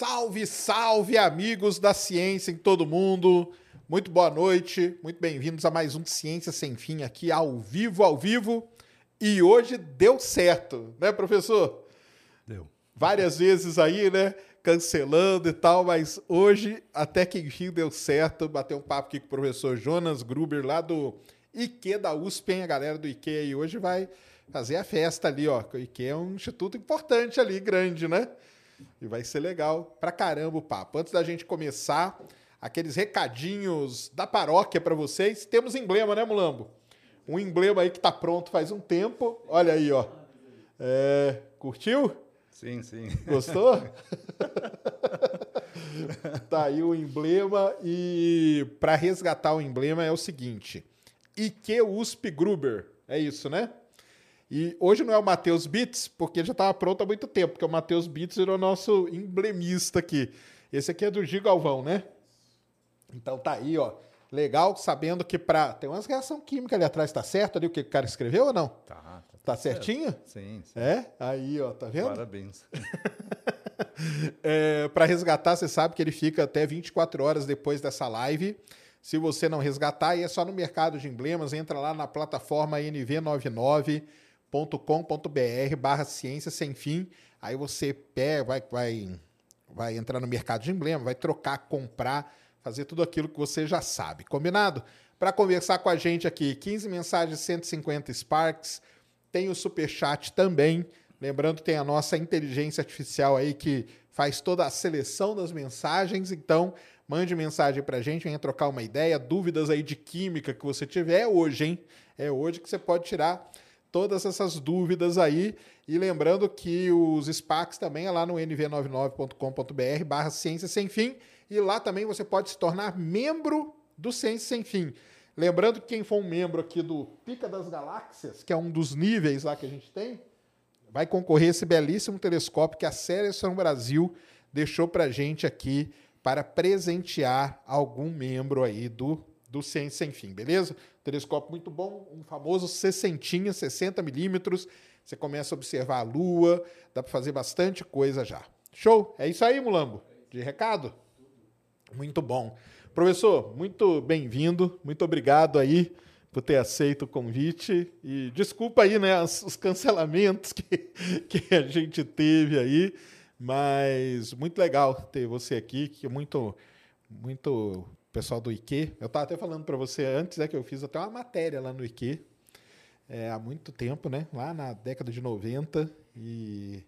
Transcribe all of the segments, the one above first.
Salve, salve, amigos da ciência em todo mundo. Muito boa noite, muito bem-vindos a mais um Ciência Sem Fim aqui ao vivo, ao vivo. E hoje deu certo, né, professor? Deu. Várias vezes aí, né, cancelando e tal, mas hoje até que enfim deu certo. Bater um papo aqui com o professor Jonas Gruber lá do IQ da USP, hein? A galera do IQ aí hoje vai fazer a festa ali, ó. O IQ é um instituto importante ali, grande, né? E vai ser legal pra caramba o papo. Antes da gente começar, aqueles recadinhos da paróquia pra vocês. Temos emblema, né, Mulambo? Um emblema aí que tá pronto faz um tempo. Olha aí, ó. É, curtiu? Sim, sim. Gostou? tá aí o emblema e para resgatar o emblema é o seguinte: IQ USP Gruber. É isso, né? E hoje não é o Matheus Beats, porque já estava pronto há muito tempo, porque o Matheus Beats era o nosso emblemista aqui. Esse aqui é do Gigo Galvão, né? Então tá aí, ó. Legal, sabendo que para Tem umas reação química ali atrás, tá certo ali o que o cara escreveu ou não? Tá, tá, Tá certinho? Sim, sim. É? Aí, ó, tá vendo? Parabéns. É, para resgatar, você sabe que ele fica até 24 horas depois dessa live. Se você não resgatar, aí é só no mercado de emblemas, entra lá na plataforma nv99.com.br barra ciência sem fim. Aí você pega, vai, vai, vai entrar no mercado de emblema, vai trocar, comprar, fazer tudo aquilo que você já sabe. Combinado? Para conversar com a gente aqui, 15 mensagens, 150 Sparks. Tem o Superchat também. Lembrando tem a nossa inteligência artificial aí que faz toda a seleção das mensagens. Então, mande mensagem pra gente, venha trocar uma ideia, dúvidas aí de química que você tiver. É hoje, hein? É hoje que você pode tirar todas essas dúvidas aí. E lembrando que os SPACs também é lá no nv99.com.br barra Ciência Sem Fim. E lá também você pode se tornar membro do Ciência Sem Fim. Lembrando que quem for um membro aqui do Pica das Galáxias, que é um dos níveis lá que a gente tem, vai concorrer a esse belíssimo telescópio que a Seleção Brasil deixou para gente aqui para presentear algum membro aí do, do Ciência Sem Fim, beleza? Telescópio muito bom, um famoso 60, 60 milímetros. Você começa a observar a Lua, dá para fazer bastante coisa já. Show? É isso aí, Mulambo? De recado? Muito bom. Professor, muito bem-vindo, muito obrigado aí por ter aceito o convite e desculpa aí, né, os, os cancelamentos que, que a gente teve aí, mas muito legal ter você aqui, que é muito, muito pessoal do IQ. Eu estava até falando para você antes, é que eu fiz até uma matéria lá no IQ é, há muito tempo, né, lá na década de 90 e,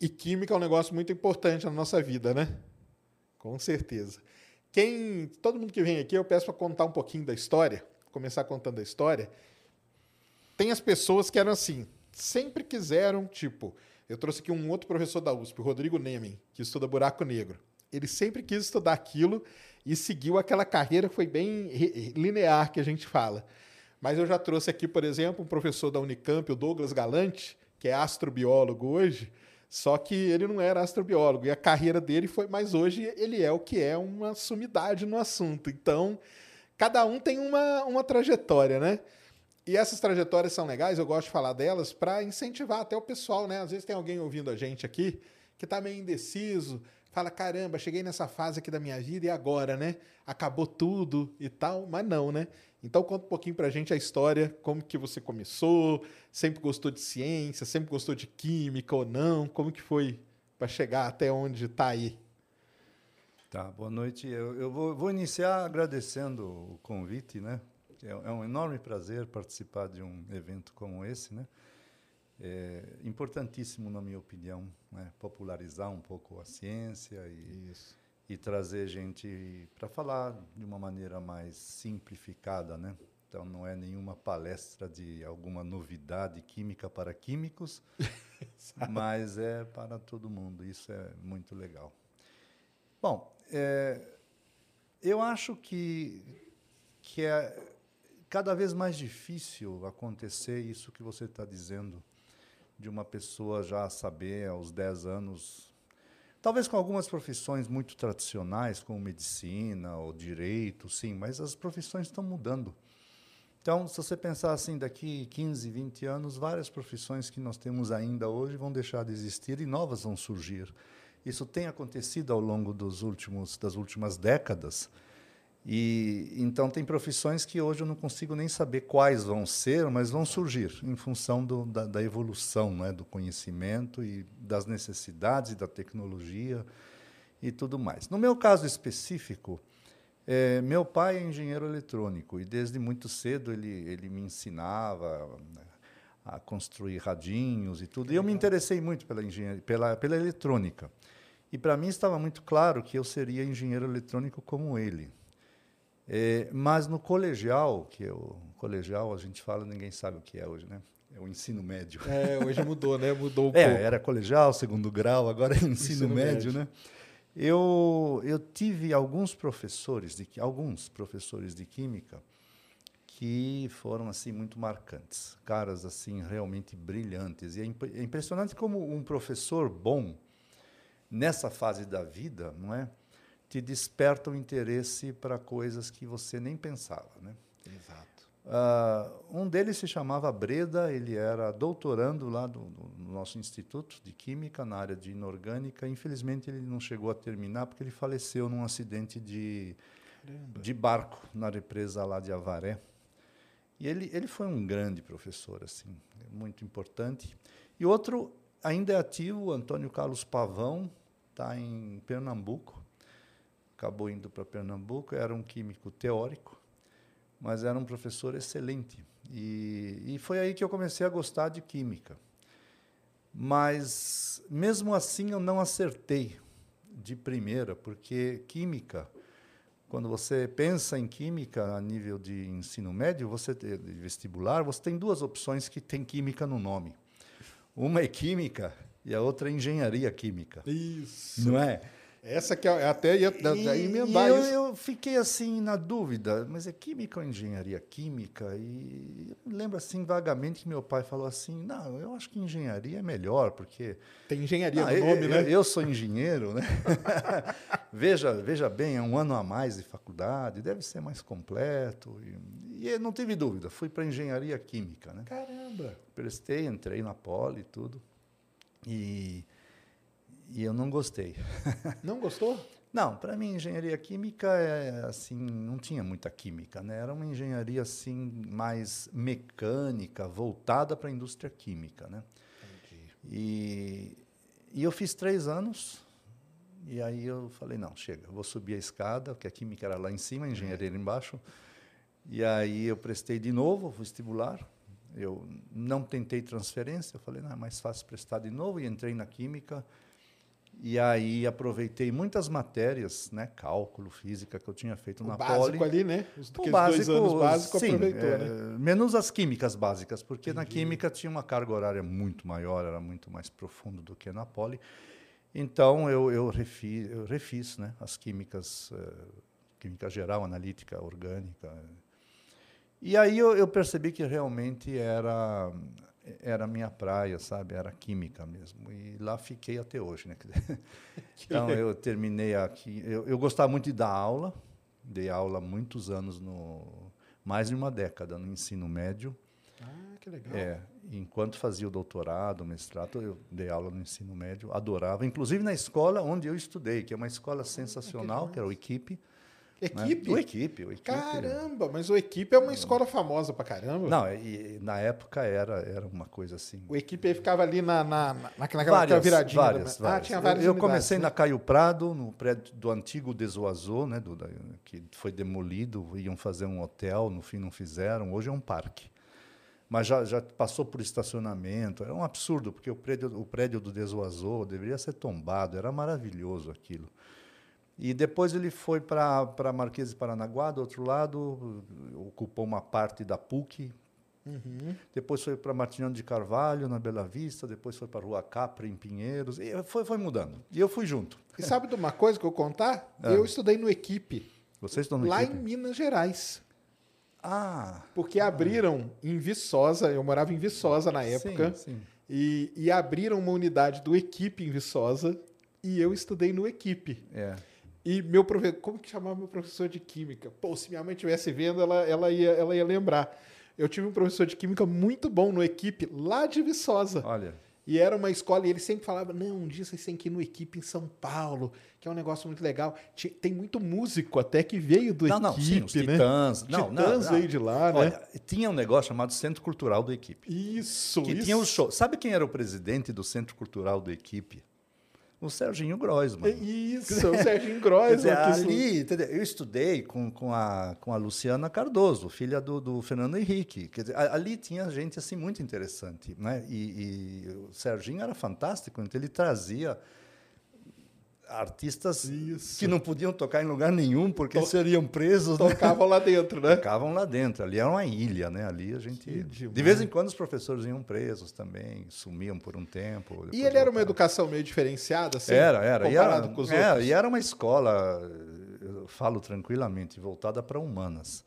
e química é um negócio muito importante na nossa vida, né? Com certeza. Quem, todo mundo que vem aqui, eu peço para contar um pouquinho da história, começar contando a história. Tem as pessoas que eram assim, sempre quiseram, tipo, eu trouxe aqui um outro professor da USP, o Rodrigo Nemen, que estuda buraco negro. Ele sempre quis estudar aquilo e seguiu aquela carreira que foi bem linear que a gente fala. Mas eu já trouxe aqui, por exemplo, um professor da Unicamp, o Douglas Galante, que é astrobiólogo hoje, só que ele não era astrobiólogo e a carreira dele foi, mas hoje ele é o que é uma sumidade no assunto. Então, cada um tem uma, uma trajetória, né? E essas trajetórias são legais, eu gosto de falar delas para incentivar até o pessoal, né? Às vezes tem alguém ouvindo a gente aqui que está meio indeciso, fala: caramba, cheguei nessa fase aqui da minha vida e agora, né? Acabou tudo e tal, mas não, né? Então conta um pouquinho pra gente a história, como que você começou, sempre gostou de ciência, sempre gostou de química ou não, como que foi para chegar até onde está aí? Tá, boa noite. Eu, eu vou, vou, iniciar agradecendo o convite, né? É, é um enorme prazer participar de um evento como esse, né? É importantíssimo, na minha opinião, né? popularizar um pouco a ciência e, e trazer gente para falar de uma maneira mais simplificada, né? Então não é nenhuma palestra de alguma novidade química para químicos, mas é para todo mundo. Isso é muito legal. Bom, é, eu acho que que é cada vez mais difícil acontecer isso que você está dizendo de uma pessoa já saber aos 10 anos, talvez com algumas profissões muito tradicionais, como medicina ou direito, sim, mas as profissões estão mudando. Então, se você pensar assim, daqui 15, 20 anos, várias profissões que nós temos ainda hoje vão deixar de existir e novas vão surgir. Isso tem acontecido ao longo dos últimos, das últimas décadas. E então tem profissões que hoje eu não consigo nem saber quais vão ser, mas vão surgir em função do, da, da, evolução, né, do conhecimento e das necessidades da tecnologia e tudo mais. No meu caso específico, é, meu pai é engenheiro eletrônico e desde muito cedo ele ele me ensinava né, a construir radinhos e tudo. E eu me interessei muito pela engenharia, pela pela eletrônica. E para mim estava muito claro que eu seria engenheiro eletrônico como ele. É, mas no colegial, que é o colegial a gente fala, ninguém sabe o que é hoje, né? É o ensino médio. É, hoje mudou, né? Mudou um é, pouco. era colegial, segundo grau, agora é ensino, ensino médio, médio, né? Eu, eu tive alguns professores de alguns professores de química que foram assim muito marcantes, caras assim realmente brilhantes. E é, imp é impressionante como um professor bom nessa fase da vida, não é? Te desperta o interesse para coisas que você nem pensava, né? Exato. Uh, um deles se chamava Breda, ele era doutorando lá do, do, nosso instituto de química na área de inorgânica. Infelizmente ele não chegou a terminar porque ele faleceu num acidente de de barco na represa lá de Avaré. E ele ele foi um grande professor assim, muito importante. E outro ainda é ativo, Antônio Carlos Pavão, está em Pernambuco acabou indo para Pernambuco, era um químico teórico, mas era um professor excelente. E, e foi aí que eu comecei a gostar de química. Mas, mesmo assim, eu não acertei de primeira, porque química, quando você pensa em química a nível de ensino médio, você de vestibular, você tem duas opções que tem química no nome. Uma é química e a outra é engenharia química. Isso. Não é? Essa que é, até ia, e, emendar e eu, isso. eu fiquei assim na dúvida, mas é química ou engenharia química? E eu lembro assim vagamente que meu pai falou assim, não, eu acho que engenharia é melhor, porque... Tem engenharia ah, no nome, eu, né? Eu, eu sou engenheiro, né? veja, veja bem, é um ano a mais de faculdade, deve ser mais completo. E, e não tive dúvida, fui para engenharia química, né? Caramba! Prestei, entrei na Poli e tudo. E e eu não gostei. Não gostou? Não, para mim engenharia química é assim, não tinha muita química, né? Era uma engenharia assim mais mecânica, voltada para a indústria química, né? Entendi. E, e eu fiz três anos e aí eu falei não, chega, vou subir a escada, porque a química era lá em cima, a engenharia era embaixo. E aí eu prestei de novo o vestibular. Eu não tentei transferência, eu falei não, é mais fácil prestar de novo e entrei na química. E aí aproveitei muitas matérias, né, cálculo, física que eu tinha feito o na básico ali, né? Os, o básico, dois anos básico sim, aproveitou, é, né? Menos as químicas básicas, porque Entendi. na química tinha uma carga horária muito maior, era muito mais profundo do que na poli. Então eu, eu, refiz, eu refiz, né, as químicas, uh, química geral, analítica, orgânica. E aí eu, eu percebi que realmente era era a minha praia, sabe? Era química mesmo. E lá fiquei até hoje, né? então eu terminei aqui. Eu, eu gostava muito de dar aula. Dei aula muitos anos no mais de uma década no ensino médio. Ah, que legal. É, enquanto fazia o doutorado, o mestrado, eu dei aula no ensino médio, adorava, inclusive na escola onde eu estudei, que é uma escola ah, sensacional, que, que era o Equipe, Equipe? Né? O equipe, o equipe. Caramba, mas o equipe é uma escola famosa pra caramba. Não, e, na época era, era uma coisa assim. O equipe aí ficava ali na, na, na, naquela várias, viradinha. Várias, várias. Ah, tinha várias Eu, eu comecei né? na Caio Prado, no prédio do antigo Desoazô, né, do, da, que foi demolido, iam fazer um hotel, no fim não fizeram, hoje é um parque. Mas já, já passou por estacionamento, era um absurdo, porque o prédio, o prédio do Desoazô deveria ser tombado, era maravilhoso aquilo. E depois ele foi para Marquês de Paranaguá, do outro lado, ocupou uma parte da PUC. Uhum. Depois foi para Martiniano de Carvalho, na Bela Vista. Depois foi para Rua Capra, em Pinheiros. E foi, foi mudando. E eu fui junto. E sabe de uma coisa que eu contar? É. Eu estudei no Equipe. Vocês estão no Lá Equipe? em Minas Gerais. Ah. Porque abriram em Viçosa, eu morava em Viçosa na época. Sim, sim. E, e abriram uma unidade do Equipe em Viçosa. E eu estudei no Equipe. É. E meu professor, como que chamava meu professor de química? Pô, se minha mãe estivesse vendo, ela, ela, ia, ela ia lembrar. Eu tive um professor de química muito bom no equipe lá de Viçosa. Olha. E era uma escola, e ele sempre falava: não, um dia vocês têm que ir no equipe em São Paulo, que é um negócio muito legal. Tem muito músico até que veio do não, equipe. Não, sim, os né? Titãs. Não, Titãs não, veio de lá, Olha, né? Tinha um negócio chamado Centro Cultural do Equipe. Isso, que isso. tinha o um show. Sabe quem era o presidente do Centro Cultural do Equipe? O Serginho Groisman. Isso, o Serginho Groisman. Dizer, ali, entendeu? eu estudei com, com, a, com a Luciana Cardoso, filha do, do Fernando Henrique. Quer dizer, ali tinha gente assim muito interessante. Né? E, e o Serginho era fantástico, então ele trazia artistas Isso. que não podiam tocar em lugar nenhum porque to seriam presos. Né? Tocavam né? lá dentro, né? Tocavam lá dentro. Ali era uma ilha, né? Ali a gente. De vez em quando os professores iam presos também, sumiam por um tempo. E ele voltavam. era uma educação meio diferenciada, assim? Era, era. Comparado e era, com os é, outros. E era uma escola, eu falo tranquilamente, voltada para humanas.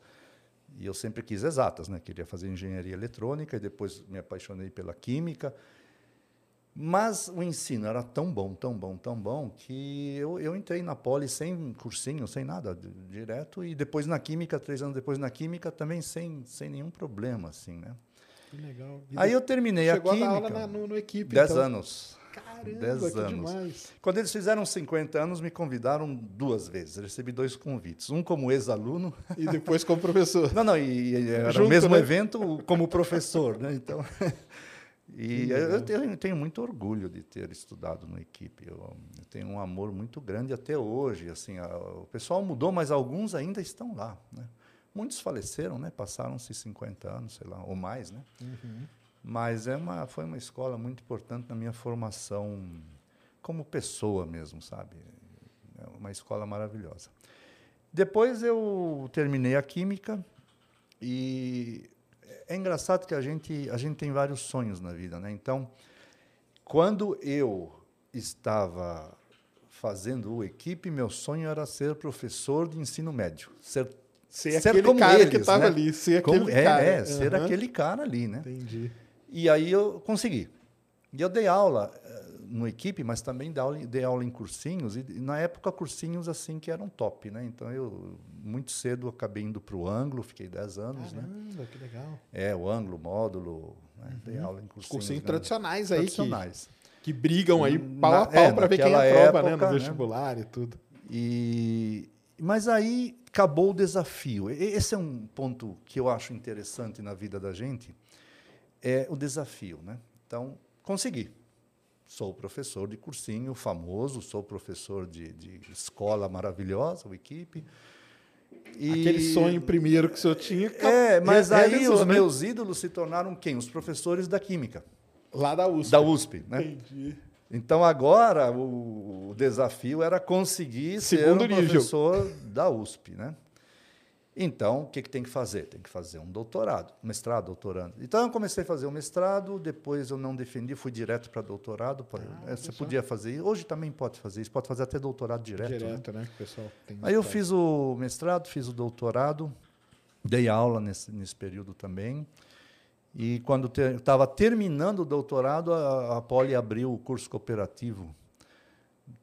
E eu sempre quis exatas, né? Queria fazer engenharia eletrônica e depois me apaixonei pela química. Mas o ensino era tão bom, tão bom, tão bom, que eu, eu entrei na Poli sem cursinho, sem nada, direto, e depois na Química, três anos depois na Química, também sem, sem nenhum problema, assim, né? Que legal. E Aí eu terminei a Química. Chegou a aula na, no, no equipe, Dez então. anos. Caramba, Dez anos. demais. Quando eles fizeram 50 anos, me convidaram duas vezes. Eu recebi dois convites. Um como ex-aluno. E depois como professor. Não, não, e, e era Junto, o mesmo né? evento como professor, né? Então... E eu tenho, tenho, muito orgulho de ter estudado no equipe. Eu, eu, tenho um amor muito grande até hoje. Assim, a, o pessoal mudou, mas alguns ainda estão lá. Né? Muitos faleceram, né? passaram-se 50 anos, sei lá, ou mais. Né? Uhum. Mas é uma, foi uma escola muito importante na minha formação como pessoa mesmo, sabe? É uma escola maravilhosa. Depois eu terminei a química e é engraçado que a gente, a gente tem vários sonhos na vida, né? Então, quando eu estava fazendo o equipe, meu sonho era ser professor de ensino médio, ser ser, ser aquele cara eles, que estava né? ali, ser como, aquele é, cara. É, ser uhum. aquele cara ali, né? Entendi. E aí eu consegui. E eu dei aula no equipe, mas também dei aula, dei aula em cursinhos, e na época cursinhos assim que eram top, né? Então eu muito cedo acabei indo para o Anglo, fiquei 10 anos, Caramba, né? que legal. É, o Anglo, módulo, né? Uhum. dei aula em cursinhos. Cursinhos né? tradicionais aí tradicionais. Que, que brigam aí Na- pau a pau é, para ver quem aprova, né? No né? vestibular e tudo. E mas aí acabou o desafio. Esse é um ponto que eu acho interessante na vida da gente, é o desafio, né? Então, consegui. Sou professor de cursinho famoso, sou professor de, de escola maravilhosa, o equipe. E- Aquele sonho primeiro que o senhor tinha. É, mas aí os né? meus ídolos se tornaram quem? Os professores da química, Lá da USP. da USP, né? Entendi. Então agora o, o desafio era conseguir Segundo ser um nível. professor da USP, né? Então, o que, que tem que fazer? Tem que fazer um doutorado, mestrado, doutorando. Então, eu comecei a fazer o mestrado, depois eu não defendi, fui direto para doutorado. pra- Ah, você olha só. podia fazer isso. Hoje também pode fazer isso, pode fazer até doutorado direto. né? Direto, né? o pessoal Aí eu fiz o mestrado, fiz o doutorado, dei aula nesse, nesse período também. E quando estava terminando o doutorado, a, a Poli abriu o curso cooperativo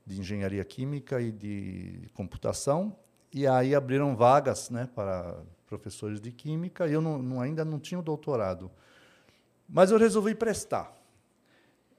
de engenharia química e de computação. E aí abriram vagas né, para professores de química. Eu não, não- ainda não tinha o doutorado. Mas eu resolvi prestar.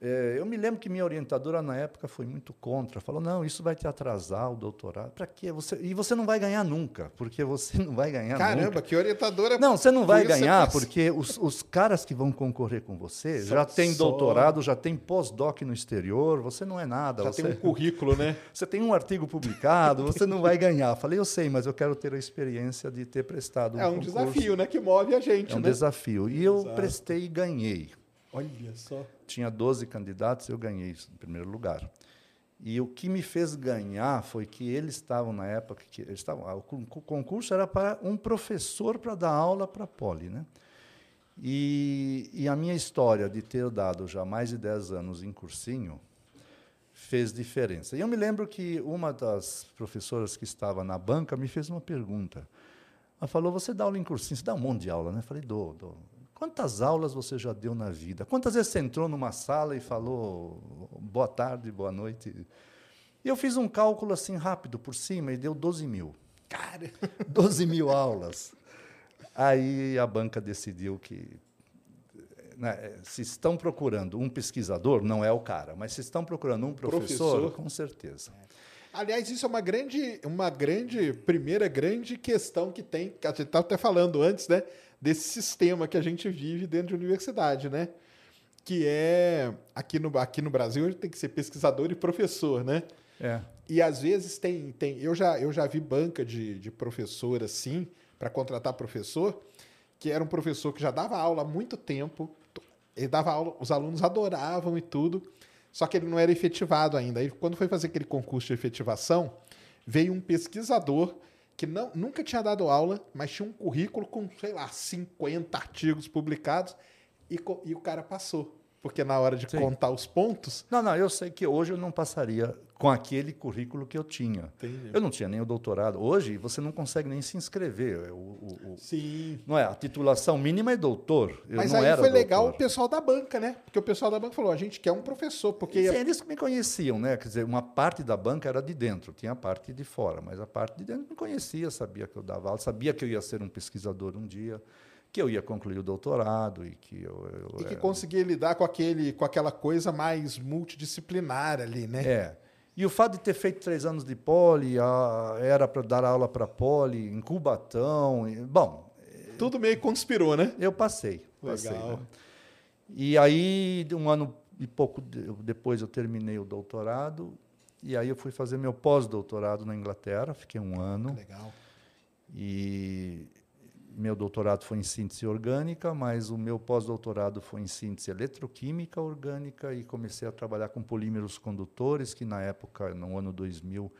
É, eu me lembro que minha orientadora na época foi muito contra, falou: não, isso vai te atrasar o doutorado. Para quê? Você, e você não vai ganhar nunca, porque você não vai ganhar Caramba, nunca. que orientadora. Não, você não vai ganhar, porque os, os caras que vão concorrer com você já têm doutorado, já tem pós-doc no exterior, você não é nada. Já você, tem um currículo, né? Você tem um artigo publicado, você não vai ganhar. Falei, eu sei, mas eu quero ter a experiência de ter prestado um É um concurso. desafio, né? Que move a gente, É um né? desafio. E eu Exato. prestei e ganhei. Olha só. Tinha 12 candidatos, eu ganhei em primeiro lugar. E o que me fez ganhar foi que eles estavam na época que eles estavam, ah, o concurso era para um professor para dar aula para a Poli, né? E, e a minha história de ter dado já mais de 10 anos em cursinho fez diferença. E eu me lembro que uma das professoras que estava na banca me fez uma pergunta. Ela falou: Você dá aula em cursinho? Você dá um monte de aula, né? Eu falei: Dou, dou. Quantas aulas você já deu na vida? Quantas vezes você entrou numa sala e falou boa tarde, boa noite? E eu fiz um cálculo assim rápido por cima e deu 12 mil. Cara. 12 mil aulas. Aí a banca decidiu que né, se estão procurando um pesquisador, não é o cara, mas se estão procurando um professor, Professor. com certeza. Aliás, isso é uma grande, uma grande, primeira grande questão que tem, que a gente estava até falando antes, né? Desse sistema que a gente vive dentro de universidade, né? Que é, aqui no, aqui no Brasil, a gente tem que ser pesquisador e professor, né? É. E às vezes tem. tem eu, já, eu já vi banca de, de professor assim, para contratar professor, que era um professor que já dava aula há muito tempo, ele dava aula, os alunos adoravam e tudo, só que ele não era efetivado ainda. Aí, quando foi fazer aquele concurso de efetivação, veio um pesquisador que não, nunca tinha dado aula, mas tinha um currículo com, sei lá, 50 artigos publicados, e, e o cara passou. Porque na hora de Sim. contar os pontos, Não, não, eu sei que hoje eu não passaria com aquele currículo que eu tinha. Entendi. Eu não tinha nem o doutorado. Hoje você não consegue nem se inscrever. O, o- o- sim, não é? A titulação mínima é doutor. Eu Mas não aí era foi legal o doutor. pessoal da banca, né? Porque o pessoal da banca falou: a gente quer um professor, porque Sim, eles me conheciam, né? Quer dizer, uma parte da banca era de dentro, tinha a parte de fora, mas a parte de dentro me conhecia, sabia que eu dava aula, sabia que eu ia ser um pesquisador um dia, que eu ia concluir o doutorado e que eu, eu e que era- conseguia lidar com, aquele, com aquela coisa mais multidisciplinar ali, né? É. E o fato de ter feito três anos de poli, a- era para dar aula para poli, em Cubatão. e- bom, Tudo meio que conspirou, né? eu passei. passei Legal. né? E aí, um ano e pouco de- depois, eu terminei o doutorado. E aí eu fui fazer meu pós-doutorado na Inglaterra, fiquei um ano. Legal. E meu doutorado foi em síntese orgânica, mas o meu pós-doutorado foi em síntese eletroquímica orgânica e comecei a trabalhar com polímeros condutores, que na época, no ano 2000,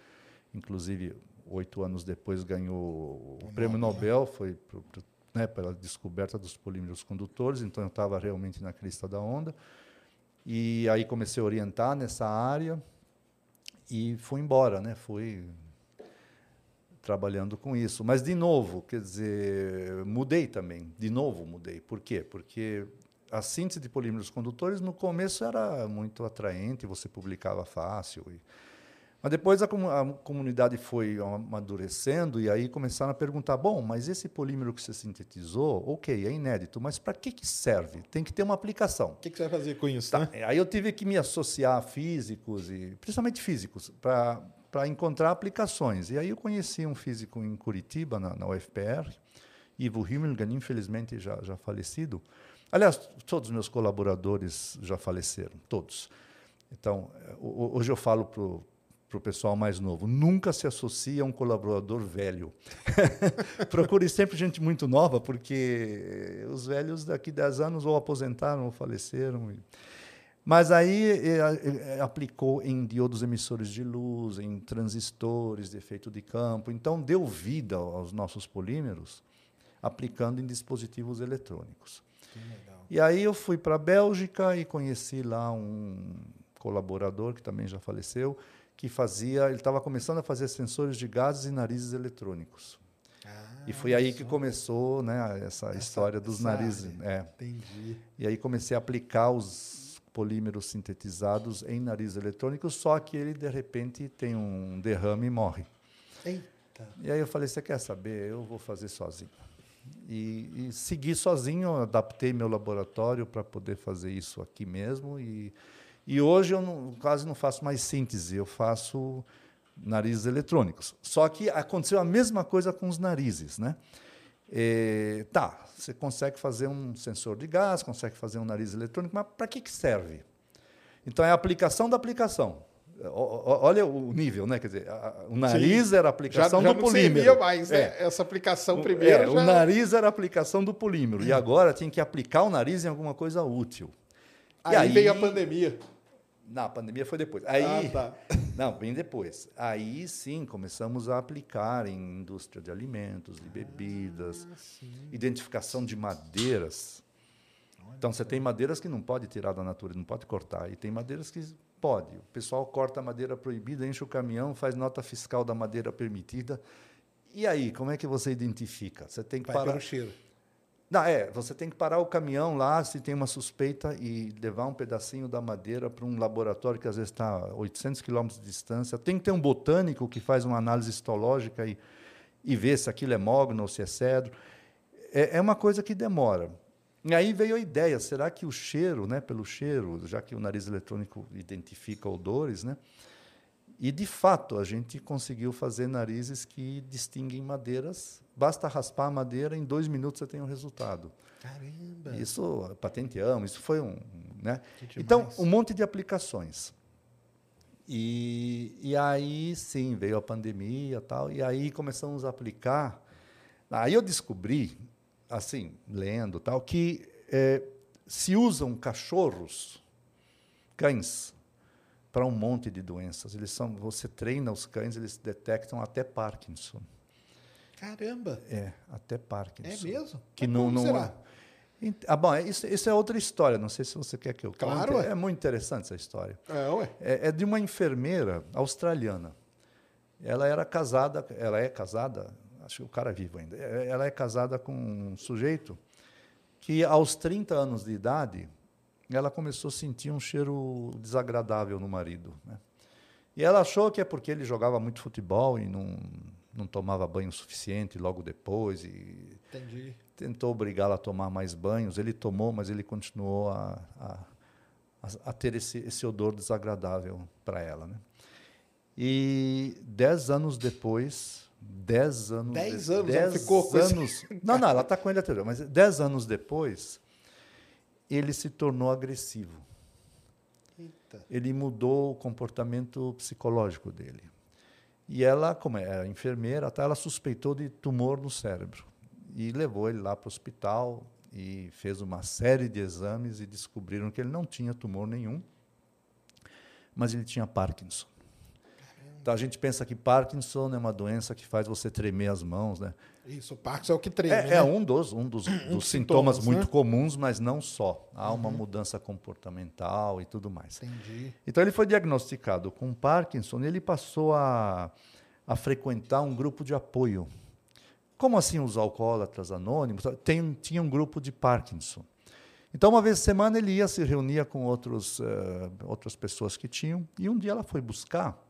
inclusive oito anos depois, ganhou o, prêmio Nobel, foi pro, pro, né, pela descoberta dos polímeros condutores, então eu estava realmente na crista da onda. E aí comecei a orientar nessa área e fui embora, né? Fui trabalhando com isso. Mas, de novo, quer dizer, mudei também. De novo, mudei. Por quê? Porque a síntese de polímeros condutores, no começo, era muito atraente, você publicava fácil. E... Mas depois a, comu- a comunidade foi amadurecendo e aí começaram a perguntar: bom, mas esse polímero que você sintetizou, ok, é inédito, mas para que, que serve? Tem que ter uma aplicação. O que, que você vai fazer com isso, Tá, né? Aí eu tive que me associar a físicos, e principalmente físicos, para encontrar aplicações. E aí eu conheci um físico em Curitiba, na, na UFPR, Ivo Himmelgen, infelizmente já, já falecido. Aliás, todos os meus colaboradores já faleceram, todos. Então, ho- ho- hoje eu falo para o pessoal mais novo, nunca se associe a um colaborador velho. Procure sempre gente muito nova, porque os velhos daqui 10 anos ou aposentaram ou faleceram. Mas aí eh, eh, aplicou em diodos emissores de luz, em transistores de efeito de campo. Então, deu vida aos nossos polímeros, aplicando em dispositivos eletrônicos. E aí eu fui para a Bélgica e conheci lá um colaborador que também já faleceu, que fazia, ele estava começando a fazer sensores de gases e narizes eletrônicos. e foi aí que começou, né, essa, história dos essa narizes. É. Entendi. E aí comecei a aplicar os polímeros sintetizados em narizes eletrônicos, só que ele de repente tem um derrame e morre. Eita. E aí eu falei, você quer saber? Eu vou fazer sozinho. E, e segui sozinho, adaptei meu laboratório para poder fazer isso aqui mesmo. E, E hoje eu não, quase não faço mais síntese, eu faço narizes eletrônicos. Só que aconteceu a mesma coisa com os narizes, né? É, tá, você consegue fazer um sensor de gás, consegue fazer um nariz eletrônico, mas para que, que serve? Então é a aplicação da aplicação. Olha o nível, né? Quer dizer, o nariz Sim. era a aplicação já, já do polímero. Não mais, né? É. Essa aplicação primeiro. É, já... O nariz era a aplicação do polímero. E agora tem que aplicar o nariz em alguma coisa útil. Aí, aí veio a pandemia. Não, a pandemia foi depois. Aí, ah, tá. Não, bem depois. Aí sim começamos a aplicar em indústria de alimentos, de bebidas, ah, identificação de madeiras. Então você tem madeiras que não pode tirar da natureza, não pode cortar, e tem madeiras que pode. O pessoal corta a madeira proibida, enche o caminhão, faz nota fiscal da madeira permitida. E aí, como é que você identifica? Você tem que Vai parar. Pelo cheiro. Não, é, você tem que parar o caminhão lá, se tem uma suspeita, e levar um pedacinho da madeira para um laboratório que às vezes está a 800 quilômetros de distância. Tem que ter um botânico que faz uma análise histológica e, e vê se aquilo é mogno ou se é cedro. É, é uma coisa que demora. E aí veio a ideia, será que o cheiro, né, pelo cheiro, já que o nariz eletrônico identifica odores, né, e de fato a gente conseguiu fazer narizes que distinguem madeiras. Basta raspar a madeira, em dois minutos você tem um resultado. Caramba! Isso patenteamos, isso foi um. Né? Então, um monte de aplicações. E, e aí sim veio a pandemia tal, e aí começamos a aplicar. Aí eu descobri assim, lendo tal, que é, se usam cachorros, cães, para um monte de doenças. Eles são, você treina os cães, eles detectam até Parkinson. Caramba! É, até Parkinson. É mesmo? Que não, não será? Ah, bom, é, isso, isso, é outra história. Não sei se você quer que eu claro, conte. É muito interessante essa história. É, ué. É, é de uma enfermeira australiana. Ela era casada, ela é casada, acho que o cara é vivo ainda. É, ela é casada com um sujeito que, aos 30 anos de idade, ela começou a sentir um cheiro desagradável no marido. Né? E ela achou que é porque ele jogava muito futebol e não, não tomava banho suficiente logo depois. E Entendi. Tentou obrigá-la a tomar mais banhos. Ele tomou, mas ele continuou a, a, a ter esse, esse odor desagradável para ela. Né? E dez anos depois, Dez anos. Dez anos, dez ela ficou anos. Não, não, ela está com ele até mas dez anos depois, ele se tornou agressivo. Eita. Ele mudou o comportamento psicológico dele. E ela, como é enfermeira, tá, ela suspeitou de tumor no cérebro. E levou ele lá para o hospital e fez uma série de exames e descobriram que ele não tinha tumor nenhum, mas ele tinha Parkinson. Então a gente pensa que Parkinson é uma doença que faz você tremer as mãos, né? Isso, o Parkinson é o que treme. É, né? é um dos, um dos, um dos sintomas, sintomas, muito né? comuns, mas não só. Há uma uhum. mudança comportamental e tudo mais. Entendi. Então ele foi diagnosticado com Parkinson e ele passou a, a frequentar um grupo de apoio. Como assim os alcoólatras anônimos? Tem, tinha um grupo de Parkinson. Então, uma vez por semana, ele ia se reunia com outros, uh, outras pessoas que tinham, e um dia ela foi buscar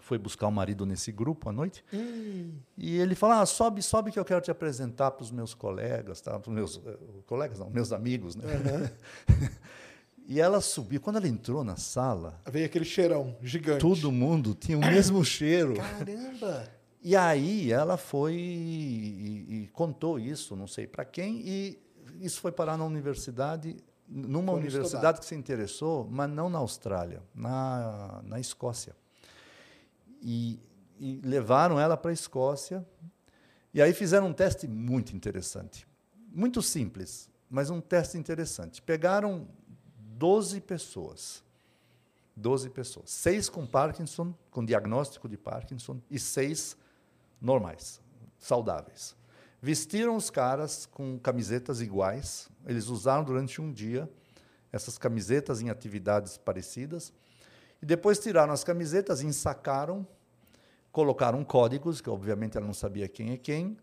foi buscar o marido nesse grupo à noite. Hum. E ele falou: ah, sobe, sobe que eu quero te apresentar para os meus colegas, tá? Para os meus uh, colegas, não, meus amigos, né? Uhum. e ela subiu. Quando ela entrou na sala, veio aquele cheirão gigante. Todo mundo tinha o mesmo cheiro. Caramba! E aí ela foi e, e contou isso, não sei para quem, e isso foi parar na universidade, numa foi universidade estudar. que se interessou, mas não na Austrália, na, na Escócia e, e levaram ela para a Escócia. E aí fizeram um teste muito interessante. Muito simples, mas um teste interessante. Pegaram 12 pessoas. 12 pessoas. Seis com Parkinson, com diagnóstico de Parkinson, e seis normais, saudáveis. Vestiram os caras com camisetas iguais. Eles usaram durante um dia essas camisetas em atividades parecidas e depois tiraram as camisetas, ensacaram, colocaram códigos, que obviamente ela não sabia quem é quem,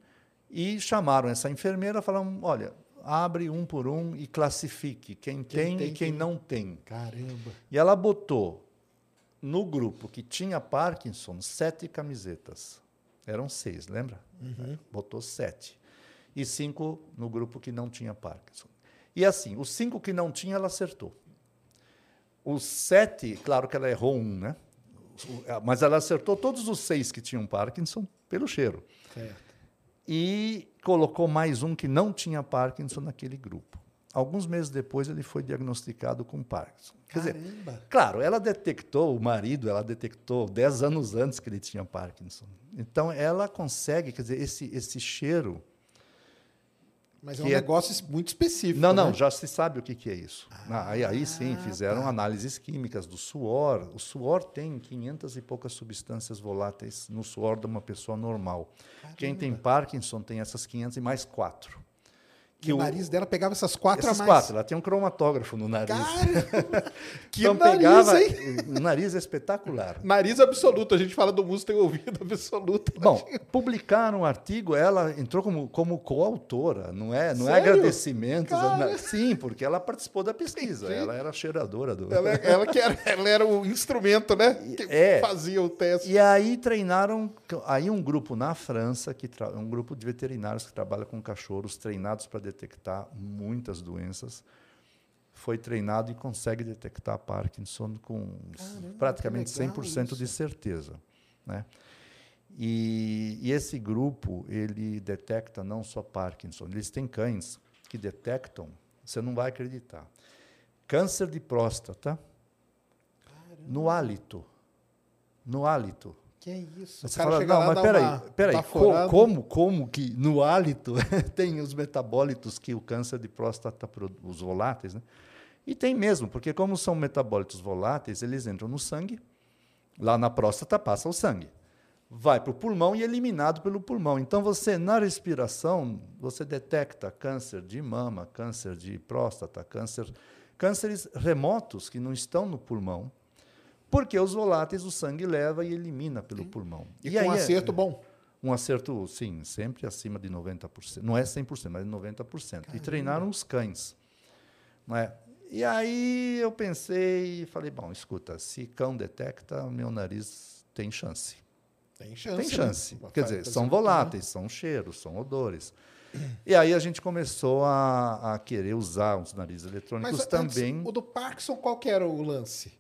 e chamaram essa enfermeira, falaram: olha, abre um por um e classifique quem, quem tem, tem, e quem, quem não tem. Caramba! E ela botou no grupo que tinha Parkinson sete camisetas. Eram seis, lembra? Uhum. Botou sete. E cinco no grupo que não tinha Parkinson. E assim, os cinco que não tinha, ela acertou. Os sete, claro que ela errou um, né? Mas ela acertou todos os seis que tinham Parkinson pelo cheiro. Certo. E colocou mais um que não tinha Parkinson naquele grupo. Alguns meses depois, ele foi diagnosticado com Parkinson. Quer Caramba. dizer, claro, ela detectou, o marido, ela detectou 10 anos antes que ele tinha Parkinson. Então, ela consegue, quer dizer, esse, esse cheiro. Mas é um é- negócio muito específico. Não, não, né? já se sabe o que, que é isso. Ah, aí, aí sim, fizeram tá. análises químicas do suor. O suor tem 500 e poucas substâncias voláteis no suor de uma pessoa normal. Quem tem Parkinson tem essas 500 e mais quatro. Que o nariz dela pegava essas quatro Essas a mais. quatro, ela tem um cromatógrafo no nariz. Cara, que então nariz, pegava, hein? o nariz é espetacular. Nariz absoluto. A gente fala do músico tem ouvido absoluto. Bom, publicaram um artigo, ela entrou como, como coautora, não é, não é agradecimentos. Cara. na- sim, porque ela participou da pesquisa, ela era cheiradora do. Ela, ela que era, ela era o instrumento, né? Que É. fazia o teste. E aí treinaram, aí um grupo na França, que tra- um grupo de veterinários que trabalha com cachorros, treinados para detectar muitas doenças, foi treinado e consegue detectar Parkinson com praticamente que legal 100% isso. de certeza. Né? E, e esse grupo, ele detecta não só Parkinson, eles têm cães que detectam, você não vai acreditar, câncer de próstata no hálito. No hálito. Que é isso? Você fala, não, mas peraí, uma peraí, co- como, como que no hálito tem os metabólitos que o câncer de próstata, produ- os voláteis, né? E tem mesmo, porque como são metabólitos voláteis, eles entram no sangue, lá na próstata passa o sangue, vai para o pulmão e é eliminado pelo pulmão. Então você, na respiração, você detecta câncer de mama, câncer de próstata, câncer, cânceres remotos que não estão no pulmão, porque os voláteis o sangue leva e elimina pelo pulmão. E, com aí é- acerto bom. um acerto, sim, sempre acima de 90%. Não é 100%, mas 90%. E treinaram os cães. Não é? E aí eu pensei e falei, bom, escuta, se cão detecta, meu nariz tem chance. Tem chance. Tem né? chance. Vai Quer dizer, são um- voláteis, são cheiros, são odores. E aí a gente começou a, a querer usar os narizes eletrônicos Mas também. antes, o do Parkinson, qual que era o lance?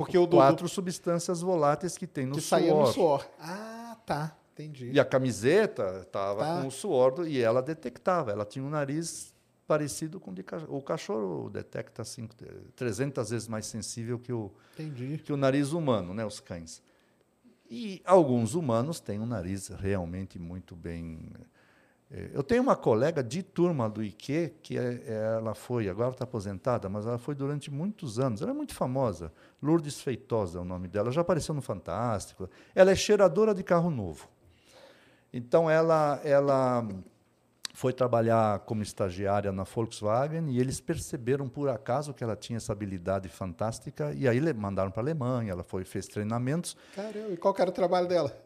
Porque o do, quatro substâncias voláteis que tem no que suor. saía no suor. Ah, tá. Entendi. E a camiseta estava Tá. com o suor do, e ela detectava. Ela tinha um nariz parecido com o de cachorro. O cachorro detecta assim, 300 vezes mais sensível que o, Entendi. que o nariz humano, né, os cães. E alguns humanos têm um nariz realmente muito bem. Eh, Eu tenho uma colega de turma do IQ que é- ela foi, agora está aposentada, mas ela foi durante muitos anos. Ela é muito famosa. Lourdes Feitosa é o nome dela. Já apareceu no Fantástico. Ela é cheiradora de carro novo. Então ela, ela foi trabalhar como estagiária na Volkswagen e eles perceberam por acaso que ela tinha essa habilidade fantástica e aí mandaram para a Alemanha. Ela foi fez treinamentos, Caramba, e qual era o trabalho dela?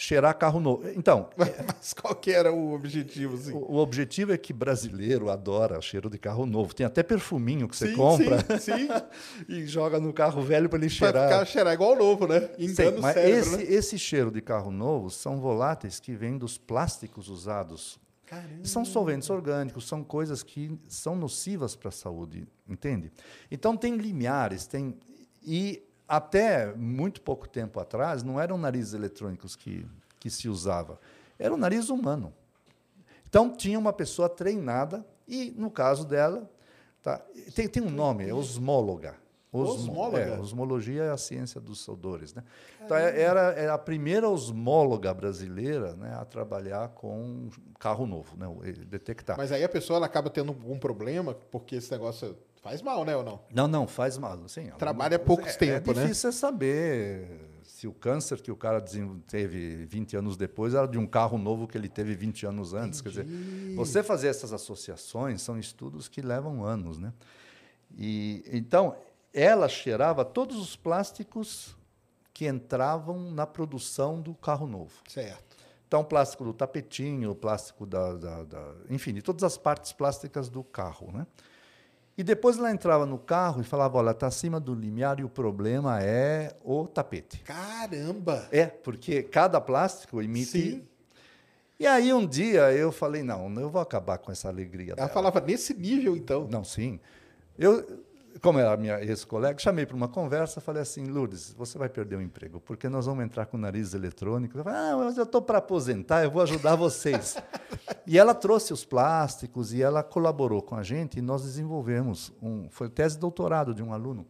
Cheirar carro novo. Então, Mas qual que era o objetivo, assim? o, o objetivo é que brasileiro adora cheiro de carro novo. Tem até perfuminho que você Sim, compra Sim, sim. e joga no carro velho para ele cheirar. ficar cheirar igual novo, né? Sim, Engana o mas cérebro, esse, né? esse cheiro de carro novo são voláteis que vêm dos plásticos usados Caramba. São solventes orgânicos, são coisas que são nocivas para a saúde, entende? Então tem limiares, tem e até muito pouco tempo atrás não eram narizes eletrônicos que que se usava, era o nariz humano. Então tinha uma pessoa treinada e no caso dela, tá, tem, tem um nome, é osmóloga. Osmo- Osmóloga? É, osmologia é a ciência dos odores, né? Então é- era, era a primeira osmóloga brasileira, né, a trabalhar com carro novo, né, detectar. Mas aí a pessoa ela acaba tendo algum problema, porque esse negócio faz mal, né, ou não? Não, não, faz mal. Sim, Trabalha poucos é, tempo, é né? difícil é saber se o câncer que o cara teve 20 anos depois era de um carro novo que ele teve 20 anos antes. Quer dizer, você fazer essas associações são estudos que levam anos, né? E então ela cheirava todos os plásticos que entravam na produção do carro novo. Certo. Então, plástico do tapetinho, plástico da, da, da- enfim, de todas as partes plásticas do carro, né? E depois ela entrava no carro e falava, olha, está acima do limiar e o problema é o tapete. Caramba! É, porque cada plástico emite... Sim. E aí um dia eu falei, não, eu vou acabar com essa alegria Ela dela. falava nesse nível, então. Não, sim. Eu, como era minha ex-colega, chamei para uma conversa, falei assim, Lourdes, você vai perder o emprego, porque nós vamos entrar com nariz eletrônico. Eu falei, ah, mas eu estou para aposentar, eu vou ajudar vocês. e ela trouxe os plásticos e ela colaborou com a gente e nós desenvolvemos, um, foi tese de doutorado de um aluno,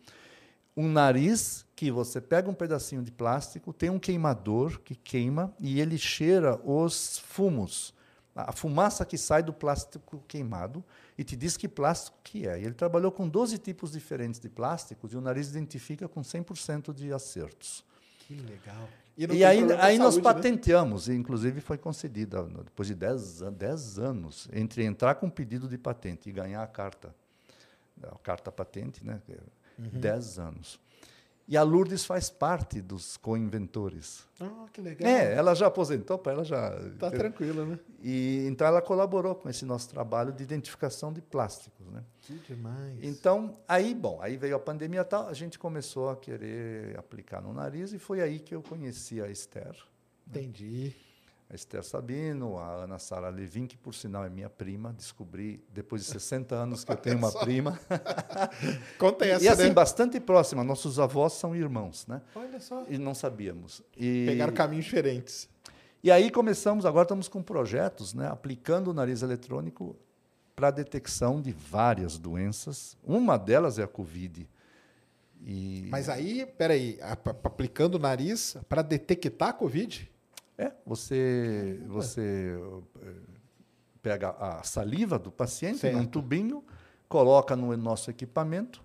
um nariz que você pega um pedacinho de plástico, tem um queimador que queima e ele cheira os fumos, a fumaça que sai do plástico queimado e te diz que plástico que é. E ele trabalhou com 12 tipos diferentes de plásticos e o nariz identifica com 100% de acertos. Que legal. E, e aí, aí nós né? patenteamos, né? e inclusive foi concedida, depois de 10, 10 anos, entre entrar com pedido de patente e ganhar a carta, a carta patente, né? Uhum. 10 anos. E a Lourdes faz parte dos co-inventores. Ah, que legal. É, ela já aposentou, para ela já. Está tranquila, né? E então ela colaborou com esse nosso trabalho de identificação de plásticos, né? Que demais. Então, aí, bom, aí veio a pandemia tal, a gente começou a querer aplicar no nariz e foi aí que eu conheci a Esther. Entendi. Né? A Esther Sabino, a Ana Sara Levin, que por sinal é minha prima, descobri depois de 60 anos que eu tenho uma prima. Conta essa, E assim, né? bastante próxima, nossos avós são irmãos, né? Olha só. E não sabíamos. E... Pegaram caminhos diferentes. E aí começamos, agora estamos com projetos, né, aplicando o nariz eletrônico para a detecção de várias doenças. Uma delas é a Covid. E... Mas aí, peraí, aplicando o nariz para detectar a Covid? É, você, você eh, pega a saliva do paciente certo. num tubinho, coloca no nosso equipamento,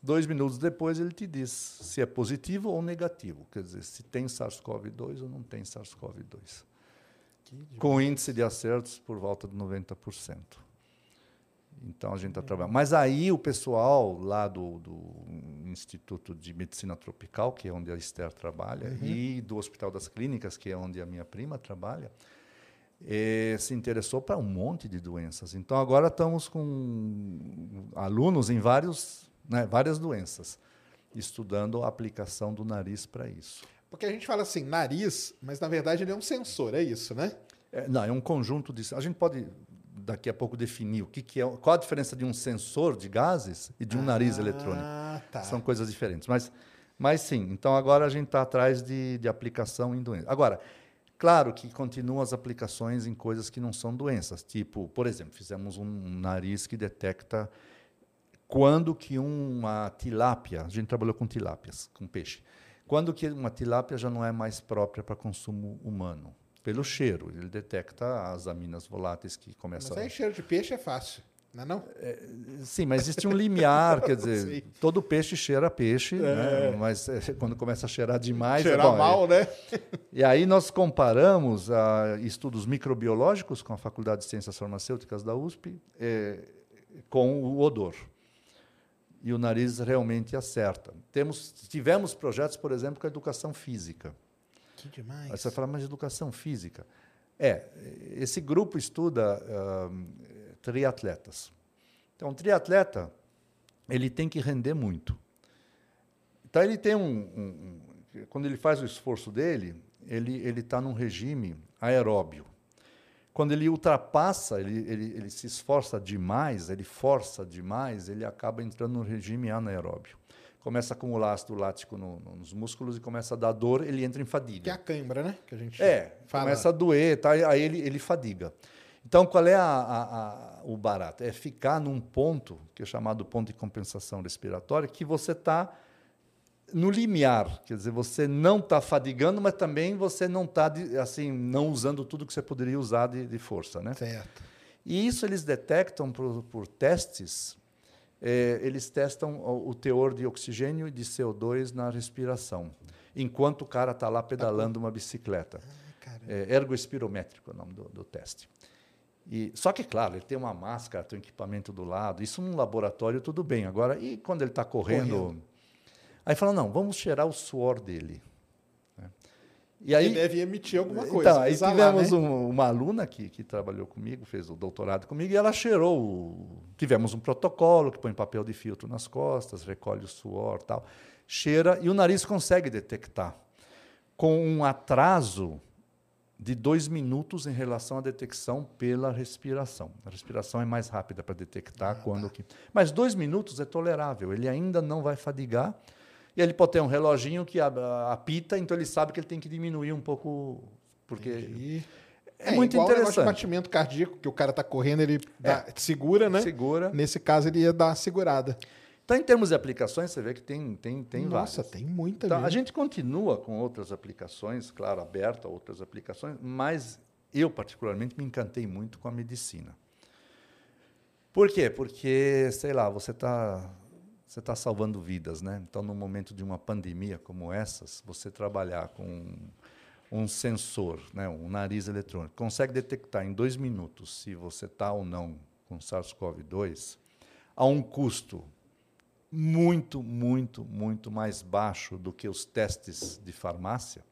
dois minutos depois ele te diz se é positivo ou negativo, quer dizer, se tem SARS-CoV-2 ou não tem SARS-CoV-2. Com índice de acertos por volta de 90%. Então a gente está trabalhando. Mas aí o pessoal lá do, do, Instituto de Medicina Tropical, que é onde a Esther trabalha, uhum. e do Hospital das Clínicas, que é onde a minha prima trabalha, eh, se interessou para um monte de doenças. Então agora estamos com alunos em vários, né, várias doenças, estudando a aplicação do nariz para isso. Porque a gente fala assim, nariz, mas na verdade ele é um sensor, é isso, né? É, não, é um conjunto de. A gente pode daqui a pouco definir o que, que é, qual a diferença de um sensor de gases e de um ah, nariz eletrônico. Tá. São coisas diferentes. Mas, mas sim, então agora a gente está atrás de, de aplicação em doenças. Agora, claro que continuam as aplicações em coisas que não são doenças. Tipo, por exemplo, fizemos um nariz que detecta quando que uma tilápia, a gente trabalhou com tilápias, com peixe, quando que uma tilápia já não é mais própria para consumo humano. Pelo cheiro, ele detecta as aminas voláteis que começam. Mas aí cheiro de peixe é fácil, não é não? É, sim, mas existe um limiar, quer dizer, todo peixe cheira peixe, é. né? mas é, quando começa a cheirar demais, cheirar é bom, mal, né? E aí nós comparamos a estudos microbiológicos com a Faculdade de Ciências Farmacêuticas da USP é, com o odor. E o nariz realmente acerta. Temos, tivemos projetos, por exemplo, com a educação física. Que demais. Aí você fala, mas educação física. É, esse grupo estuda uh, triatletas. Então, triatleta, ele tem que render muito. Então, ele tem um, um, um quando ele faz o esforço dele, ele ele está num regime aeróbio. Quando ele ultrapassa, ele, ele, ele se esforça demais, ele força demais, ele acaba entrando no regime anaeróbio começa a acumular ácido lático no, no, nos músculos e começa a dar dor, ele entra em fadiga. Que é a cãibra, né? Que a gente é, fala. começa a doer, tá? aí ele, ele fadiga. Então, qual é a, a, a, o barato? É ficar num ponto, que é chamado ponto de compensação respiratória, que você está no limiar, quer dizer, você não está fadigando, mas também você não está assim, não usando tudo que você poderia usar de, de força, né? Certo. E isso eles detectam por, por testes é, eles testam o, o, teor de oxigênio e de CO2 na respiração, enquanto o cara está lá pedalando uma bicicleta. Ah, é, ergoespirométrico é o nome do, do teste. E, só que, claro, ele tem uma máscara, tem um equipamento do lado. Isso num laboratório, tudo bem. Agora, e quando ele está correndo, correndo? Aí fala, não, vamos cheirar o suor dele. E aí, Ele deve emitir alguma coisa. Então, aí tivemos né? um, uma aluna que, que trabalhou comigo, fez o doutorado comigo, e ela cheirou. O, tivemos um protocolo que põe papel de filtro nas costas, recolhe o suor tal. Cheira e o nariz consegue detectar. Com um atraso de dois minutos em relação à detecção pela respiração. A respiração é mais rápida para detectar ah, quando tá. que. Mas dois minutos é tolerável. Ele ainda não vai fadigar. E ele pode ter um reloginho que apita, então ele sabe que ele tem que diminuir um pouco, porque Entendi. é, é, muito igual interessante. O batimento cardíaco que o cara está correndo, ele dá, é. segura, né? Segura. Nesse caso ele ia dar segurada. Então, em termos de aplicações, você vê que tem, tem, tem Nossa, várias. tem muita então, A gente continua com outras aplicações, claro, aberto a outras aplicações, mas eu, particularmente, me encantei muito com a medicina. Por quê? Porque, sei lá, você está você tá salvando vidas, né? Então, no momento de uma pandemia como essas, você trabalhar com um sensor, né, um nariz eletrônico, consegue detectar em dois minutos se você está ou não com SARS-CoV-2, a um custo muito, muito, muito mais baixo do que os testes de farmácia.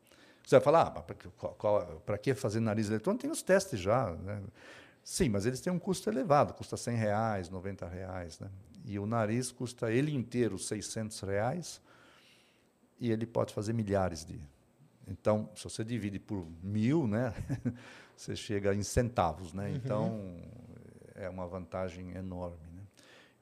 Você vai falar, ah, para que fazer nariz eletrônico? Tem os testes já. Né? Sim, mas eles têm um custo elevado, custa 100 reais, 90 reais. Né? E o nariz custa ele inteiro 600 reais e ele pode fazer milhares de. Então, se você divide por mil, né, você chega em centavos. Né? Uhum. Então, é uma vantagem enorme.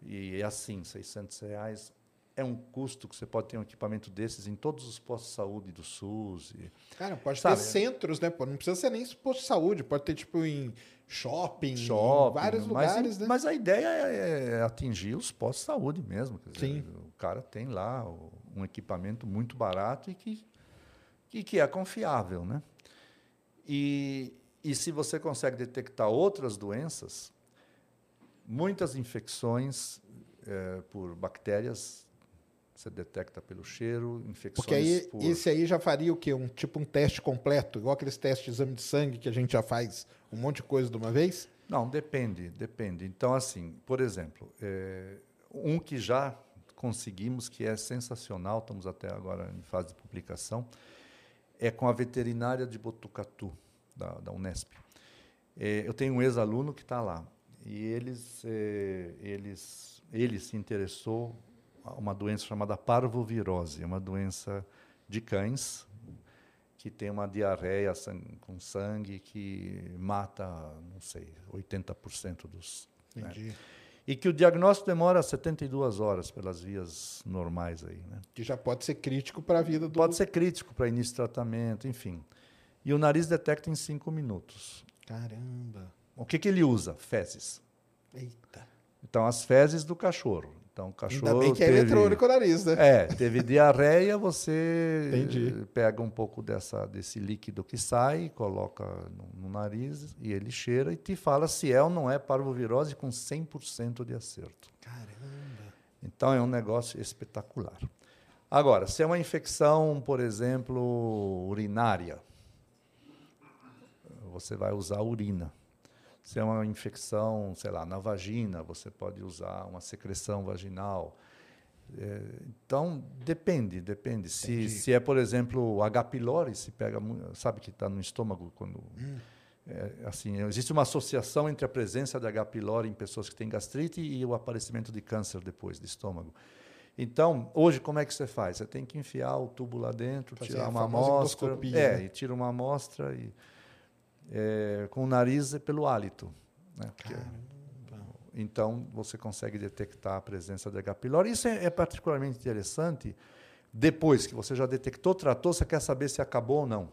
E é assim, 600 reais é um custo que você pode ter um equipamento desses em todos os postos de saúde do SUS. E, Cara, pode sabe? ter centros, né? Não precisa ser nem posto de saúde, pode ter tipo em shopping, shopping em vários lugares, mas, né? Mas a ideia é, é, atingir os postos de saúde mesmo. Dizer, Sim. O cara tem lá um equipamento muito barato e que, que, que é confiável, né? E, e se você consegue detectar outras doenças, Muitas infecções é, por bactérias você detecta pelo cheiro, infecções Porque aí, por... esse aí já faria o quê? Um, tipo um teste completo, igual aqueles testes de exame de sangue que a gente já faz um monte de coisa de uma vez? Não, depende, depende. Então, assim, por exemplo, é, um que já conseguimos, que é sensacional, estamos até agora em fase de publicação, é com a veterinária de Botucatu, da, da Unesp. É, eu tenho um ex-aluno que está lá. E eles, eh, eles, ele se interessou uma doença chamada parvovirose, uma doença de cães que tem uma diarreia com sangue que mata, não sei, 80% dos. Né? Entendi. Né? E que o diagnóstico demora 72 horas pelas vias normais aí, né? Que já pode ser crítico para a vida do. Pode ser crítico para início de tratamento, enfim. E o nariz detecta em cinco minutos. Caramba! O que, que ele usa? Fezes. Eita. Então, as fezes do cachorro. Então, o cachorro. Ainda bem que é teve, eletrônico o nariz, né? É, teve diarreia, você Entendi. pega um pouco dessa, desse líquido que sai, coloca no, no, nariz e ele cheira e te fala se é ou não é parvovirose com 100% de acerto. Caramba! Então, é um negócio espetacular. Agora, se é uma infecção, por exemplo, urinária, você vai usar urina. Se é uma infecção, sei lá, na vagina, você pode usar uma secreção vaginal. É, então, depende, depende. Se, se é, por exemplo, H. pylori, se pega, sabe que está no estômago quando. Hum. É, assim, existe uma associação entre a presença de H. pylori em pessoas que têm gastrite e o aparecimento de câncer depois de estômago. Então, hoje, como é que você faz? Você tem que enfiar o tubo lá dentro, Fazer tirar uma amostra. É, né? e tira uma amostra e é, com o nariz é pelo hálito. Né? Porque, então, você consegue detectar a presença de H. pylori. Isso é, é, particularmente interessante. Depois que você já detectou, tratou, você quer saber se acabou ou não.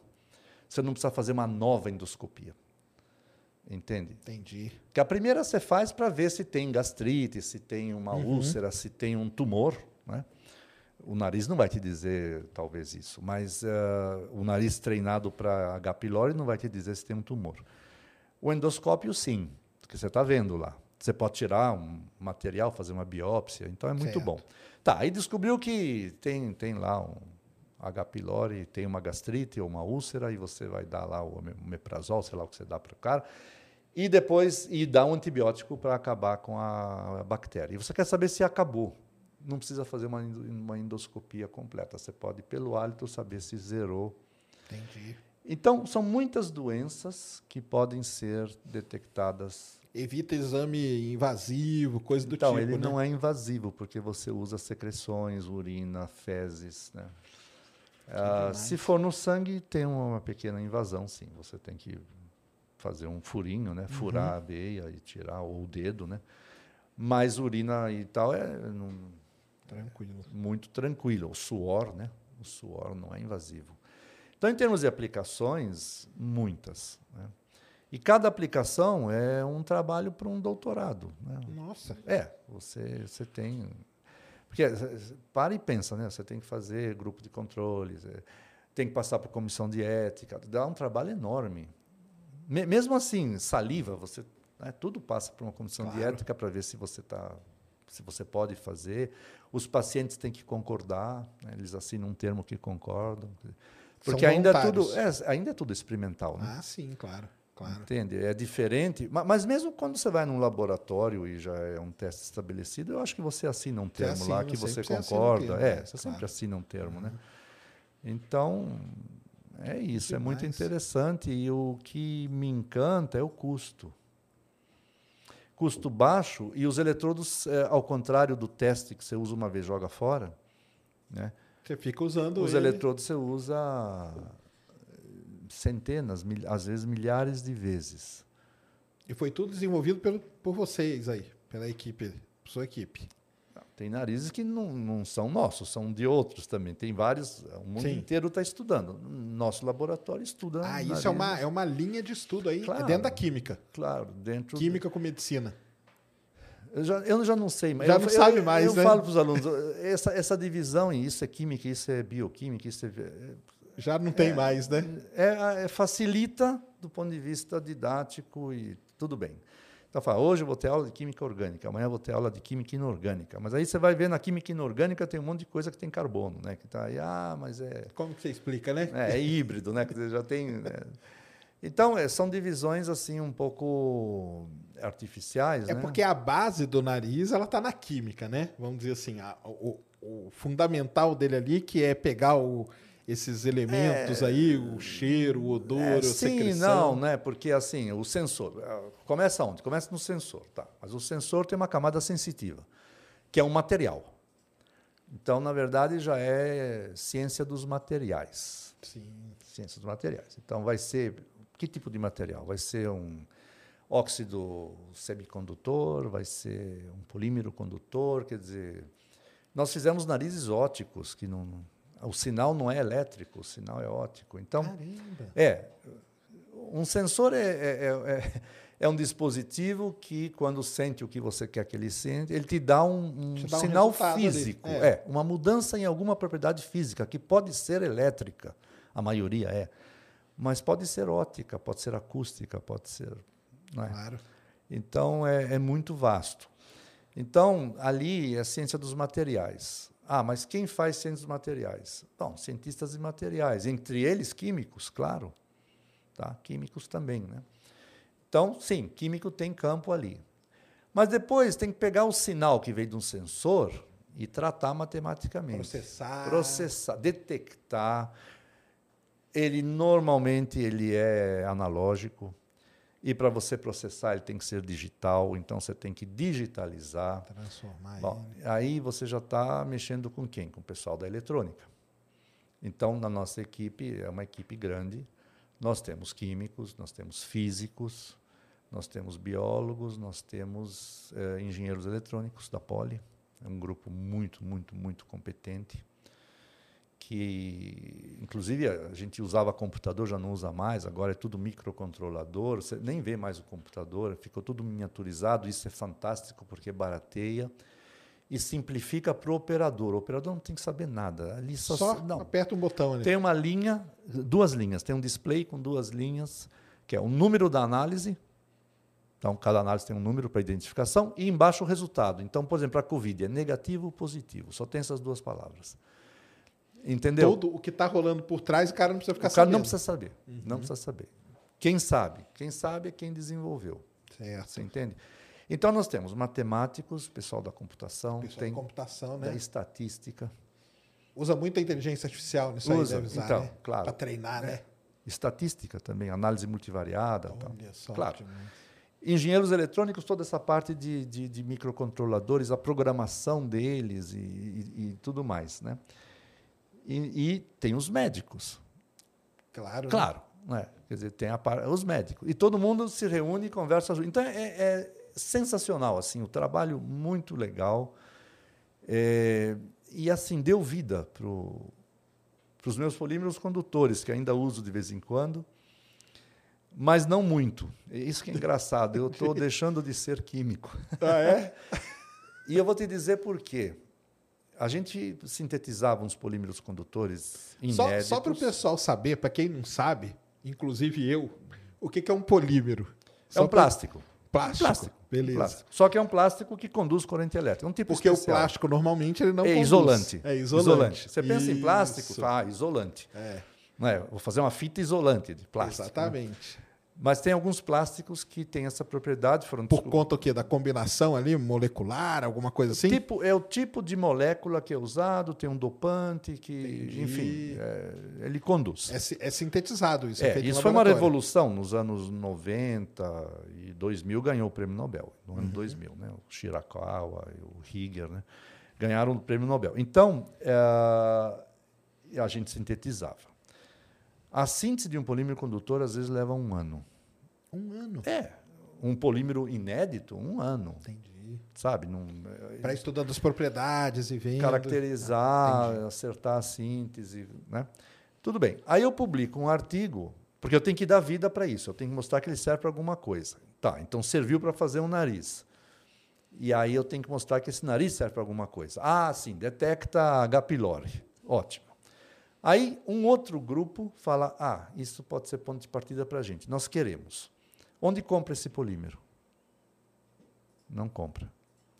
Você não precisa fazer uma nova endoscopia. Entende? Entendi. Que a primeira você faz para ver se tem gastrite, se tem uma uhum. úlcera, se tem um tumor. Né? O nariz não vai te dizer talvez isso, mas uh, o nariz treinado para H. pylori não vai te dizer se tem um tumor. O endoscópio, sim, porque você está vendo lá. Você pode tirar um material, fazer uma biópsia, então é muito certo. bom. Tá, aí descobriu que tem, tem lá um H. pylori, tem uma gastrite ou uma úlcera, e você vai dar lá o meprazol, sei lá o que você dá para o cara, e depois e dá um antibiótico para acabar com a bactéria. E você quer saber se acabou não precisa fazer uma, uma endoscopia completa. Você pode, pelo hálito, saber se zerou. Entendi. Então, são muitas doenças que podem ser detectadas. Evita exame invasivo, coisa do então, tipo. Então, ele né? não é invasivo, porque você usa secreções, urina, fezes. Né? Ah, se for no sangue, tem uma pequena invasão, sim. Você tem que fazer um furinho, né? Furar Uhum. a veia e tirar ou o dedo, né? Mas urina e tal é não- Tranquilo. muito tranquilo. O suor, né? O suor não é invasivo. Então, em termos de aplicações, muitas. Né? E cada aplicação é um trabalho para um doutorado. Né? Nossa. É, você, você tem. Porque eh, para e pensa, né? Você tem que fazer grupo de controles, eh, tem que passar por comissão de ética, dá um trabalho enorme. Me- mesmo assim, saliva, você né, tudo passa por uma comissão de Claro. ética para ver se você tá, se você pode fazer. Os pacientes têm que concordar, né? eles assinam um termo que concordam, porque ainda é tudo, é, ainda é tudo experimental, né? Ah, sim, claro. Claro. Entende? É diferente. Ma- Mas mesmo quando você vai num laboratório e já é um teste estabelecido, eu acho que você assina um termo assina, lá que você assina um concorda. termo, é, né? você Claro. sempre assina um termo, né? Então, é isso, é muito interessante. E o que me encanta é o custo. Custo baixo e os eletrodos, é, ao contrário do teste que você usa uma vez joga fora, né? Você fica usando Os ele. eletrodos você usa centenas, mil- às vezes milhares de vezes. E foi tudo desenvolvido pelo, por vocês aí, pela equipe, sua equipe. Tem narizes que não, não são nossos, são de outros também. Tem vários, o mundo Sim. inteiro está estudando. Nosso laboratório estuda. Ah, isso narizes, é uma, é uma linha de estudo aí, Claro. dentro da química. Claro, dentro. Química com medicina. Eu já, eu já não sei, mas Já eu, não eu- sabe eu, mais, Eu né? falo para os alunos, essa, essa divisão, e isso é química, isso é bioquímica, isso é, Já não tem mais, né? é, é- facilita do ponto de vista didático e tudo bem. Então, fala, hoje eu vou ter aula de química orgânica, amanhã eu vou ter aula de química inorgânica. Mas aí você vai ver na química inorgânica tem um monte de coisa que tem carbono, né? Que tá aí, ah, mas é, Como que você explica, né? é, é híbrido, né? Quer dizer, já tem. né? Então, é, são divisões assim um pouco artificiais, É né? porque a base do nariz, ela tá na química, né? Vamos dizer assim, a- o, o fundamental dele ali, que é pegar o- esses elementos aí, o cheiro, o odor, É, a sim, secreção. não, né? Porque assim, o sensor ah, começa onde? Começa no sensor, tá? Mas o sensor tem uma camada sensitiva, que é um material. Então, na verdade, já é ciência dos materiais. Sim. Ciência dos materiais. Então, vai ser que tipo de material? Vai ser um óxido semicondutor, vai ser um polímero condutor, quer dizer, nós fizemos narizes óticos que não o sinal não é elétrico, o sinal é óptico. Então, Caramba. é. Um sensor é, é, é, é um dispositivo que, quando sente o que você quer que ele sente, ele te dá um, um Te dá um sinal ali. físico. É. É. uma mudança em alguma propriedade física, que pode ser elétrica, a maioria é. Mas pode ser ótica, pode ser acústica, pode ser. é? Claro. Então, é, é muito vasto. Então, ali é a ciência dos materiais. Ah, mas quem faz ciência dos materiais? Bom, cientistas de materiais, entre eles químicos, claro. Tá? Químicos também, né? Então, sim, químico tem campo ali. Mas depois tem que pegar o sinal que veio de um sensor e tratar matematicamente. Processar. Processar, detectar. Ele normalmente ele é analógico. E para você processar, ele tem que ser digital, então você tem que digitalizar. Transformar Bom, ele. aí você já está mexendo com quem? Com o pessoal da eletrônica. Então, na nossa equipe, é uma equipe grande, nós temos químicos, nós temos físicos, nós temos biólogos, nós temos eh, engenheiros eletrônicos da Poli. É um grupo muito, muito, muito competente. Que, inclusive, a gente usava computador, já não usa mais, agora é tudo microcontrolador, você nem vê mais o computador, ficou tudo miniaturizado. Isso é fantástico porque barateia e simplifica para o operador. O operador não tem que saber nada. Ali só, Só não. aperta um botão ali. Tem uma linha, duas linhas. Tem um display com duas linhas, que é o número da análise. Então, cada análise tem um número para identificação e embaixo o resultado. Então, por exemplo, a COVID é negativo ou positivo. Só tem essas duas palavras. Entendeu? Todo o que está rolando por trás, o cara não precisa ficar o cara sabendo. não precisa saber. Não precisa saber. Quem sabe? Quem sabe é quem desenvolveu. Certo. Você entende? Então, nós temos matemáticos, pessoal da computação, Pessoal tem de computação, da né? estatística. Usa muita inteligência artificial nisso Usa, aí, deve usar, então, né? claro. Para treinar, né? Estatística também, análise multivariada. tal. Olha só. Claro. Engenheiros eletrônicos, toda essa parte de, de, de microcontroladores, a programação deles e, e- e tudo mais. Né? E, e tem os médicos. Claro. né? Claro. Né? Quer dizer, tem a, par- os médicos. E todo mundo se reúne e conversa. Então, é, é sensacional, assim, o trabalho muito legal. É, e, assim, deu vida para os meus polímeros condutores, que ainda uso de vez em quando, mas não muito. É Isso que é engraçado. Eu estou deixando de ser químico. Ah, é? E eu vou te dizer por quê. A gente sintetizava uns polímeros condutores Só, inéditos. só para o pessoal saber, para quem não sabe, inclusive eu, o que, que é um polímero? É Só um pra- plástico. Plástico. Plástico. Beleza. Plástico. Só que é um plástico que conduz corrente elétrica. É um tipo Porque o especial. plástico normalmente ele não é conduz. isolante. É isolante. Você pensa em plástico, Isso. ah, isolante. É, Não é? Vou fazer uma fita isolante de plástico. né? Mas tem alguns plásticos que têm essa propriedade. Foram Por conta o quê? Da combinação ali, molecular, alguma coisa assim? Tipo, é o tipo de molécula que é usado, tem um dopante que, Entendi. enfim, é, ele conduz. É, é sintetizado isso. É, em isso foi uma revolução nos anos 90 e 2000 ganhou o prêmio Nobel, no Uhum. ano 2000, né? O Shirakawa e o Higger, né? Ganharam o prêmio Nobel. Então, eh, a gente sintetizava. A síntese de um polímero condutor às vezes leva um ano. Um ano. É, um polímero inédito, um ano, Entendi. sabe? Não, Para estudando as propriedades e vendo. caracterizar, acertar a síntese, né? Tudo bem. Aí eu publico um artigo, porque eu tenho que dar vida para isso, eu tenho que mostrar que ele serve para alguma coisa. Tá, então serviu para fazer um nariz. E aí eu tenho que mostrar que esse nariz serve para alguma coisa. Ah, sim, detecta H. pylori. Ótimo. Aí um outro grupo fala: ah, isso pode ser ponto de partida para a gente. Nós queremos. Onde compra esse polímero? Não compra.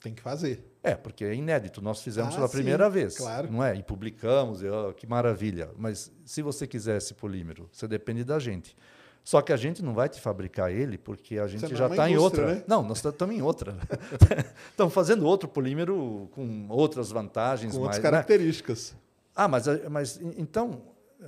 Tem que fazer. É, porque é inédito. Nós fizemos Ah, pela sim, primeira vez. claro. Não é? E publicamos, e, ó, que maravilha. Mas se você quiser esse polímero, você depende da gente. Só que a gente não vai te fabricar ele porque a gente Você já é está em indústria, outra. né? Não, nós estamos em outra. Estamos fazendo outro polímero com outras vantagens. Com outras mais, né? Ah, mas, a- mas en- então, eh,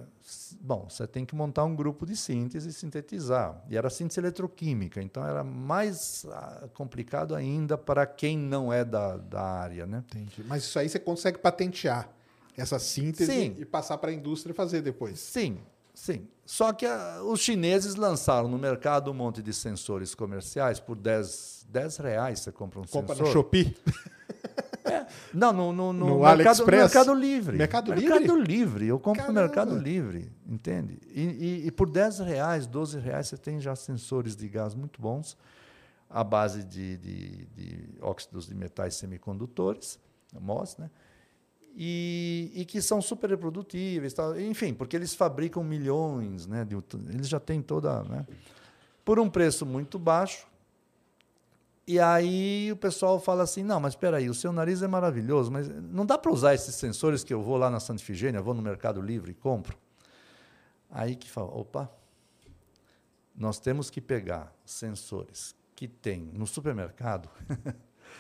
bom, você tem que montar um grupo de síntese e sintetizar. E era síntese eletroquímica, então era mais ah, complicado ainda para quem não é da, da área, né? Entendi. Mas isso aí você consegue patentear essa síntese Sim. e passar para a indústria fazer depois. Sim, sim. Só que ah, os chineses lançaram no mercado um monte de sensores comerciais por 10, 10 reais você compra um Compra sensor. no Shopee. Não, no, no, no, No mercado, AliExpress? Mercado Livre. Mercado Mercado Livre. Eu compro Caramba. no Mercado Livre, entende? E, e, e por 10 reais, 12 reais, você tem já sensores de gás muito bons, à base de, de, de óxidos de metais semicondutores, MOS, né? E, e que são super reprodutíveis, tal. enfim, porque eles fabricam milhões, né? de eles já têm toda. Né? Por um preço muito baixo, e aí o pessoal fala assim: não, mas espera aí, o seu nariz é maravilhoso, mas não dá para usar esses sensores que eu vou lá na Santa Ifigênia, vou no Mercado Livre e compro. Aí que fala: opa, nós temos que pegar sensores que tem no supermercado,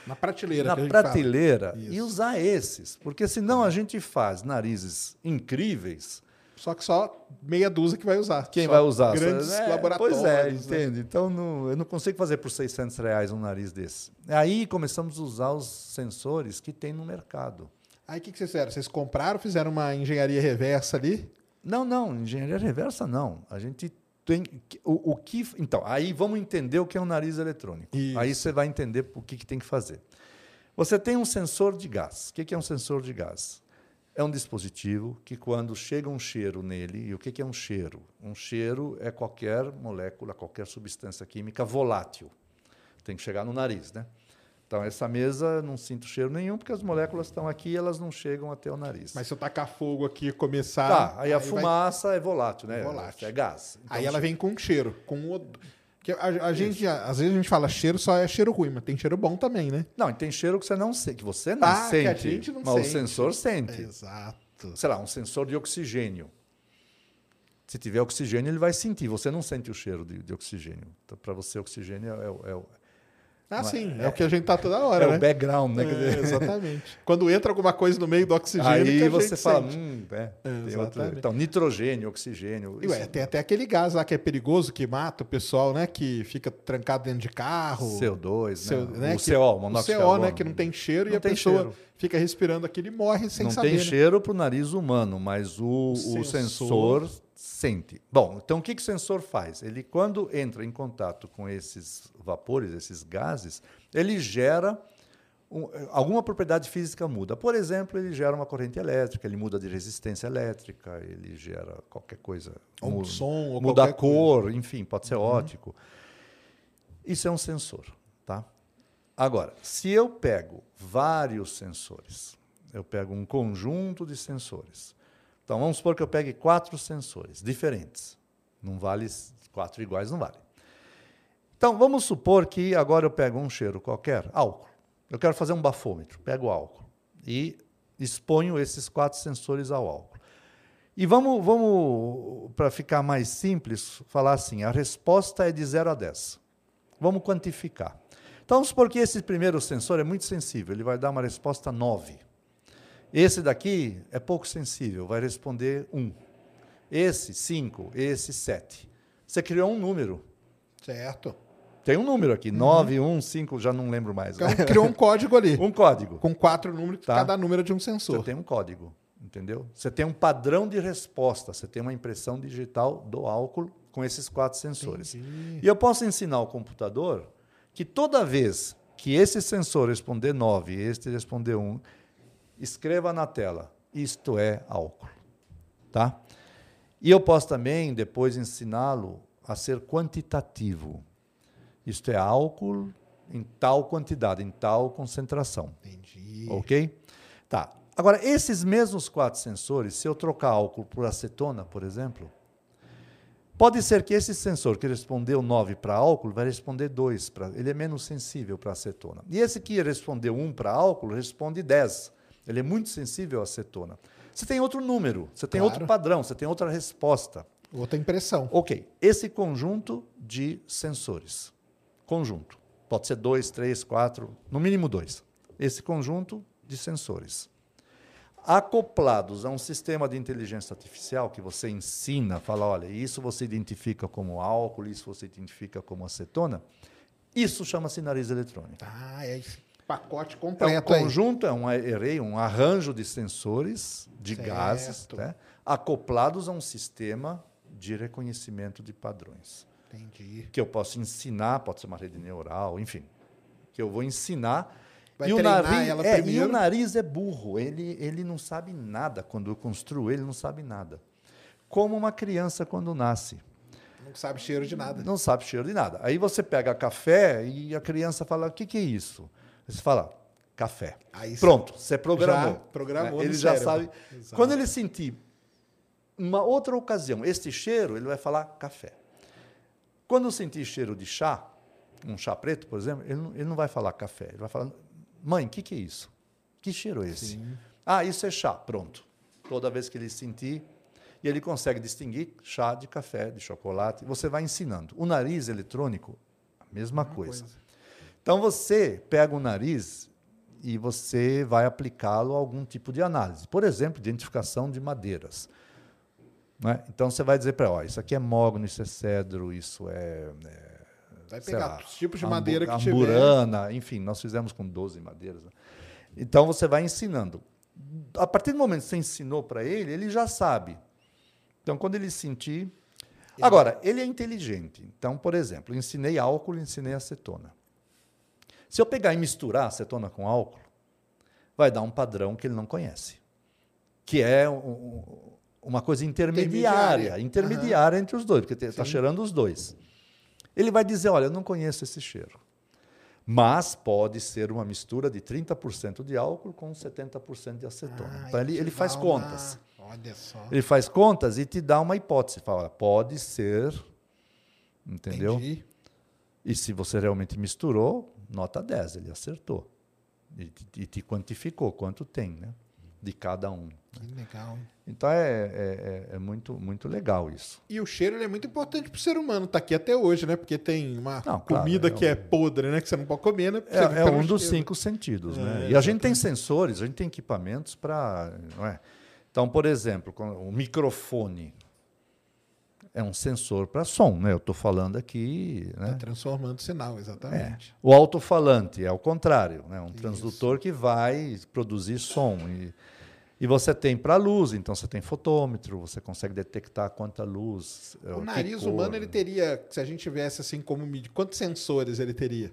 Na prateleira. na prateleira, e usar esses, porque senão a gente faz narizes incríveis. Só que só meia dúzia que vai usar. Quem Só vai usar? Grandes É, laboratórios. Pois é, né? entende? Então não- eu não consigo fazer por 600 reais um nariz desse. Aí começamos a usar os sensores que tem no mercado. Aí o que, que vocês fizeram? Vocês compraram, fizeram uma engenharia reversa ali? Não, não, engenharia reversa não. A gente tem o, o que então aí vamos entender o que é um nariz eletrônico. Isso. Aí você vai entender o que, que tem que fazer. Você tem um sensor de gás. O que, que é um sensor de gás? É um dispositivo que quando chega um cheiro nele, e o que, é um cheiro? Um cheiro é qualquer molécula, qualquer substância química volátil. Tem que chegar no nariz, né? Então essa mesa não sinto cheiro nenhum porque as moléculas estão aqui e elas não chegam até o nariz. Mas se eu tacar fogo aqui e começar. Tá, aí a vai- fumaça é volátil, né? É volátil. É gás. Então, Aí ela vem com cheiro, com o... que a, a gente, às vezes a gente fala cheiro só é cheiro ruim, mas tem cheiro bom também, né? Não, e tem cheiro que você não sente, que você não Ah, que sente, a gente não mas sente. o sensor sente. Exato. Sei lá, um sensor de oxigênio. Se tiver oxigênio, ele vai sentir. Você não sente o cheiro de, de oxigênio. Então, para você, oxigênio é, é o- Ah, sim, é, é, o que a gente tá toda hora. É né? o background, né? É, exatamente. Quando entra alguma coisa no meio do oxigênio. Aí você fala, hum, é, é outro, então, nitrogênio, oxigênio. E, ué, tem até aquele gás lá que é perigoso, que mata o pessoal, né? Que fica trancado dentro de carro. CO2, CO, né? né? O que, CO, monóxido o CO, né? Que não tem cheiro não e a pessoa cheiro. fica respirando aquilo e morre sem não saber. Não tem né? cheiro para o nariz humano, mas o, o, o sensor, sensor sente. Bom, então o que, que o sensor faz? Ele, quando entra em contato com esses vapores, esses gases, ele gera um, alguma propriedade física muda. Por exemplo, ele gera uma corrente elétrica, ele muda de resistência elétrica, ele gera qualquer coisa. Um muda, som, ou muda a cor, coisa. enfim, pode ser uhum. ótico. Isso é um sensor, tá? Agora, se eu pego vários sensores, eu pego um conjunto de sensores então vamos supor que eu pegue quatro sensores diferentes. Não vale quatro iguais, não vale. Então vamos supor que agora eu pego um cheiro qualquer, álcool. Eu quero fazer um bafômetro, pego álcool e exponho esses quatro sensores ao álcool. E vamos, vamos para ficar mais simples, falar assim: a resposta é de 0 a 10. Vamos quantificar. Então, vamos supor que esse primeiro sensor é muito sensível, ele vai dar uma resposta 9. Esse daqui é pouco sensível, vai responder 1. Um. Esse, 5. Esse, 7. Você criou um número. Certo. Tem um número aqui, 9, 1, 5, já não lembro mais. Então, criou um código ali. um código. Com quatro números, tá. cada número de um sensor. Você tem um código, entendeu? Você tem um padrão de resposta, você tem uma impressão digital do álcool com esses quatro sensores. Entendi. E eu posso ensinar ao computador que toda vez que esse sensor responder 9 e este responder 1, escreva na tela: isto é álcool. Tá? E eu posso também depois ensiná-lo a ser quantitativo. Isto é álcool em tal quantidade, em tal concentração. Entendi. Ok? Tá. Agora, esses mesmos quatro sensores, se eu trocar álcool por acetona, por exemplo, pode ser que esse sensor que respondeu 9 para álcool vai responder 2. Pra, ele é menos sensível para acetona. E esse que respondeu 1 para álcool responde 10. Ele é muito sensível à acetona. Você tem outro número, você tem claro. outro padrão, você tem outra resposta. Outra impressão. Ok. Esse conjunto de sensores. Conjunto. Pode ser dois, três, quatro, no mínimo dois. Esse conjunto de sensores. Acoplados a um sistema de inteligência artificial que você ensina, fala, olha, isso você identifica como álcool, isso você identifica como acetona, isso chama-se nariz eletrônico. Ah, é isso pacote completo. É um conjunto, aí. é um array, um arranjo de sensores de certo. gases né, acoplados a um sistema de reconhecimento de padrões. Entendi. Que eu posso ensinar, pode ser uma rede neural, enfim. Que eu vou ensinar. Vai e, o nariz, é, e o nariz é burro, ele, ele não sabe nada. Quando eu construo, ele não sabe nada. Como uma criança quando nasce. Não sabe cheiro de nada. Não sabe cheiro de nada. Aí você pega café e a criança fala: o que, que é isso? Você fala, café. Aí Pronto, você programou. Já programou né? Ele já cérebro. sabe. Exato. Quando ele sentir uma outra ocasião este cheiro, ele vai falar café. Quando sentir cheiro de chá, um chá preto, por exemplo, ele não, ele não vai falar café. Ele vai falar, mãe, o que, que é isso? Que cheiro é esse? Sim. Ah, isso é chá. Pronto. Toda vez que ele sentir, e ele consegue distinguir chá de café, de chocolate. Você vai ensinando. O nariz eletrônico, a mesma, mesma coisa. coisa. Então você pega o nariz e você vai aplicá-lo a algum tipo de análise. Por exemplo, identificação de madeiras. Né? Então você vai dizer para ela, isso aqui é mogno, isso é cedro, isso é. é vai pegar lá, os tipos de madeira que amburana, tiver. enfim, nós fizemos com 12 madeiras. Né? Então você vai ensinando. A partir do momento que você ensinou para ele, ele já sabe. Então quando ele sentir. Agora, ele é inteligente. Então, por exemplo, ensinei álcool, ensinei acetona. Se eu pegar e misturar acetona com álcool, vai dar um padrão que ele não conhece, que é um, uma coisa intermediária, intermediária uhum. entre os dois, porque está cheirando os dois. Ele vai dizer, olha, eu não conheço esse cheiro. Mas pode ser uma mistura de 30% de álcool com 70% de acetona. Ah, então ele, ele faz uma... contas. Olha só. Ele faz contas e te dá uma hipótese. Fala, pode ser, entendeu? Entendi. E se você realmente misturou, nota 10, ele acertou. E, e te quantificou quanto tem, né? de cada um. Que legal. Então é, é, é, é muito, muito legal isso. E o cheiro é muito importante para o ser humano. Está aqui até hoje, né? Porque tem uma Não, comida claro, é que um- é podre, né? Que você não pode comer, né? É, é um dos cheiro. cinco sentidos, né? É, E a gente tem sensores, a gente tem equipamentos para. Então, por exemplo, o microfone é um sensor para som, né? Eu estou falando aqui, Tá né? transformando o sinal, É. exatamente. O alto-falante é o contrário, né? Um transdutor que vai produzir som. E, e você tem para luz, então você tem fotômetro, você consegue detectar quanta luz. O que nariz cor. humano, ele teria, se a gente tivesse assim como mídia, quantos sensores ele teria?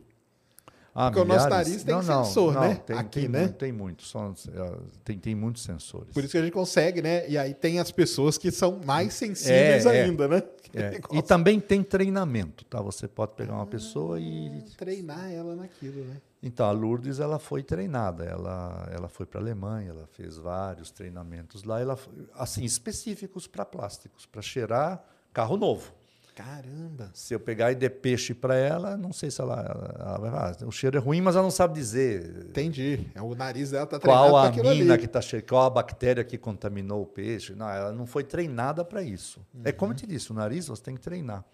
Ah, Porque o nosso milhares? nariz tem não, sensor, não, né? Tem, Aqui, tem, né? Tem muitos, são, eh, tem, tem muitos sensores. Por isso que a gente consegue, né? E aí tem as pessoas que são mais sensíveis É, é. ainda, né? É. E também tem treinamento, tá? Você pode pegar uma pessoa e Treinar ela naquilo, né? então a Lourdes ela foi treinada, ela ela foi para a Alemanha, ela fez vários treinamentos lá, ela assim específicos para plásticos, para cheirar carro novo. Caramba. Se eu pegar e der peixe para ela, não sei se ela, ela- vai falar, "Ah, o cheiro é ruim, mas ela não sabe dizer Entendi. É, O nariz dela tá treinado qual a mina ali. que está cheirando, qual a bactéria que contaminou o peixe. Não, ela não foi treinada para isso. É Uhum. como eu te disse, o nariz você tem que treinar.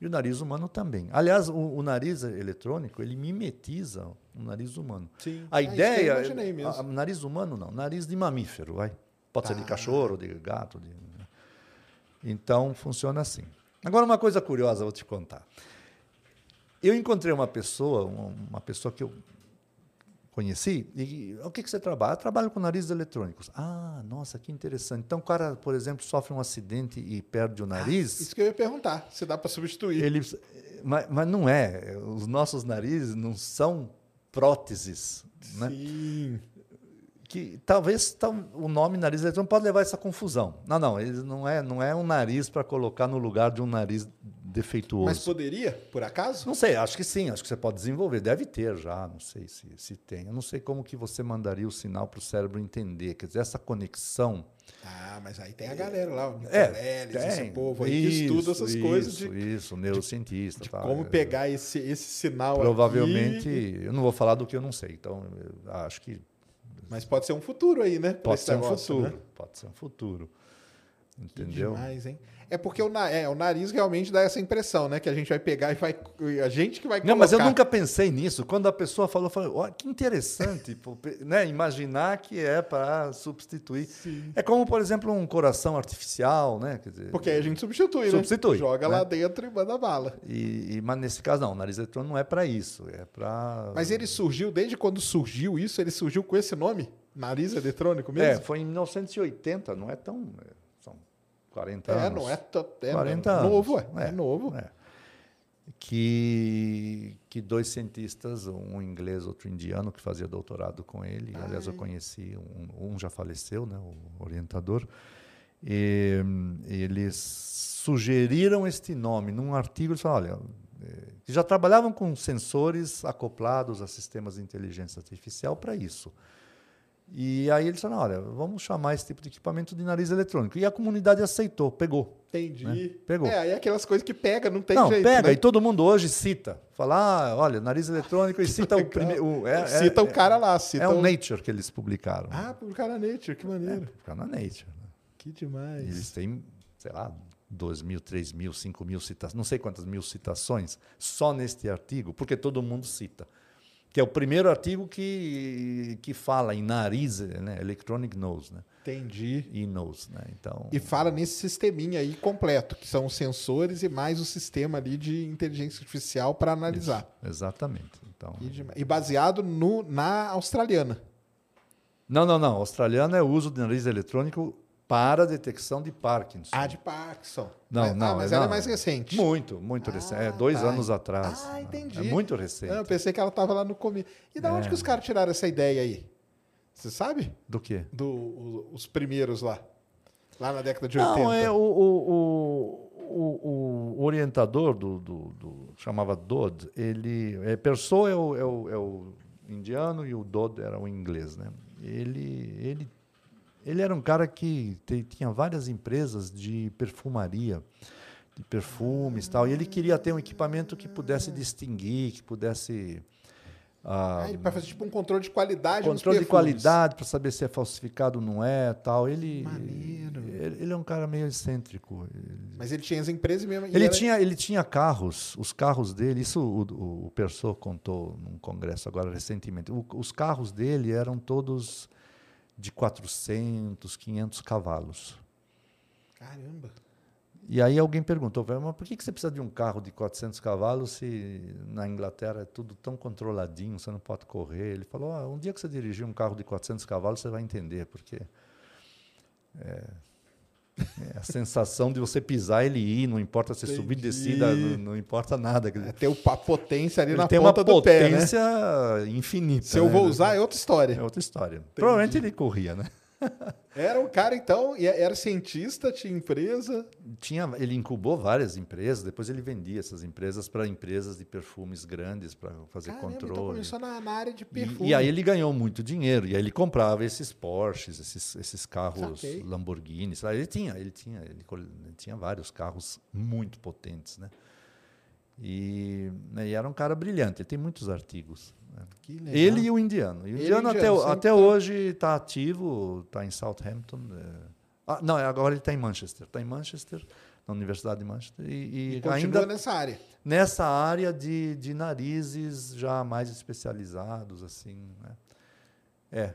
E o nariz humano também. Aliás, o, o nariz eletrônico, ele mimetiza o nariz humano. Sim. A Ah, isso que eu ideia. imaginei mesmo. a- a- nariz humano não, nariz de mamífero, vai. Pode ser de Tá. cachorro, de gato. de- Então, funciona assim. Agora, uma coisa curiosa, vou te contar. Eu encontrei uma pessoa, uma, pessoa que eu conheci, e o que, que você trabalha? Eu trabalho com narizes eletrônicos. Ah, nossa, que interessante. Então, o cara, por exemplo, sofre um acidente e perde o nariz. Isso que eu ia perguntar. Se dá para substituir. Ele, mas, mas não é. Os nossos narizes não são próteses. Né? Sim. Que talvez tal- o nome nariz eletrônico pode levar a essa confusão. Não, não, ele não é, não é um nariz para colocar no lugar de um nariz defeituoso. Mas poderia, por acaso? Não sei, acho que sim, acho que você pode desenvolver, deve ter já, não sei se, se tem. Eu não sei como que você mandaria o sinal para o cérebro entender, quer dizer, essa conexão. Ah, mas aí tem a galera lá, o É, Nicoleles, esse tem. povo aí que estuda essas Isso, coisas Isso, de, isso, neurocientista. de tal. como É, pegar esse, esse sinal Provavelmente, aqui. eu não vou falar do que eu não sei, então eu acho que Mas pode ser um futuro aí, né? pode ser um negócio, futuro. né? Pode ser um futuro. Que Entendeu? Demais, hein? É porque o, na- é, o nariz realmente dá essa impressão, né? Que a gente vai pegar e vai. A gente que vai Não, mas eu colocar. nunca pensei nisso. Quando a pessoa falou, eu falei, olha, que interessante, pô, né? imaginar que é para substituir. É como, por exemplo, um coração artificial, né? Quer dizer, Porque aí a gente substitui, Substitui, né? Joga né? lá dentro e manda bala. e, e- mas nesse caso, não, o nariz eletrônico não é para isso, é para... Mas ele surgiu, desde quando surgiu isso, ele surgiu com esse nome? Nariz eletrônico mesmo? É, foi em 1980, não é tão... é, São 40 É, anos. não é, to- é 40 é anos. novo. É, É, novo. É. Que, que dois cientistas, um inglês, outro indiano, que fazia doutorado com ele, aliás, eu conheci, um, um já faleceu, né, o orientador, e, eles sugeriram este nome num artigo, eles falaram, olha, eh, já trabalhavam com sensores acoplados a sistemas de inteligência artificial para isso. E aí eles falaram, olha, vamos chamar esse tipo de equipamento de nariz eletrônico. E a comunidade aceitou, pegou. Entendi. Né? Pegou. É, aí aquelas coisas que pega, não tem não, jeito. pega, né? e todo mundo hoje cita. Fala, ah, olha, nariz eletrônico, e cita o primeiro. É, Cita é, o cara lá, cita É o... um Nature que eles publicaram. Ah, por cara Nature, que é, maneiro. fica na Nature. né? Que demais. Eles têm, sei lá, 2 mil, 3 mil, 5 mil citações, não sei quantas mil citações, só neste artigo, porque todo mundo cita. Que é o primeiro artigo que, que fala em nariz, né? Electronic Nose, né? Entendi. E nose, né? Então, E fala nesse sisteminha aí completo, que são os sensores e mais o sistema ali de inteligência artificial para analisar. exatamente. Então, Que demais. E baseado no, na australiana. não, não, não. Australiano é o uso de nariz eletrônico para detecção de Parkinson. A de Parkinson. Não, mas, não. Ah, mas é- ela é não. mais recente. Muito, muito recente. É dois tá. anos atrás. Ah, entendi. É muito recente. Ah, eu pensei que ela estava lá no começo. E da onde É. que os caras tiraram essa ideia aí? Você sabe? Do quê? Do, o- os primeiros lá. Lá na década de 80. Não, é o, o, o, o- orientador do, do, do- chamava Dodd, ele é, Perso é o, é, o, é o indiano e o Dodd era o inglês, né? Ele ele ele era um cara que te- tinha várias empresas de perfumaria, de perfumes e tal, e ele queria ter um equipamento que pudesse distinguir, que pudesse Ah, ah, ele vai fazer tipo um controle de qualidade Controle de qualidade para saber se é falsificado ou não é, tal. Ele. Ele, ele é um cara meio excêntrico. Mas ele tinha as empresas mesmo. Ele era... tinha, ele tinha carros, os carros dele. Isso o, o, o Persô contou num congresso agora recentemente. O, os carros dele eram todos de 400, 500 cavalos. Caramba. E aí alguém perguntou, mas por que você precisa de um carro de 400 cavalos se na Inglaterra é tudo tão controladinho, você não pode correr? Ele falou, ah, um dia que você dirigir um carro de 400 cavalos, você vai entender, porque é, é a sensação de você pisar ele ir, não importa se subir descida, não, não, importa nada. É ter a potência ali ele na tem ponta do pé, né? Tem uma potência infinita. Se eu né? vou usar, é outra história. É outra história. Entendi. Provavelmente ele corria, né? Era um cara, então, era cientista, tinha empresa. Tinha, ele incubou várias empresas, depois ele vendia essas empresas para empresas de perfumes grandes para fazer Caramba, então controle. Então começou na, na, área de perfume. E, e, aí ele ganhou muito dinheiro, e aí ele comprava esses Porsches, esses, esses carros Saquei. Lamborghinis. Ele tinha, ele tinha, ele, ele tinha vários carros muito potentes, né? E, né, e, era um cara brilhante. Ele tem muitos artigos. Ele e o indiano. E o indiano, até, até tá... hoje está ativo, está em Southampton. É... Ah, não, agora ele está em Manchester. Está em Manchester, na Universidade de Manchester. E, e, e ainda nessa área. Nessa área de, de narizes já mais especializados, assim. Né? É.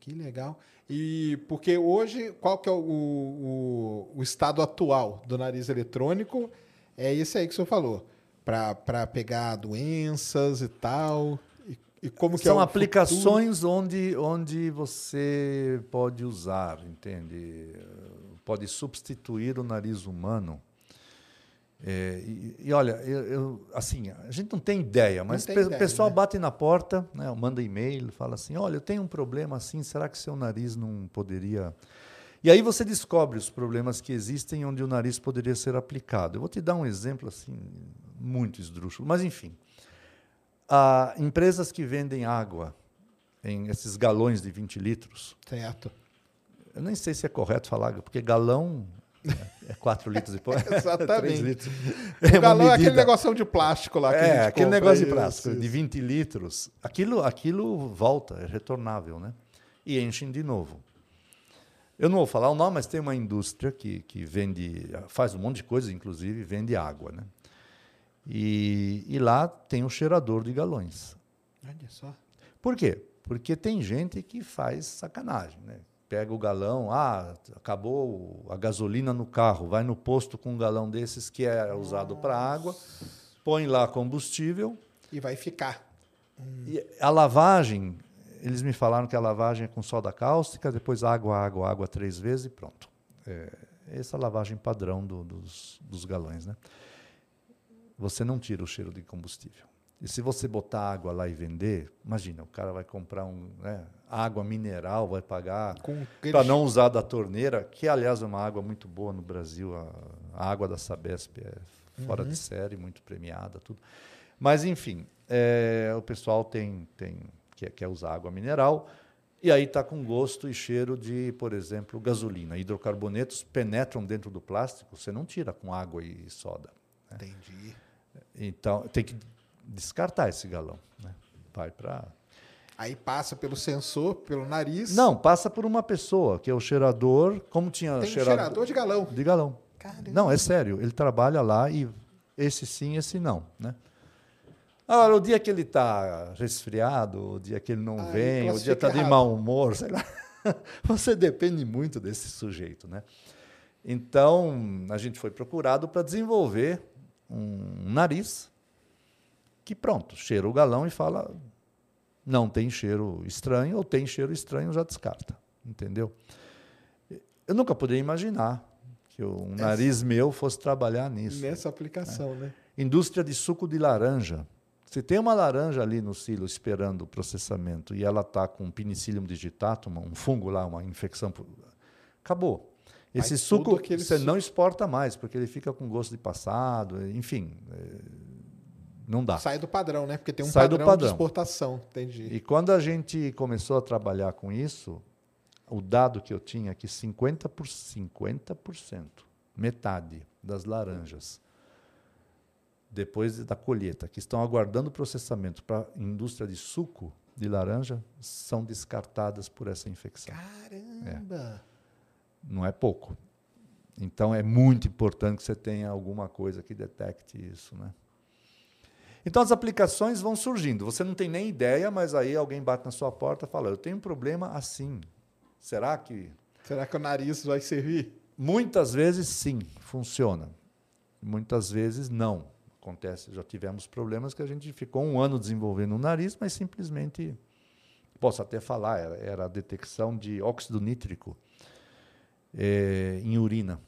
Que legal. E porque hoje, qual que é o, o, o estado atual do nariz eletrônico? É esse aí que o senhor falou para pegar doenças e tal? E, como São é aplicações onde, onde você pode usar, entende? Pode substituir o nariz humano. É, e, e, olha, eu, eu, assim, a gente não tem ideia, mas o pessoal né? bate na porta, né, manda e-mail, fala assim: olha, eu tenho um problema assim, será que seu nariz não poderia. E aí você descobre os problemas que existem onde o nariz poderia ser aplicado. Eu vou te dar um exemplo assim, muito esdrúxulo. Mas, enfim. Há empresas que vendem água em esses galões de 20 litros. Certo. Eu nem sei se é correto falar, porque galão é 4 litros e pouco. Exatamente. litros. O é galão é aquele negócio de plástico lá. é, aquele negócio de plástico, isso, de 20 litros. Aquilo, aquilo volta, é retornável, né? E enchem de novo. Eu não vou falar o nome, mas tem uma indústria que, que vende, faz um monte de coisa, inclusive vende água, né? E, e lá tem um cheirador de galões. Olha só. Por quê? Porque tem gente que faz sacanagem, né? Pega o galão, ah, acabou a gasolina no carro, vai no posto com um galão desses que é usado para água, põe lá combustível. E vai ficar. E a lavagem, eles me falaram que a lavagem é com soda cáustica, depois água, água, água três vezes e pronto. É, essa é a lavagem padrão do, dos, dos galões, né? Você não tira o cheiro de combustível. E se você botar água lá e vender, imagina, o cara vai comprar um, né, água mineral, vai pagar para não usar da torneira, que aliás é uma água muito boa no Brasil, a, a água da Sabesp é fora uhum. de série, muito premiada, tudo. Mas enfim, é, o pessoal tem, tem quer, quer usar água mineral e aí está com gosto e cheiro de, por exemplo, gasolina. Hidrocarbonetos penetram dentro do plástico, você não tira com água e soda. Né? Entendi. Então, tem que descartar esse galão. Né? Vai para. Aí passa pelo sensor, pelo nariz. Não, passa por uma pessoa, que é o cheirador. Como tinha tem cheirador, cheirador de galão. De galão. Caramba. Não, é sério. Ele trabalha lá e esse sim, esse não. Né? Agora, o dia que ele está resfriado, o dia que ele não Aí, vem, o dia está de mau humor, sei lá. Você depende muito desse sujeito. Né? Então, a gente foi procurado para desenvolver um nariz que pronto, cheira o galão e fala não tem cheiro estranho ou tem cheiro estranho já descarta, entendeu? Eu nunca poderia imaginar que um Essa, nariz meu fosse trabalhar nisso. Nessa aplicação, né? né? Indústria de suco de laranja. Se tem uma laranja ali no silo esperando o processamento e ela está com penicillium digitatum, um fungo lá, uma infecção, acabou. Esse Mas suco você não exporta mais, porque ele fica com gosto de passado, enfim. É, não dá. Sai do padrão, né? Porque tem um padrão, padrão, de exportação, entendi. E quando a gente começou a trabalhar com isso, o dado que eu tinha é que 50%, por 50% metade das laranjas depois da colheita, que estão aguardando processamento para a indústria de suco de laranja, são descartadas por essa infecção. Caramba! É. Não é pouco. Então é muito importante que você tenha alguma coisa que detecte isso, né? Então as aplicações vão surgindo. Você não tem nem ideia, mas aí alguém bate na sua porta e fala: "Eu tenho um problema assim. Será que Será que o nariz vai servir?" Muitas vezes sim, funciona. Muitas vezes não. Acontece, já tivemos problemas que a gente ficou um ano desenvolvendo o nariz, mas simplesmente posso até falar, era, era a detecção de óxido nítrico é, em urina.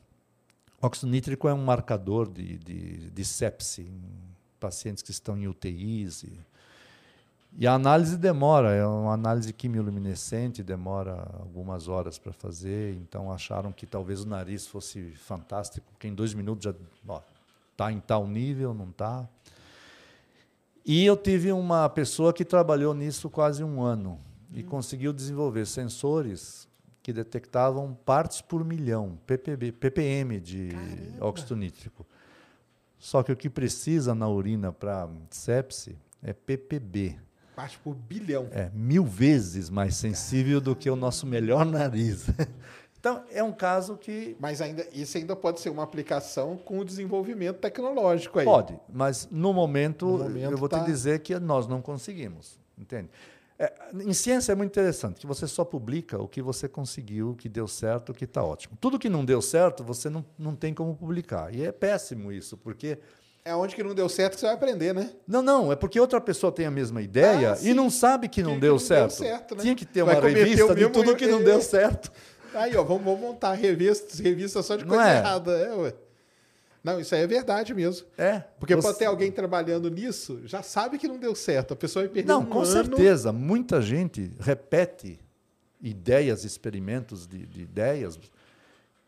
Óxido nítrico é um marcador de, de, de sepse em pacientes que estão em UTIs. E, e a análise demora, é uma análise quimioluminescente, demora algumas horas para fazer. Então acharam que talvez o nariz fosse fantástico, porque em dois minutos já está em tal nível, não está. E eu tive uma pessoa que trabalhou nisso quase um ano e hum. conseguiu desenvolver sensores que detectavam partes por milhão, ppb, ppm de Caramba. óxido nítrico. Só que o que precisa na urina para sepse é ppb. Parte por bilhão. É mil vezes mais sensível Caramba. do que o nosso melhor nariz. Então, é um caso que. Mas ainda, isso ainda pode ser uma aplicação com o desenvolvimento tecnológico aí. Pode, mas no momento, no momento eu vou tá... te dizer que nós não conseguimos. Entende? É, em ciência é muito interessante que você só publica o que você conseguiu, o que deu certo, o que está ótimo. Tudo que não deu certo, você não, não tem como publicar. E é péssimo isso, porque. É onde que não deu certo que você vai aprender, né? Não, não, é porque outra pessoa tem a mesma ideia ah, e não sabe que não, que deu, que não certo. deu certo. Né? Tinha que ter vai uma revista de tudo que não deu certo. Aí, ó, vamos, vamos montar revistas, revistas só de coisa é? errada. É, ué. Não, isso aí é verdade mesmo. É. Porque você... pode ter alguém trabalhando nisso, já sabe que não deu certo. A pessoa vai perder Não, um com ano... certeza. Muita gente repete ideias, experimentos de, de, ideias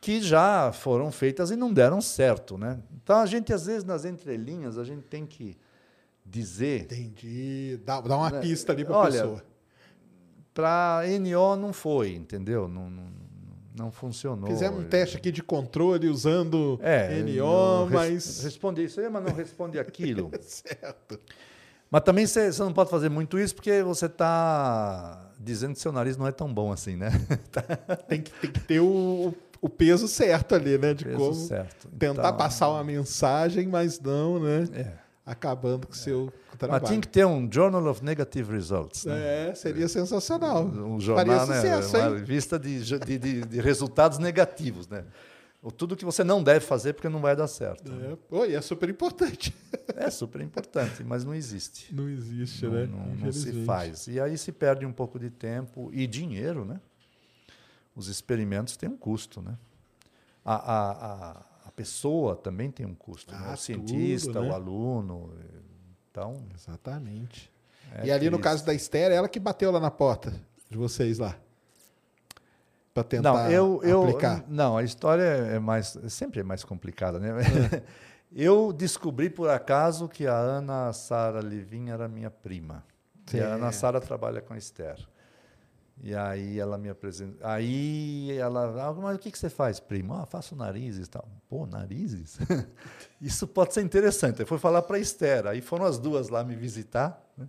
que já foram feitas e não deram certo, né? Então a gente às vezes nas entrelinhas a gente tem que dizer. Entendi. Dá, dá uma né? pista ali para a pessoa. Para NO não foi, entendeu? Não, não, não funcionou. Fizemos um teste aqui de controle usando é, NO, mas. Responde isso aí, mas não responde aquilo. certo. Mas também você não pode fazer muito isso porque você está dizendo que seu nariz não é tão bom assim, né? tem, que, tem que ter o, o peso certo ali, né? De como certo. tentar então, passar uma mensagem, mas não, né? É. Acabando com o é. seu trabalho. Mas tinha que ter um Journal of Negative Results. Né? É, seria sensacional. Um jornal, sucesso, né? Uma revista de, de, de, resultados negativos, né? Tudo que você não deve fazer porque não vai dar certo. É, né? Pô, e é super importante. É super importante, mas não existe. Não existe, não, né? Não, não se faz. E aí se perde um pouco de tempo e dinheiro, né? Os experimentos têm um custo, né? A, a, a pessoa também tem um custo. Né? Ah, né? O cientista, tudo, né? o aluno, então, Exatamente. É e ali no caso da Esther, ela que bateu lá na porta de vocês lá. Para tentar não, eu, eu, aplicar. Não, a história é mais. Sempre é mais complicada, né? É. eu descobri por acaso que a Ana Sara Levin era minha prima. E a Ana Sara trabalha com a Esther. E aí ela me apresentou. Aí ela, ah, mas o que, que você faz, primo? Ah, faço narizes e tal. Pô, narizes? Isso pode ser interessante. Eu fui falar para a Esther. Aí foram as duas lá me visitar né?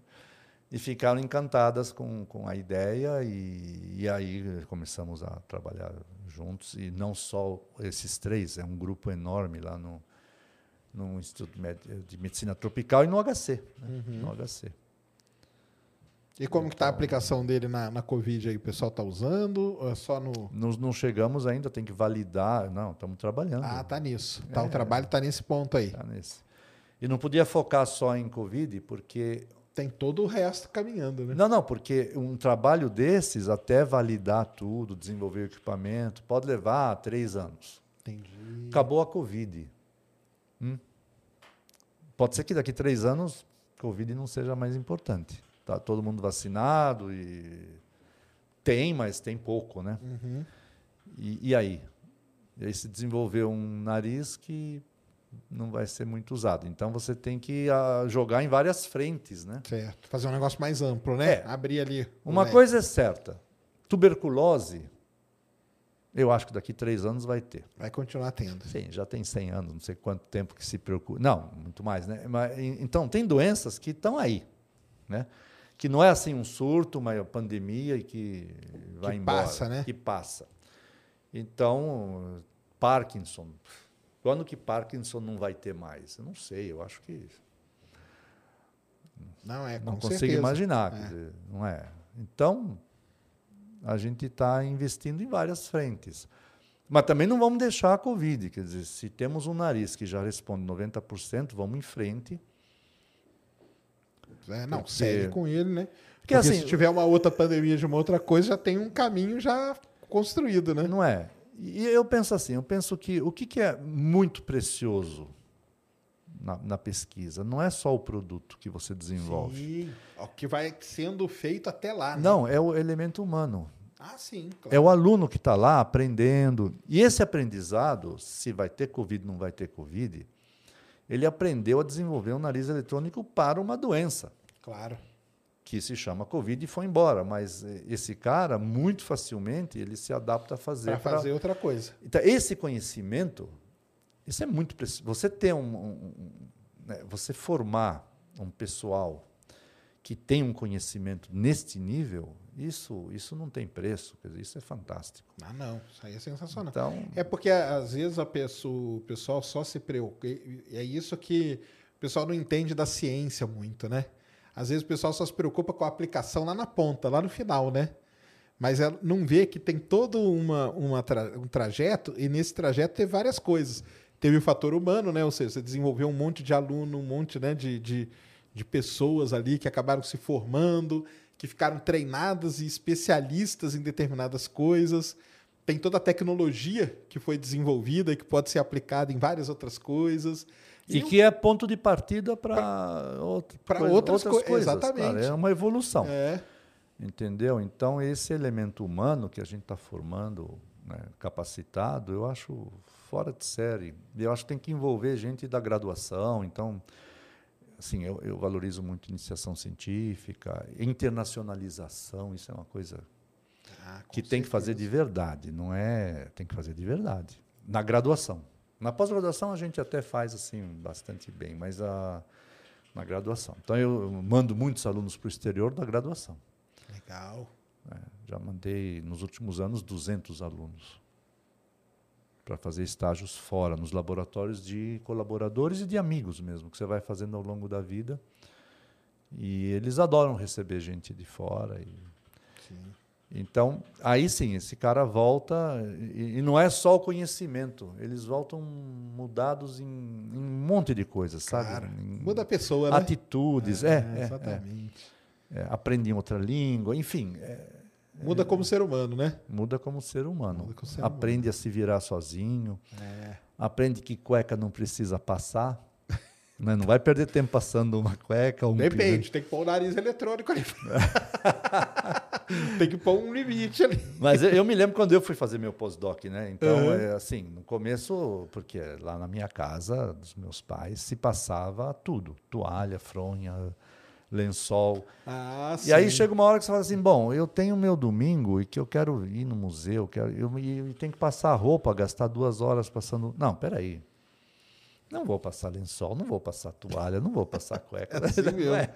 e ficaram encantadas com, com a ideia. E, e aí começamos a trabalhar juntos. E não só esses três, é um grupo enorme lá no, no Instituto de Medicina Tropical e no HC. Né? Uhum. No HC. E como que está a aplicação dele na, na Covid aí? O pessoal está usando? Ou é só no. Não, não chegamos ainda, tem que validar. Não, estamos trabalhando. Ah, tá nisso. Tá, é, o trabalho está nesse ponto aí. Está nesse. E não podia focar só em Covid, porque. Tem todo o resto caminhando, né? Não, não, porque um trabalho desses, até validar tudo, desenvolver o equipamento, pode levar três anos. Entendi. Acabou a Covid. Hum? Pode ser que daqui a três anos Covid não seja mais importante. Tá todo mundo vacinado e tem, mas tem pouco, né? Uhum. E, e, aí? E aí se desenvolveu um nariz que não vai ser muito usado. Então você tem que uh, jogar em várias frentes, né? Certo. Fazer um negócio mais amplo, né? É. Abrir ali. Uma coisa é certa: tuberculose Eu acho que daqui três anos vai ter. Vai continuar tendo. Sim, já tem 100 anos, não sei quanto tempo que se preocupa. Não, muito mais, né? Mas, então, tem doenças que estão aí, né? Que não é assim um surto, uma pandemia e que vai que embora. passa, né? Que passa. Então, Parkinson. Quando que Parkinson não vai ter mais? Eu não sei, eu acho que... Não é, Não consigo certeza. imaginar, É. quer dizer, não é? Então, a gente está investindo em várias frentes. Mas também não vamos deixar a Covid. Quer dizer, se temos um nariz que já responde 90%, vamos em frente. É, não, Porque- segue com ele, né? Porque, Porque, assim, se tiver uma outra pandemia de uma outra coisa, já tem um caminho já construído, né? Não é? E eu penso assim, eu penso que o que, que é muito precioso na, na pesquisa não é só o produto que você desenvolve. Sim. O que vai sendo feito até lá, né? Não, é o elemento humano. Ah, sim. É o aluno que está lá aprendendo. E esse aprendizado, se vai ter Covid, não vai ter Covid, ele aprendeu a desenvolver um nariz eletrônico para uma doença, Claro. que se chama Covid e foi embora. Mas eh, esse cara, muito facilmente, ele se adapta a fazer. Para pra- fazer outra coisa. Então, esse conhecimento, isso é muito preciso. Você ter um, um- um- né, você formar um pessoal que tem um conhecimento neste nível, isso, isso não tem preço. Quer dizer, isso é fantástico. Ah, não. Isso aí é sensacional. Então, É porque às vezes a pessoa, o pessoal só se preocupa. É isso que o pessoal não entende da ciência muito, né? Às vezes o pessoal só se preocupa com a aplicação lá na ponta, lá no final, né? Mas ela não vê que tem todo uma, uma tra- um trajeto, e nesse trajeto tem várias coisas. Teve o fator humano, né? Ou seja, você desenvolveu um monte de aluno, um monte né, de, de, de pessoas ali que acabaram se formando, que ficaram treinadas e especialistas em determinadas coisas. Tem toda a tecnologia que foi desenvolvida e que pode ser aplicada em várias outras coisas. e o- que é ponto de partida para outra, coisa- outras coi- coisas. exatamente. cara. É uma evolução. É, Entendeu? Então, esse elemento humano que a gente está formando, né, capacitado, eu acho fora de série. E Eu acho que tem que envolver gente da graduação. Então, assim, eu, eu valorizo muito iniciação científica, internacionalização, isso é uma coisa Ah, que tem que fazer de verdade, não é? Tem que fazer de verdade. Na graduação. Na pós-graduação a gente até faz assim bastante bem, mas a, na graduação. Então eu mando muitos alunos para o exterior da graduação. Legal. né? Já mandei nos últimos anos 200 alunos para fazer estágios fora, nos laboratórios de colaboradores e de amigos mesmo, que você vai fazendo ao longo da vida. E eles adoram receber gente de fora. E, Sim. então, aí sim, esse cara volta, e, e não é só o conhecimento, eles voltam mudados em, em um monte de coisas, sabe? Claro. Em Muda a pessoa, né? atitudes, é, é, é, exatamente. é, aprende em outra língua, enfim, é, Muda como ser humano, né? muda como ser humano. Como ser aprende a se virar sozinho, É. aprende que cueca não precisa passar, né? não vai perder tempo passando uma cueca. Um Depende, tem que pôr o nariz eletrônico ali. tem que pôr um limite ali. Mas eu, eu me lembro quando eu fui fazer meu pós-doc, né? Então, Uhum. é, assim, no começo, porque lá na minha casa, dos meus pais, se passava tudo: toalha, fronha, lençol. Ah, E aí chega uma hora que você fala assim: bom, eu tenho meu domingo e que eu quero ir no museu, quero, eu, e tenho que passar roupa, gastar duas horas passando. Não, peraí. Não vou passar lençol, não vou passar toalha, não vou passar cueca. É assim Não mesmo. é?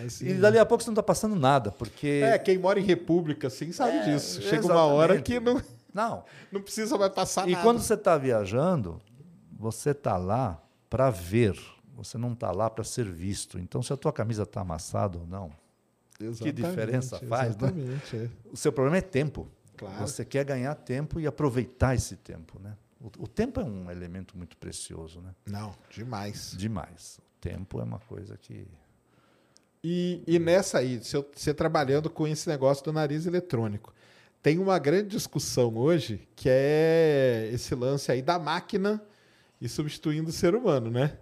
É assim E dali a pouco você não está passando nada, porque. É, quem mora em república assim sabe É, disso. Chega uma hora exatamente. que não, Não. não precisa mais passar E nada. quando você está viajando, você está lá para ver, você não está lá para ser visto. Então, se a tua camisa está amassada ou não, Exatamente, diferença faz, né? É. o seu problema é tempo. Claro. Você quer ganhar tempo e aproveitar esse tempo, né? O, o tempo é um elemento muito precioso, né? Não, demais. Demais. O tempo é uma coisa que E, e nessa aí, você trabalhando com esse negócio do nariz eletrônico, tem uma grande discussão hoje que é esse lance aí da máquina e substituindo o ser humano, né?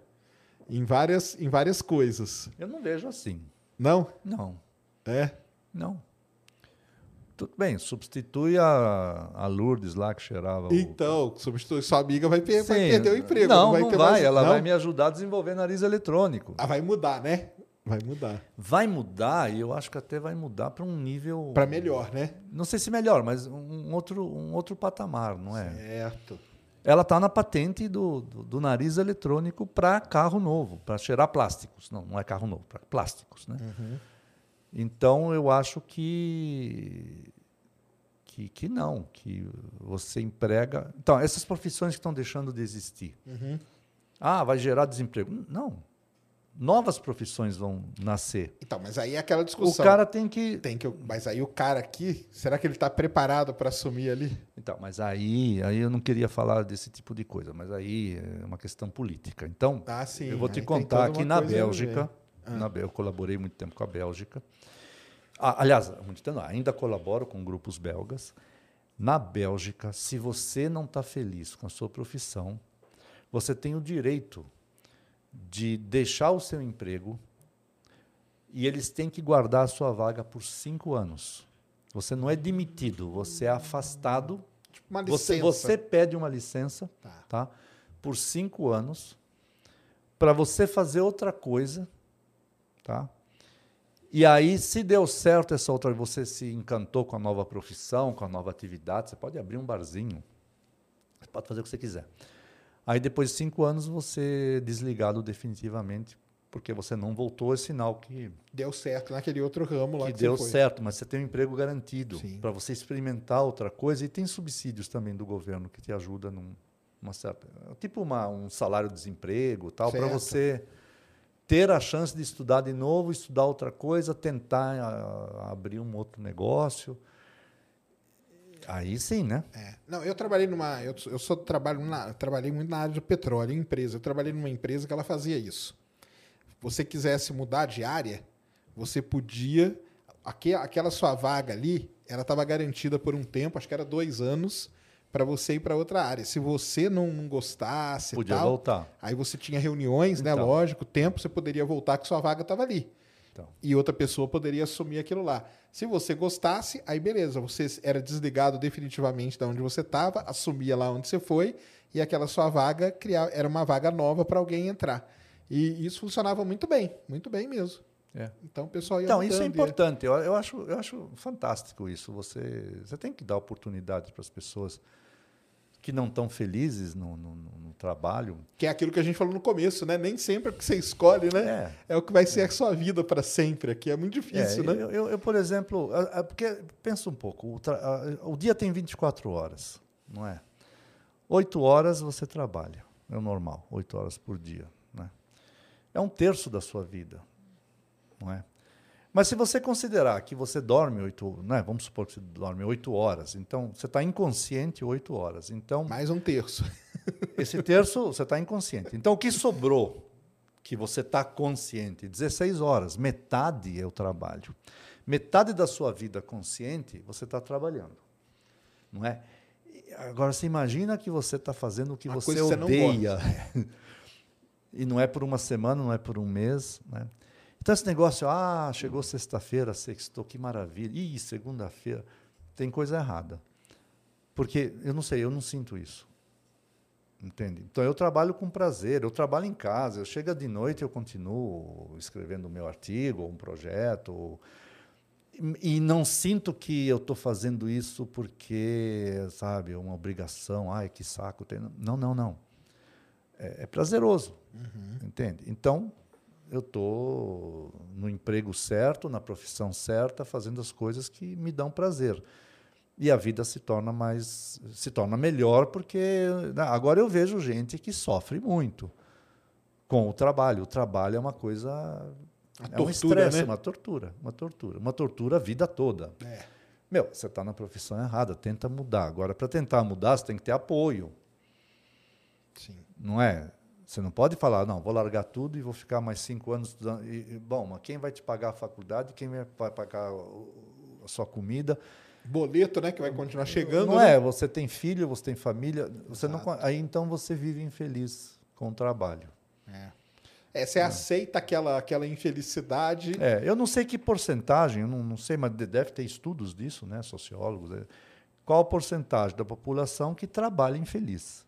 Em várias, em várias coisas. eu não vejo assim. Não? Não, É? não. Tudo bem, substitui a, a Lourdes lá que cheirava o- Então, substitui, sua amiga vai, per- vai Sim. perder o emprego. Não, vai não vai. mais- Ela não? vai me ajudar a desenvolver nariz eletrônico. Ah, vai mudar, né? Vai mudar. Vai mudar, e eu acho que até vai mudar para um nível. Para melhor, né? Não sei se melhor, mas um outro, um outro patamar, não é? Certo. Ela está na patente do, do, do nariz eletrônico para carro novo, para cheirar plásticos. Não, não é carro novo, para plásticos. Né? Uhum. Então, eu acho que, que, que não, que você emprega. Então, essas profissões que estão deixando de existir. Uhum. Ah, vai gerar desemprego. Não novas profissões vão nascer. Então, mas aí é aquela discussão. O cara tem que. Tem que mas aí o cara aqui, será que ele está preparado para assumir ali? Então, mas aí, aí eu não queria falar desse tipo de coisa, mas aí é uma questão política. Então, ah, sim, eu vou te contar que na Bélgica, ah. na, eu colaborei muito tempo com a Bélgica. Ah, aliás, muito tempo, ainda colaboro com grupos belgas. Na Bélgica, se você não está feliz com a sua profissão, você tem o direito de deixar o seu emprego e eles têm que guardar a sua vaga por cinco anos. Você não é demitido, você é afastado. Tipo uma licença. Você, você pede uma licença tá. Tá, por cinco anos para você fazer outra coisa. Tá? E aí, se deu certo essa outra, você se encantou com a nova profissão, com a nova atividade, você pode abrir um barzinho. Você pode fazer o que você quiser. Aí depois de cinco anos você é desligado definitivamente porque você não voltou, é sinal que deu certo naquele outro ramo lá que, que deu certo, mas você tem um emprego garantido para você experimentar outra coisa e tem subsídios também do governo que te ajuda num, uma certa tipo uma, um salário de desemprego tal para você ter a chance de estudar de novo, estudar outra coisa, tentar a, abrir um outro negócio. Aí sim, né? É. Não, eu trabalhei numa. Eu, eu sou trabalho na, trabalhei muito na área de petróleo, em empresa. Eu trabalhei numa empresa que ela fazia isso. Você quisesse mudar de área, você podia. aquela sua vaga ali, ela estava garantida por um tempo, acho que era dois anos, para você ir para outra área. Se você não, não gostasse, podia tal, voltar. Aí você tinha reuniões, né, então. né? Lógico, tempo, você poderia voltar que sua vaga estava ali. Então. E outra pessoa poderia assumir aquilo lá. Se você gostasse, aí beleza, você era desligado definitivamente de onde você estava, assumia lá onde você foi, e aquela sua vaga criava, era uma vaga nova para alguém entrar. E isso funcionava muito bem, muito bem mesmo. É. Então o pessoal ia Então, isso é importante. Eu, eu, acho, eu acho fantástico isso. Você, você tem que dar oportunidade para as pessoas que não estão felizes no, no, no, trabalho. Que é aquilo que a gente falou no começo, né? Nem sempre o que você escolhe, né? É, é o que vai ser é. a sua vida para sempre aqui. É muito difícil, é, né? Eu, eu, eu, por exemplo, porque pensa um pouco, o, o, dia tem 24 horas, não é? Oito horas você trabalha, é o normal, oito horas por dia. Né? É um terço da sua vida, não é? Mas se você considerar que você dorme oito, né, vamos supor que você dorme oito horas, então você está inconsciente oito horas. Então mais um terço. esse terço você está inconsciente. Então o que sobrou que você está consciente? 16 horas, metade é o trabalho. Metade da sua vida consciente você está trabalhando, não é? Agora você imagina que você está fazendo o que Uma você odeia. Você e não é por uma semana, não é por um mês, né? Então, esse negócio, ah, chegou sexta-feira, sextou, que maravilha. Ih, segunda-feira. Tem coisa errada. Porque, eu não sei, eu não sinto isso. Entende? Então, eu trabalho com prazer, eu trabalho em casa, eu chego de noite eu continuo escrevendo o meu artigo, ou um projeto, e, e não sinto que eu estou fazendo isso porque, sabe, é uma obrigação, ai, que saco. Não, não, não. É, é prazeroso, uhum. entende? Então, eu estou no emprego certo, na profissão certa, fazendo as coisas que me dão prazer. E a vida se torna mais se torna melhor porque né, agora eu vejo gente que sofre muito com o trabalho. O trabalho é uma coisa a é tortura, um estresse, né? uma tortura, uma tortura, uma tortura a vida toda. É. Meu, você está na profissão errada, tenta mudar. Agora, para tentar mudar, você tem que ter apoio. Sim. Não é? Você não pode falar, não, vou largar tudo e vou ficar mais cinco anos estudando. E, bom, mas quem vai te pagar a faculdade? Quem vai pagar a sua comida? Boleto, né? Que vai continuar chegando. Não né? é, você tem filho, você tem família. Você não, aí então você vive infeliz com o trabalho. É. É, você é. aceita aquela, aquela infelicidade. É, eu não sei que porcentagem, eu não, não sei, mas deve ter estudos disso, né, sociólogos. É. Qual a porcentagem da população que trabalha infeliz?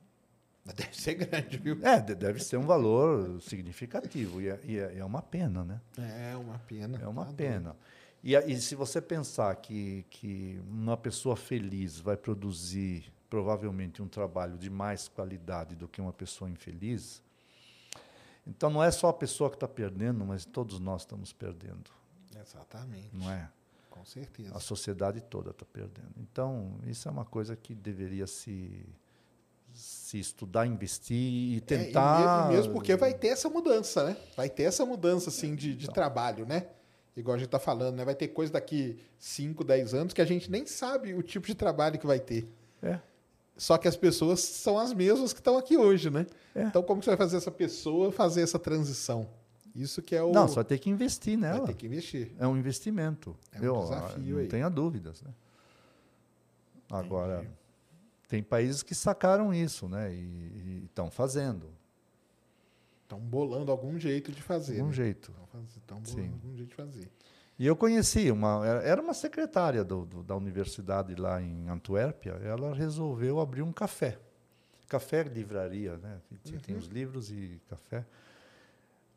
Deve ser grande, viu? É, deve ser um valor significativo. E é, e é, é uma pena, né? É uma pena. É uma tá pena. E, e, se você pensar que, que uma pessoa feliz vai produzir provavelmente um trabalho de mais qualidade do que uma pessoa infeliz, então não é só a pessoa que está perdendo, mas todos nós estamos perdendo. Exatamente. Não é? Com certeza. A sociedade toda está perdendo. Então, isso é uma coisa que deveria se se estudar, investir e tentar. É, e mesmo porque vai ter essa mudança, né? Vai ter essa mudança assim de, de então. trabalho, né? Igual a gente está falando, né? Vai ter coisa daqui 5, 10 anos que a gente nem sabe o tipo de trabalho que vai ter. É. Só que as pessoas são as mesmas que estão aqui hoje, né? É. Então, como que você vai fazer essa pessoa fazer essa transição? Isso que é o. Não, só tem que investir nela. Vai ter que investir. É um investimento. É um Eu, desafio não aí. tenha dúvidas, né? Agora. Entendi tem países que sacaram isso, né? E estão fazendo. Estão bolando algum jeito de fazer. Algum né? jeito. Estão bolando Sim. algum jeito de fazer. E eu conheci uma, era uma secretária do, do, da universidade lá em Antuérpia. Ela resolveu abrir um café, café livraria, né? Uhum. Tem os livros e café.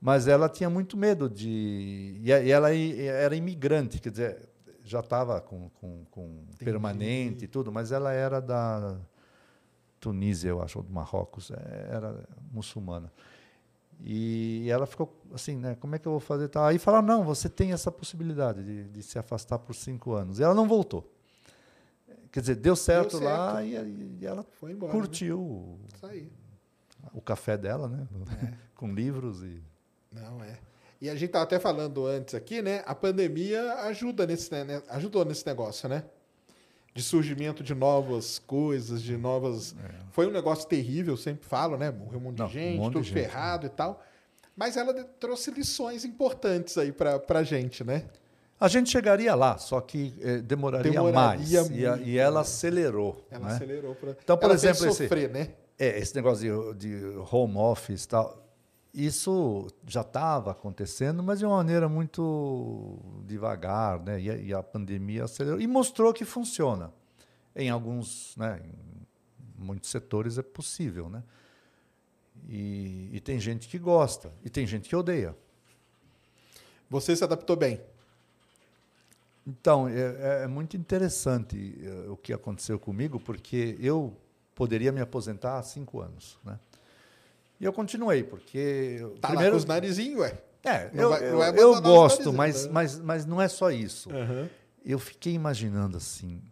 Mas ela tinha muito medo de e ela era imigrante, quer dizer, já estava com, com, com permanente e tudo, mas ela era da Tunísia, eu acho, ou do Marrocos, é, era muçulmana. E ela ficou assim, né? Como é que eu vou fazer? Tá. Aí falaram, não, você tem essa possibilidade de, de, se afastar por cinco anos. E ela não voltou. Quer dizer, deu certo, deu certo. lá e, e, ela Foi embora, né? curtiu né? o café dela, né? É. Com livros e. Não, é. E a gente estava até falando antes aqui, né? A pandemia ajuda nesse, né? ajudou nesse negócio, né? De surgimento de novas coisas, de novas. É. Foi um negócio terrível, eu sempre falo, né? Morreu um monte Não, de gente, um monte tudo de ferrado gente, né? e tal. Mas ela trouxe lições importantes aí para a gente, né? A gente chegaria lá, só que eh, demoraria, demoraria, mais. Muito, e, e, ela acelerou. Ela né? acelerou para. Então, por ela exemplo, sofrer, esse, né? É, esse negócio de, de home office e tal isso já estava acontecendo, mas de uma maneira muito devagar, né? E a, e a, pandemia acelerou e mostrou que funciona. Em alguns, né? Em muitos setores é possível, né? E, e tem gente que gosta e tem gente que odeia. Você se adaptou bem? Então, é, é muito interessante é, o que aconteceu comigo, porque eu poderia me aposentar há cinco anos, né? E eu continuei, porque. Tá primeiro... lá com os narizinhos, ué. É, não eu, vai, eu, eu gosto, mas, né? mas, mas não é só isso. Uhum. Eu fiquei imaginando assim: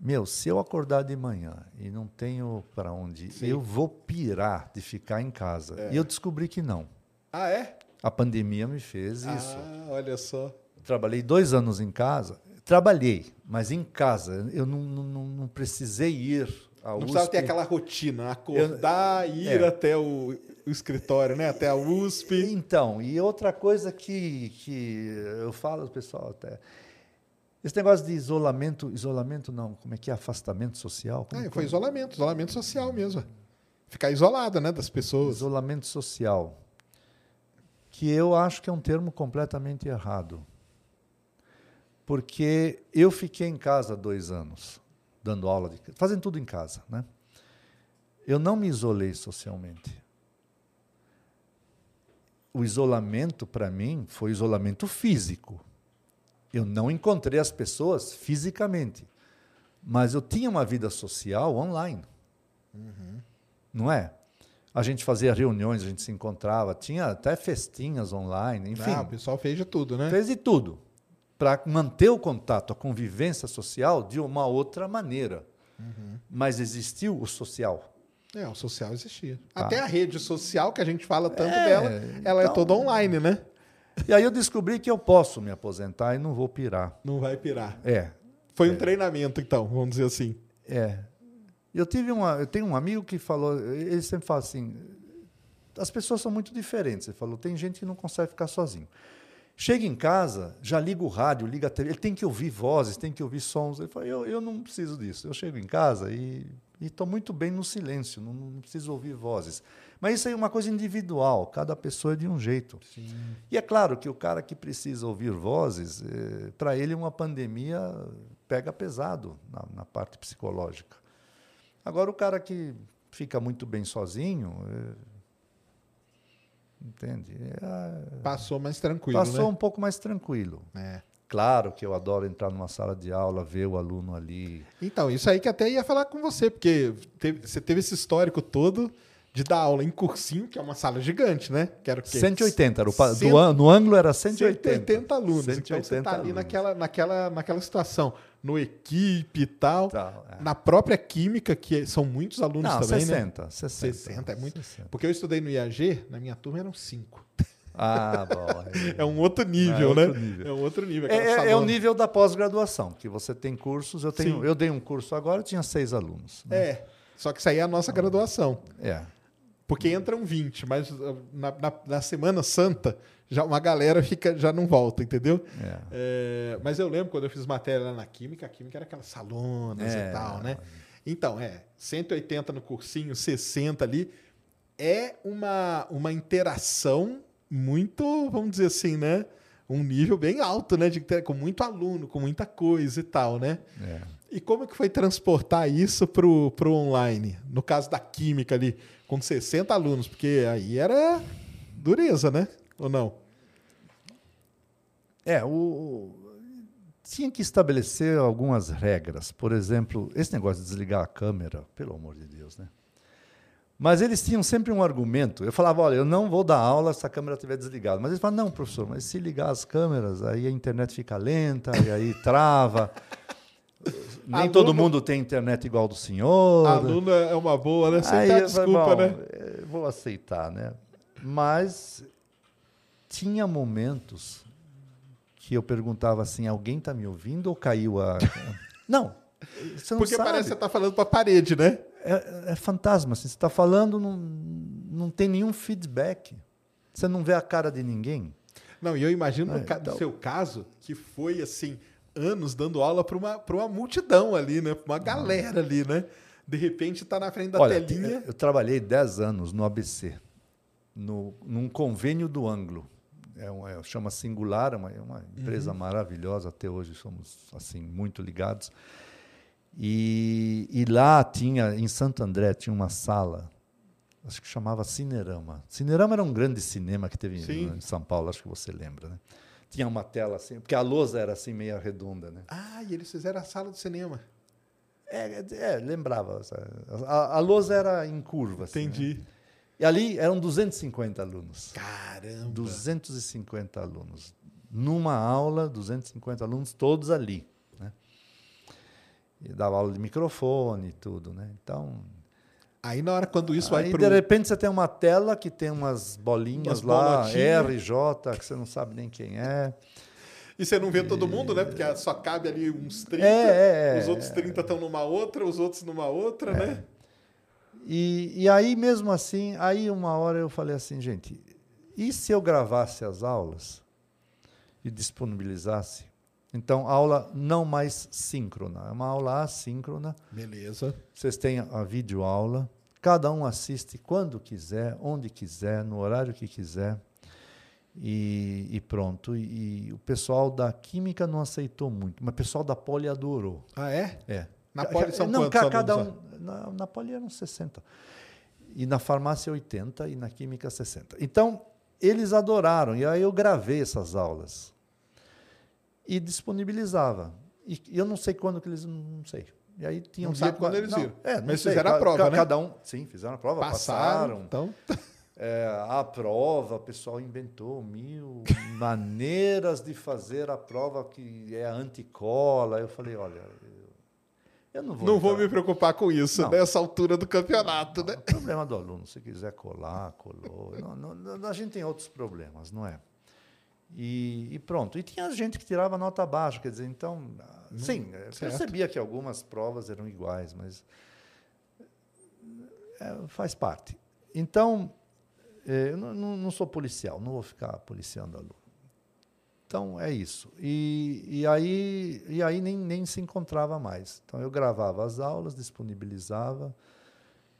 meu, se eu acordar de manhã e não tenho para onde, Sim. eu vou pirar de ficar em casa. É. E eu descobri que não. Ah, é? A pandemia me fez ah, isso. Ah, olha só. Trabalhei dois anos em casa. Trabalhei, mas em casa. Eu não, não, não precisei ir a não precisava ter aquela rotina, acordar e ir é. até o, o, escritório, né? até a USP. Então, e outra coisa que, que eu falo, pessoal, até. Esse negócio de isolamento, isolamento não, como é que é? Afastamento social? Como, é, foi isolamento, isolamento social mesmo. Ficar isolado né, das pessoas. Isolamento social. Que eu acho que é um termo completamente errado. Porque eu fiquei em casa dois anos dando aula, de, fazendo tudo em casa. Né? Eu não me isolei socialmente. O isolamento, para mim, foi isolamento físico. Eu não encontrei as pessoas fisicamente, mas eu tinha uma vida social online. Uhum. Não é? A gente fazia reuniões, a gente se encontrava, tinha até festinhas online, enfim. Ah, o pessoal fez de tudo, né? Fez de tudo para manter o contato, a convivência social de uma outra maneira. Uhum. Mas existiu o social. É, o social existia. Tá. Até a rede social, que a gente fala tanto é, dela, ela é então, é toda online, né? E aí eu descobri que eu posso me aposentar e não vou pirar. Não vai pirar. É. Foi um é. treinamento, então, vamos dizer assim. É. Eu tive uma, eu tenho um amigo que falou, ele sempre fala assim, as pessoas são muito diferentes. Ele falou, tem gente que não consegue ficar sozinho. Chega em casa, já liga o rádio, liga a TV, ele tem que ouvir vozes, tem que ouvir sons. Ele fala, eu, eu não preciso disso. Eu chego em casa e estou muito bem no silêncio, não, não, preciso ouvir vozes. Mas isso aí é uma coisa individual, cada pessoa é de um jeito. Sim. E é claro que o cara que precisa ouvir vozes, é, para ele uma pandemia pega pesado na, na parte psicológica. Agora, o cara que fica muito bem sozinho. É... Entende? É... Passou mais tranquilo. Passou né? um pouco mais tranquilo. É. Claro que eu adoro entrar numa sala de aula, ver o aluno ali. Então, isso aí que até ia falar com você, porque teve, você teve esse histórico todo de dar aula em cursinho, que é uma sala gigante, né? Que era o quê? 180, era o, Cent... do, no ângulo era 180. 180 alunos. 180 então você está ali naquela, naquela, naquela situação, no equipe e tal. tal é. Na própria química, que são muitos alunos Não, também, 60, né? 60. 60, é muito. 60. Porque eu estudei no IAG, na minha turma eram cinco. Ah, bom. É, um outro nível, é né? Nível. É um outro nível. É, é, é o nível da pós-graduação, que você tem cursos. Eu, tenho, eu dei um curso agora, eu tinha seis alunos. Né? É, só que isso aí é a nossa graduação. É. Porque entram 20, mas uh, na, na, na, Semana Santa já uma galera fica, já não volta, entendeu? É. É, mas eu lembro quando eu fiz matéria lá na Química, a Química era aquelas salonas e tal, né? Então, é, 180 no cursinho, 60 ali. É uma, uma interação muito, vamos dizer assim, né? Um nível bem alto, né? De, com muito aluno, com muita coisa e tal, né? É. E como que foi transportar isso para o online? No caso da química ali, com 60 alunos, porque aí era dureza, né? Ou não? É, o, tinha que estabelecer algumas regras. Por exemplo, esse negócio de desligar a câmera, pelo amor de Deus, né? Mas eles tinham sempre um argumento. Eu falava, olha, eu não vou dar aula se a câmera estiver desligada. Mas eles falavam, não, professor, mas se ligar as câmeras, aí a internet fica lenta, e aí trava. Nem aluno, todo mundo tem internet igual do senhor. Aluno é uma boa, né? Aceitar Aí, desculpa, falei, né? É, vou aceitar, né? Mas tinha momentos que eu perguntava assim: alguém está me ouvindo ou caiu a. não. Você não Porque sabe. parece que você está falando para a parede, né? É, é fantasma. Assim, você está falando, não, não tem nenhum feedback. Você não vê a cara de ninguém. Não, e eu imagino no, então... seu caso que foi assim anos dando aula para uma, uma multidão ali, né? Para uma galera ali, né? De repente está na frente da Olha, telinha. Eu trabalhei 10 anos no ABC, no, num convênio do Anglo. É, um, é chama Singular, é uma, é uma empresa uhum. maravilhosa, até hoje somos assim muito ligados. E, e lá tinha, em Santo André, tinha uma sala acho que chamava Cinerama. Cinerama era um grande cinema que teve Sim. em São Paulo, acho que você lembra, né? tinha uma tela assim, porque a lousa era assim meia redonda, né? Ah, e eles fizeram a sala de cinema. É, é lembrava. A, a lousa era em curva. Assim, Entendi. Né? E ali eram 250 alunos. Caramba! 250 alunos. Numa aula, 250 alunos, todos ali. Né? E dava aula de microfone e tudo. Né? Então, Aí na hora quando isso Aí, vai pro... de repente você tem uma tela que tem umas bolinhas umas lá, R, J, que você não sabe nem quem é. E você não vê e... todo mundo, né? Porque só cabe ali uns 30, é, é, os outros 30 estão numa outra, os outros numa outra, é. né? E, e aí mesmo assim, aí uma hora eu falei assim, gente, e se eu gravasse as aulas e disponibilizasse? Então, aula não mais síncrona, é uma aula assíncrona. Beleza. Vocês têm a videoaula, cada um assiste quando quiser, onde quiser, no horário que quiser. E, e pronto. E, e, o pessoal da Química não aceitou muito, mas o pessoal da Poli adorou. Ah, é? É. Na Poli são não, quantos cada um, na, na Poli eram 60. E na farmácia 80 e na Química 60. Então, eles adoraram. E aí eu gravei essas aulas e disponibilizava. E, eu não sei quando que eles. Não sei. E aí tinha não um sabe quando eles viram. É, mas sei, fizeram a prova, né? Cada um, sim, fizeram a prova, passaram. passaram então. É, a prova, o pessoal inventou mil maneiras de fazer a prova que é anticola. Eu falei, olha, eu não vou. Não vou me preocupar com isso não. nessa altura do campeonato, não, né? É problema do aluno. Se quiser colar, colou. não, a gente tem outros problemas, não é? E, e, pronto. E tinha gente que tirava nota baixa, quer dizer, então, sim, percebia que algumas provas eram iguais, mas é, faz parte. Então, é, eu não, não, sou policial, não vou ficar policiando aluno. Então, é isso. E, e aí, e aí nem, nem se encontrava mais. Então, eu gravava as aulas, disponibilizava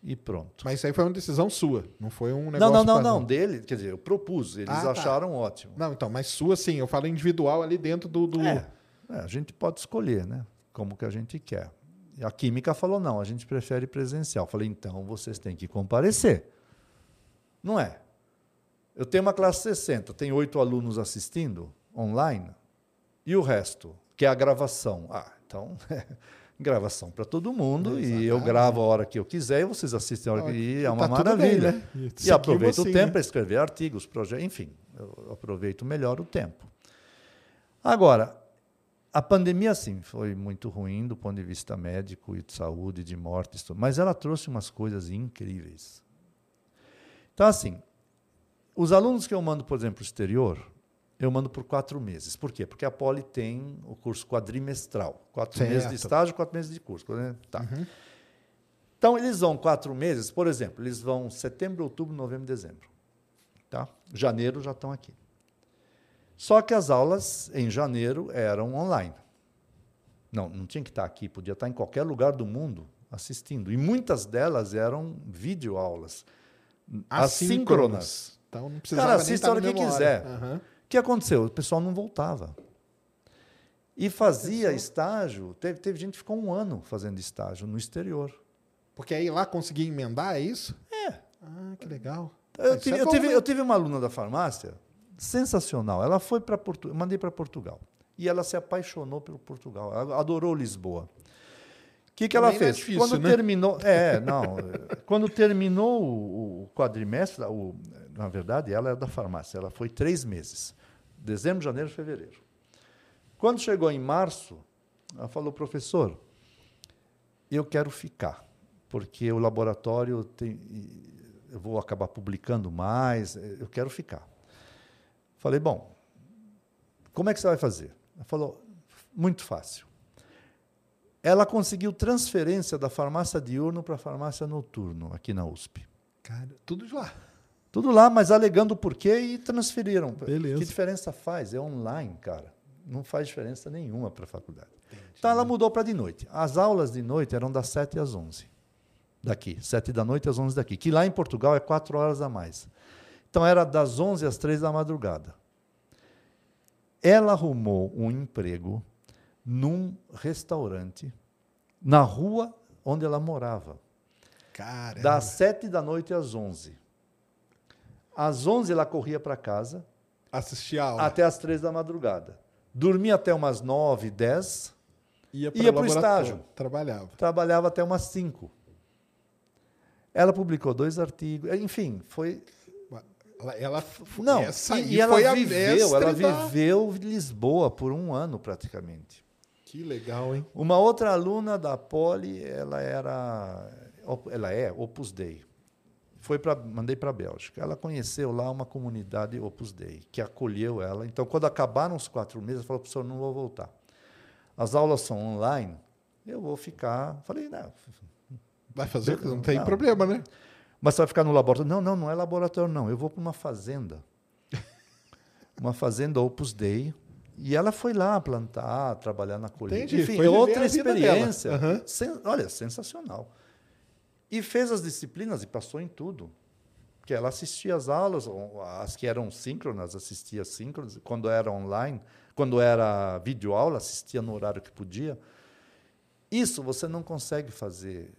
e pronto. Mas isso aí foi uma decisão sua, não foi um negócio. Não, não, não, não, dele, quer dizer, eu propus, eles ah, tá. acharam tá. ótimo. Não, então, mas sua sim, eu falo individual ali dentro do. do... É, é, a gente pode escolher, né? Como que a gente quer. A química falou: não, a gente prefere presencial. Falei: então vocês têm que comparecer. Não é? Eu tenho uma classe 60, tem oito alunos assistindo online, e o resto, que é a gravação. Ah, então, gravação para todo mundo, e eu gravo a hora que eu quiser, e vocês assistem a hora que e é uma tá maravilha. Bem, né? E, e aproveito assim, o tempo né? para escrever artigos, projetos, enfim, eu aproveito melhor o tempo. Agora, a pandemia, sim, foi muito ruim do ponto de vista médico e de saúde, de mortes, mas ela trouxe umas coisas incríveis. Então, assim, os alunos que eu mando, por exemplo, para o exterior, eu mando por quatro meses. Por quê? Porque a Poli tem o curso quadrimestral. Quatro certo. meses de estágio, quatro meses de curso. Né? Tá. Uhum. Então, eles vão quatro meses, por exemplo, eles vão setembro, outubro, novembro, dezembro. Tá? Janeiro já estão aqui. Só que as aulas em janeiro eram online. Não, não tinha que estar aqui, podia estar em qualquer lugar do mundo assistindo. E muitas delas eram videoaulas assíncronas. Então não precisava Cara, assista a hora que quiser. Uhum. O que aconteceu? O pessoal não voltava. E fazia estágio. Teve, teve gente que ficou um ano fazendo estágio no exterior. Porque aí lá conseguia emendar, é isso? É. Ah, que legal. Eu, tive, é eu, tive, né? eu tive uma aluna da farmácia sensacional. Ela foi para Portugal, mandei para Portugal. E ela se apaixonou pelo Portugal, ela adorou Lisboa. O que, que ela é fez? É difícil, quando né? terminou, é, não, quando terminou o, o quadrimestre, o, na verdade, ela é da farmácia, ela foi três meses, dezembro, janeiro, fevereiro. Quando chegou em março, ela falou, professor, eu quero ficar, porque o laboratório tem, eu vou acabar publicando mais, eu quero ficar. Falei, bom, como é que você vai fazer? Ela falou, muito fácil. Ela conseguiu transferência da farmácia diurno para a farmácia noturno, aqui na USP. Cara, tudo lá. Tudo lá, mas alegando o porquê e transferiram. Beleza. Que diferença faz? É online, cara. Não faz diferença nenhuma para a faculdade. Entendi. Então ela mudou para de noite. As aulas de noite eram das 7 às 11 daqui, 7 da noite às 11 daqui, que lá em Portugal é 4 horas a mais. Então era das 11 às 3 da madrugada. Ela arrumou um emprego num restaurante na rua onde ela morava. Caramba. Das 7 da noite às 11. Às 11 ela corria para casa. Assistia a aula. Até às 3 da madrugada. Dormia até umas 9, 10. Ia para o estágio. Trabalhava. Trabalhava até umas 5. Ela publicou dois artigos. Enfim, foi ela, ela não, essa e, e ela viveu, ela da... viveu Lisboa por um ano praticamente. Que legal, hein? Uma outra aluna da Poli, ela era, ela é Opus Dei. Foi para, mandei para a Bélgica. Ela conheceu lá uma comunidade Opus Dei que acolheu ela. Então, quando acabaram os quatro meses, ela falou: professor, não vou voltar. As aulas são online. Eu vou ficar. Falei, não. Vai fazer, não tem não. problema, né? Mas você vai ficar no laboratório? Não, não, não é laboratório, não. Eu vou para uma fazenda. uma fazenda Opus Dei. E ela foi lá plantar, trabalhar na colheita. Entendi, Enfim, foi outra experiência. Uhum. Sen olha, sensacional. E fez as disciplinas e passou em tudo. Que ela assistia às aulas, as que eram síncronas, assistia síncronas. Quando era online, quando era videoaula, assistia no horário que podia. Isso você não consegue fazer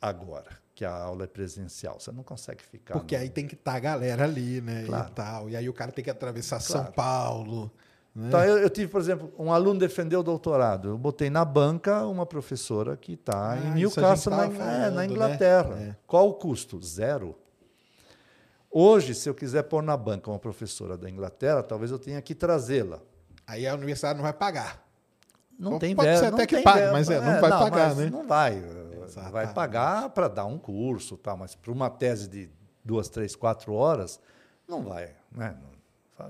agora que a aula é presencial. Você não consegue ficar. Porque no... aí tem que estar tá a galera ali, né? Claro. E, tal. e aí o cara tem que atravessar claro. São Paulo. Né? Então, eu, eu, tive, por exemplo, um aluno defendeu o doutorado. Eu botei na banca uma professora que está ah, em Newcastle, na, falando, é, na, né? Inglaterra. Né? É. Qual o custo? Zero. Hoje, se eu quiser pôr na banca uma professora da Inglaterra, talvez eu tenha que trazê-la. Aí a universidade não vai pagar. Não tem Pode ser até que pague, mas é, não é, vai não, pagar, né? Não vai. Exatamente. Vai pagar para dar um curso, tá? mas para uma tese de duas, três, quatro horas, não vai. Né?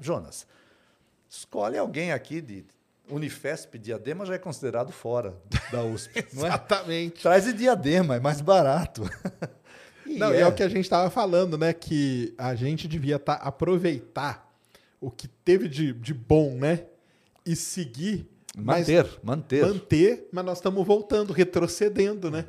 Jonas, escolhe alguém aqui de Unifesp, Diadema já é considerado fora da USP. É? Exatamente. É? Traz de Diadema, é mais barato. e não, é. é o que a gente estava falando, né? Que a gente devia tá, aproveitar o que teve de, de bom, né? E seguir. Manter, manter. Manter, mas nós estamos voltando, retrocedendo, né?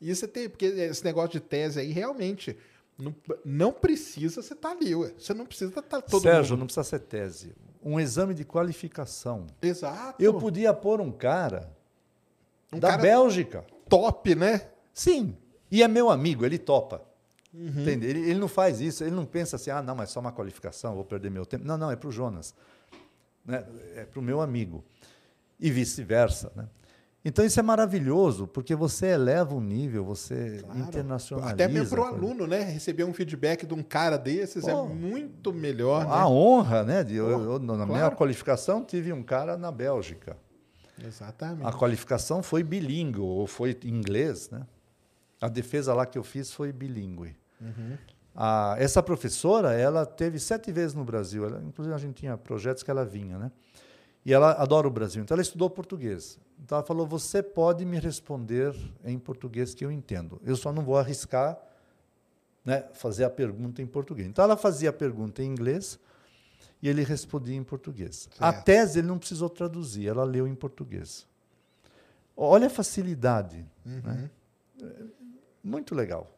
Isso é ter, porque esse negócio de tese aí realmente não, não precisa você estar tá ali, ué. Você não precisa estar tá todo Sérgio, mundo. não precisa ser tese. Um exame de qualificação. Exato. Eu podia pôr um cara um da cara... Bélgica. top, né? Sim. E é meu amigo, ele topa. Uhum. Entende? Ele, ele, não faz isso, ele não pensa assim, ah, não, mas só uma qualificação, vou perder meu tempo. Não, não, é para o Jonas. Né? É para o meu amigo. E vice-versa. Né? Então isso é maravilhoso, porque você eleva o nível, você claro. internacionaliza. Até mesmo para o aluno, né? Receber um feedback de um cara desses é é muito melhor. A né? honra, né? De, eu, eu, na claro. minha qualificação tive um cara na Bélgica. Exatamente. A qualificação foi bilíngue, ou foi inglês, né? A defesa lá que eu fiz foi bilíngue. Uhum. A, essa professora, ela teve sete vezes no Brasil. Ela, inclusive, a gente tinha projetos que ela vinha, né? E ela adora o Brasil. Então, ela estudou português. Então ela falou: você pode me responder em português que eu entendo. Eu só não vou arriscar né, fazer a pergunta em português. Então ela fazia a pergunta em inglês e ele respondia em português. Certo. A tese ele não precisou traduzir, ela leu em português. Olha a facilidade. Uhum. Né? Muito legal.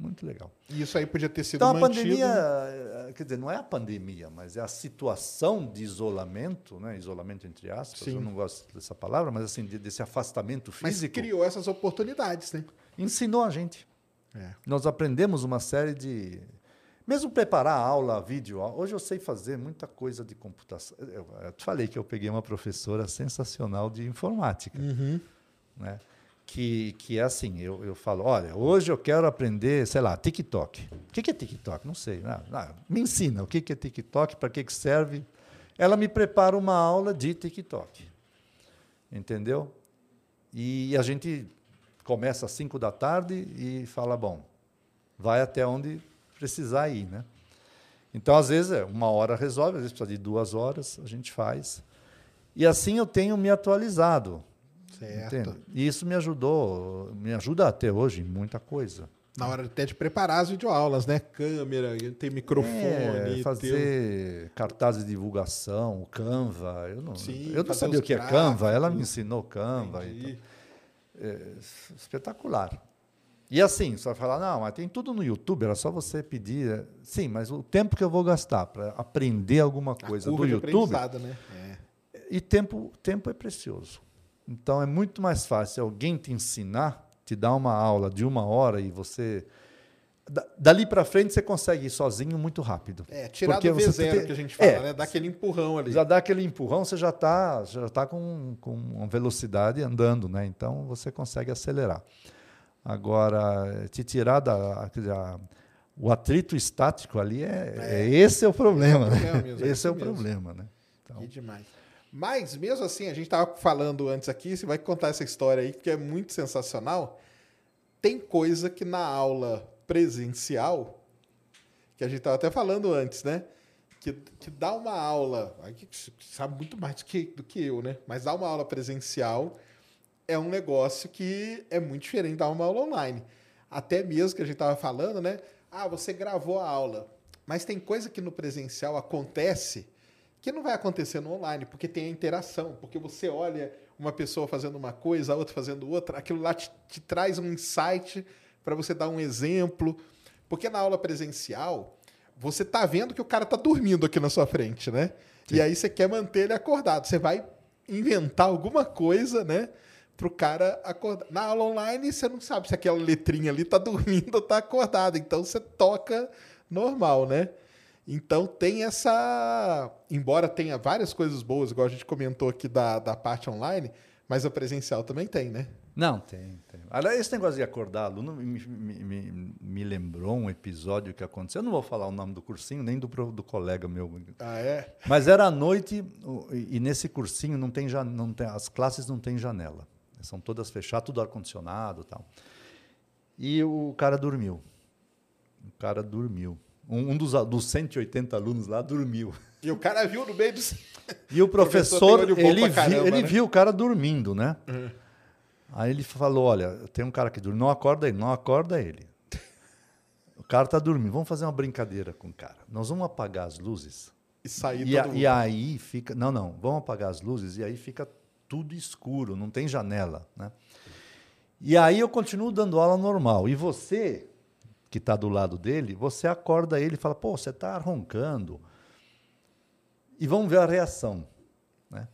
Muito legal. E isso aí podia ter sido então, mantido... a pandemia, eh, quer dizer, não é a pandemia, mas é a situação de isolamento, né? isolamento entre aspas, Sim. eu não gosto dessa palavra, mas assim, desse afastamento físico. Mas criou essas oportunidades, né? Ensinou a gente. É. Nós aprendemos uma série de... Mesmo preparar a aula, vídeo, hoje eu sei fazer muita coisa de computação. Eu, eu te falei que eu peguei uma professora sensacional de informática. Uhum. Né? Que, que é assim, eu, eu falo, olha, hoje eu quero aprender, sei lá, TikTok. O que é TikTok? Não sei. Ah, ah, me ensina o que é TikTok, para que, que serve. Ela me prepara uma aula de TikTok. Entendeu? E a gente começa às 5 da tarde e fala, bom, vai até onde precisar ir, né? Então, às vezes, é uma hora resolve, às vezes precisa de duas horas, a gente faz. E assim eu tenho me atualizado. Certo. Entende? E isso me ajudou, me ajuda até hoje em muita coisa. Na hora até de preparar as videoaulas, né? Câmera, ter microfone. É, fazer cartazes de divulgação, Canva. Eu não, Sim, eu não sabia o que é Canva, ela me ensinou Canva. Então, é, espetacular. E assim, você vai falar, não, mas tem tudo no YouTube, era só você pedir. Sim, mas o tempo que eu vou gastar para aprender alguma coisa do YouTube. Né? É. E tempo, tempo é precioso. Então é muito mais fácil alguém te ensinar, te dar uma aula de uma hora e você. Dali para frente você consegue ir sozinho muito rápido. É, tirar Porque do V0 tem... que a gente fala, é, né? Dá aquele empurrão ali. Já dá aquele empurrão, você já está já tá com, com uma velocidade andando, né? Então você consegue acelerar. Agora, te tirar da. A, o atrito estático ali é, é. é esse é o problema. É o problema né? mesmo, esse é, o mesmo. problema, né? Então, que demais. Mas, mesmo assim, a gente estava falando antes aqui, você vai contar essa história aí, que é muito sensacional. Tem coisa que na aula presencial, que a gente estava até falando antes, né? Que, que dá uma aula, que sabe muito mais do que, do que eu, né? Mas dar uma aula presencial é um negócio que é muito diferente da uma aula online. Até mesmo que a gente estava falando, né? Ah, você gravou a aula. Mas tem coisa que no presencial acontece que não vai acontecer no online, porque tem a interação, porque você olha uma pessoa fazendo uma coisa, a outra fazendo outra, aquilo lá te, te traz um insight para você dar um exemplo. Porque na aula presencial, você tá vendo que o cara tá dormindo aqui na sua frente, né? Sim. E aí você quer manter ele acordado. Você vai inventar alguma coisa, né? Para o cara acordar. Na aula online, você não sabe se aquela letrinha ali tá dormindo ou tá acordada. Então você toca normal, né? Então tem essa. Embora tenha várias coisas boas, igual a gente comentou aqui da, da parte online, mas a presencial também tem, né? Não, tem, tem. Aliás, esse negócio de acordar aluno me, me, me, me, lembrou um episódio que aconteceu. Eu não vou falar o nome do cursinho, nem do, do colega meu. Ah, é? Mas era à noite, e nesse cursinho não tem, não tem, as classes não têm janela. São todas fechadas, tudo ar-condicionado e tal. E o cara dormiu. O cara dormiu. Um, um dos, dos 180 alunos lá dormiu. E o cara viu no meio do. E o professor, professor ele, caramba, vi, ele né? viu o cara dormindo, né? Uhum. Aí ele falou: Olha, tem um cara que dorme, não acorda ele, não acorda ele. O cara está dormindo, vamos fazer uma brincadeira com o cara. Nós vamos apagar as luzes. E sair e, a, e aí fica. Não, não, vamos apagar as luzes e aí fica tudo escuro, não tem janela. Né? E aí eu continuo dando aula normal. E você que está do lado dele, você acorda ele e fala: pô, você está roncando. E vamos ver a reação. Né?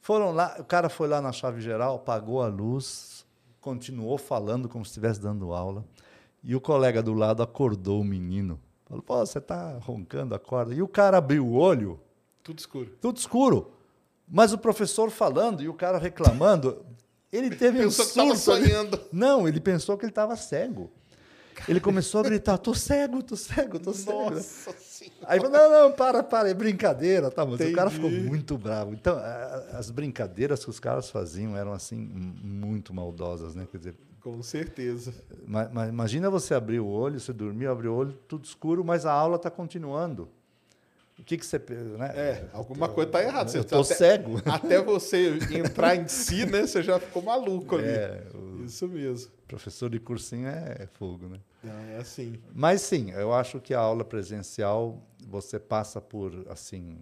Foram lá, o cara foi lá na chave geral, pagou a luz, continuou falando como se estivesse dando aula. E o colega do lado acordou o menino. Falou, pô, você está roncando, acorda. E o cara abriu o olho. Tudo escuro. Tudo escuro. Mas o professor falando e o cara reclamando, ele teve pensou um que surto. sonhando. Não, ele pensou que ele estava cego. Ele começou a gritar: tô cego, tô cego, tô cego. Nossa senhora. Aí falou, não, não, para, para, é brincadeira, tá? Mas o cara ficou muito bravo. Então, as brincadeiras que os caras faziam eram, assim, muito maldosas, né? Quer dizer, Com certeza. ma- ma- imagina você abrir o olho, você dormiu, abriu o olho, tudo escuro, mas a aula está continuando. O que que você... Né? É, alguma coisa tá errada. Você Eu tô até, cego. Até você entrar em si, né? Você já ficou maluco ali. É, Isso mesmo. professor de cursinho é fogo, né? Não, é assim. Mas sim, eu acho que a aula presencial você passa por assim.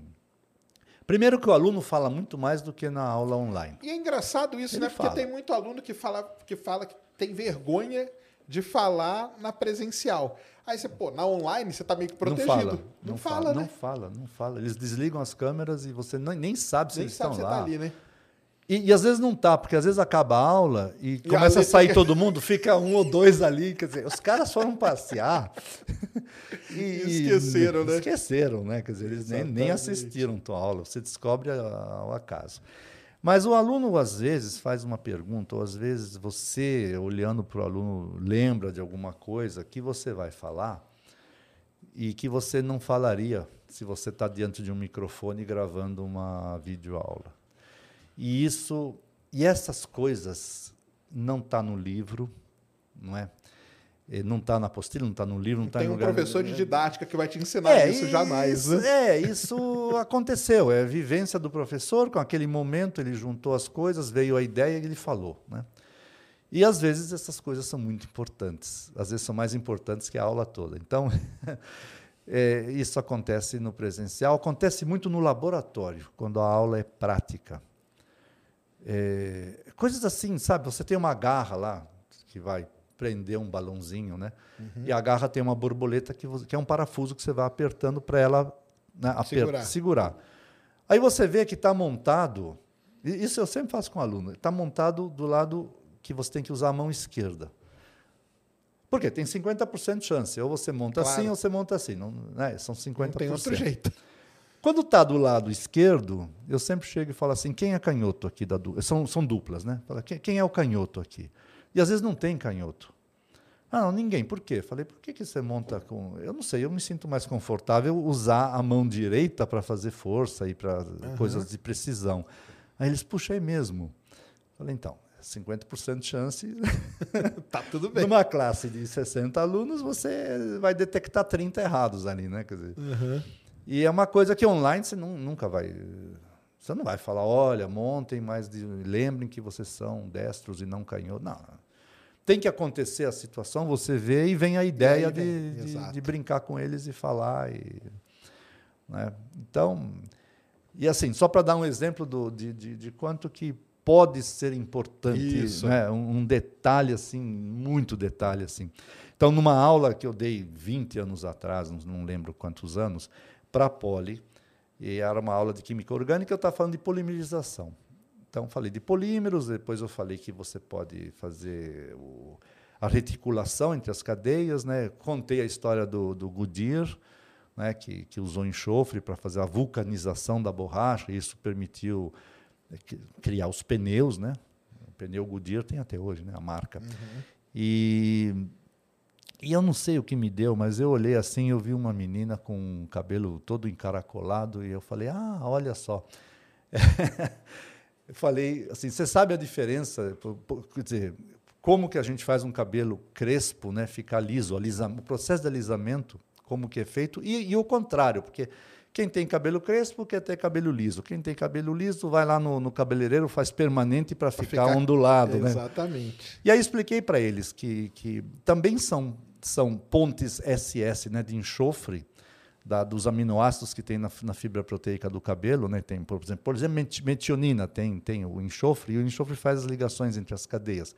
Primeiro que o aluno fala muito mais do que na aula online. E é engraçado isso, Ele né? Porque fala. tem muito aluno que fala, que fala que tem vergonha de falar na presencial. Aí você, pô, na online você tá meio que protegido. Não fala, Não, fala, não né? fala, não fala. Eles desligam as câmeras e você nem, nem sabe se Nem eles sabe estão que você lá. tá ali, né? E, e às vezes não tá, porque às vezes acaba a aula e, E começa a ali sair todo mundo, fica um ou dois ali. Quer dizer, os caras foram passear e Esqueceram, né? Esqueceram, né? Quer dizer, eles nem, nem assistiram tua aula, você descobre a- ao acaso. Mas o aluno, às vezes, faz uma pergunta, ou às vezes você, olhando para o aluno, lembra de alguma coisa que você vai falar e que você não falaria se você está diante de um microfone gravando uma videoaula. E isso, e essas coisas não está no livro, não é? Eh, Não está na apostila, não está no livro, não está em Tem um lugar professor de didática que vai te ensinar isso jamais, isso, né? É, isso aconteceu. É a vivência do professor, com aquele momento ele juntou as coisas, veio a ideia e ele falou. Né? E às vezes essas coisas são muito importantes. Às vezes são mais importantes que a aula toda. Então, é, isso acontece no presencial, acontece muito no laboratório, quando a aula é prática. É, coisas assim, sabe? Você tem uma garra lá que vai prender um balãozinho, né? E a garra tem uma borboleta que, você- que é um parafuso que você vai apertando para ela né, Segurar. segurar. Aí você vê que está montado. Isso eu sempre faço com o aluno. Está montado do lado que você tem que usar a mão esquerda. Por quê? Tem 50% de chance. Ou você monta Claro. assim ou você monta assim. Não, né? São 50%. Não tem outro jeito. Quando está do lado esquerdo, eu sempre chego e falo assim: quem é canhoto aqui da dupla? São, são duplas, né? Fala, quem, quem é o canhoto aqui? E às vezes não tem canhoto. Ah, não, ninguém. Por quê? Falei, por que, que você monta com. Eu não sei, eu me sinto mais confortável usar a mão direita para fazer força e para coisas de precisão. Aí eles, puxa, é mesmo. Falei, então, 50% de chance. Tá tudo bem. Numa classe de 60 alunos, você vai detectar 30 errados ali, né? Quer dizer, e é uma coisa que online você não- nunca vai. Você não vai falar, olha, montem, mas de- lembrem que vocês são destros e não canhotos. Não. Tem que acontecer a situação, você vê e vem a ideia vem, de, de- de brincar com eles e falar. E, né? Então, e assim, só para dar um exemplo do- de, de- de quanto que pode ser importante, Isso. né? um, um detalhe assim, muito detalhe assim. Então, numa aula que eu dei 20 anos atrás, não lembro quantos anos, para a Poli, e era uma aula de química orgânica, eu estava falando de polimerização. Então, falei de polímeros, depois eu falei que você pode fazer o- a reticulação entre as cadeias, né? contei a história do, do Goodyear, né? que, que usou enxofre para fazer a vulcanização da borracha, e isso permitiu que- criar os pneus. Né? O pneu Goodyear tem até hoje, né? a marca. E, e eu não sei o que me deu, mas eu olhei assim, eu vi uma menina com o cabelo todo encaracolado, e eu falei, ah, olha só. Eu falei assim, você sabe a diferença, quer dizer, como que a gente faz um cabelo crespo, né, ficar liso, alisa, o processo de alisamento, como que é feito, e, e o contrário, porque quem tem cabelo crespo quer ter cabelo liso, quem tem cabelo liso vai lá no, no cabeleireiro, faz permanente para ficar, ficar- ondulado, né? Exatamente. E aí expliquei para eles que, que também são, são pontes SS né, de enxofre da, dos aminoácidos que tem na, na fibra proteica do cabelo. Né, tem, por exemplo, por exemplo meti- metionina, tem, tem o enxofre, e o enxofre faz as ligações entre as cadeias.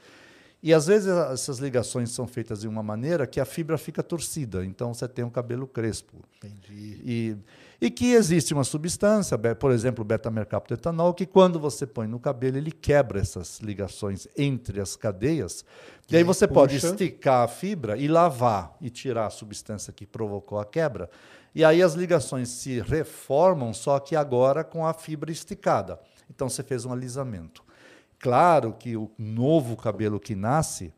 E às vezes essas ligações são feitas de uma maneira que a fibra fica torcida, então você tem um cabelo crespo. Entendi. E, E que existe uma substância, por exemplo, o beta-mercaptoetanol, que quando você põe no cabelo, ele quebra essas ligações entre as cadeias. E, e aí você puxa. pode esticar a fibra e lavar e tirar a substância que provocou a quebra. E aí as ligações se reformam, só que agora com a fibra esticada. Então você fez um alisamento. Claro que o novo cabelo que nasce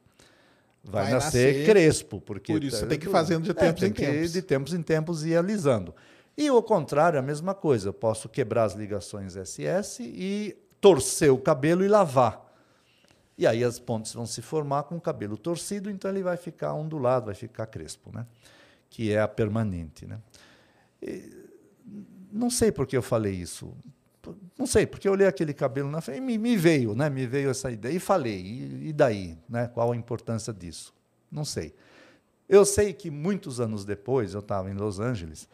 vai, vai nascer, nascer, crespo, porque por isso tá, tem que ir fazendo de tempos é, em tempos. de tempos em tempos ir alisando. E o contrário, a mesma coisa. Eu posso quebrar as ligações SS e torcer o cabelo e lavar. E aí as pontes vão se formar com o cabelo torcido, então ele vai ficar ondulado, vai ficar crespo, né? que é a permanente. Né? E, não sei por que eu falei isso. Não sei, porque eu olhei aquele cabelo na frente e me, me veio, né? me veio essa ideia. E falei, e, e daí? Né? Qual a importância disso? Não sei. Eu sei que muitos anos depois, eu estava em Los Angeles,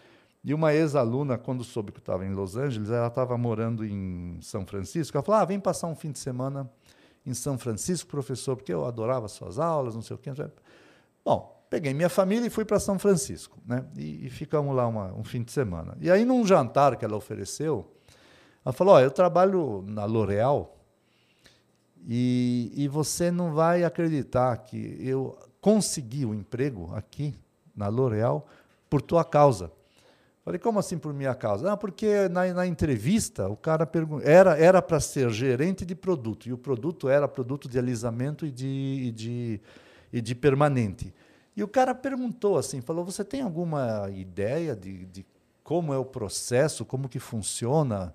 e uma ex-aluna, quando soube que eu estava em Los Angeles, ela estava morando em São Francisco. Ela falou: ah, vem passar um fim de semana em São Francisco, professor, porque eu adorava suas aulas, não sei o quê. Bom, peguei minha família e fui para São Francisco, né? E, e ficamos lá uma, um fim de semana. E aí, num jantar que ela ofereceu, ela falou: oh, eu trabalho na L'Oréal e, e você não vai acreditar que eu consegui o um emprego aqui na L'Oréal por tua causa. Falei, como assim por minha causa? Ah, porque na, na entrevista o cara perguntou, era era para ser gerente de produto, e o produto era produto de alisamento e de, e de, e de permanente. E o cara perguntou assim, falou, você tem alguma ideia de, de como é o processo, como que funciona?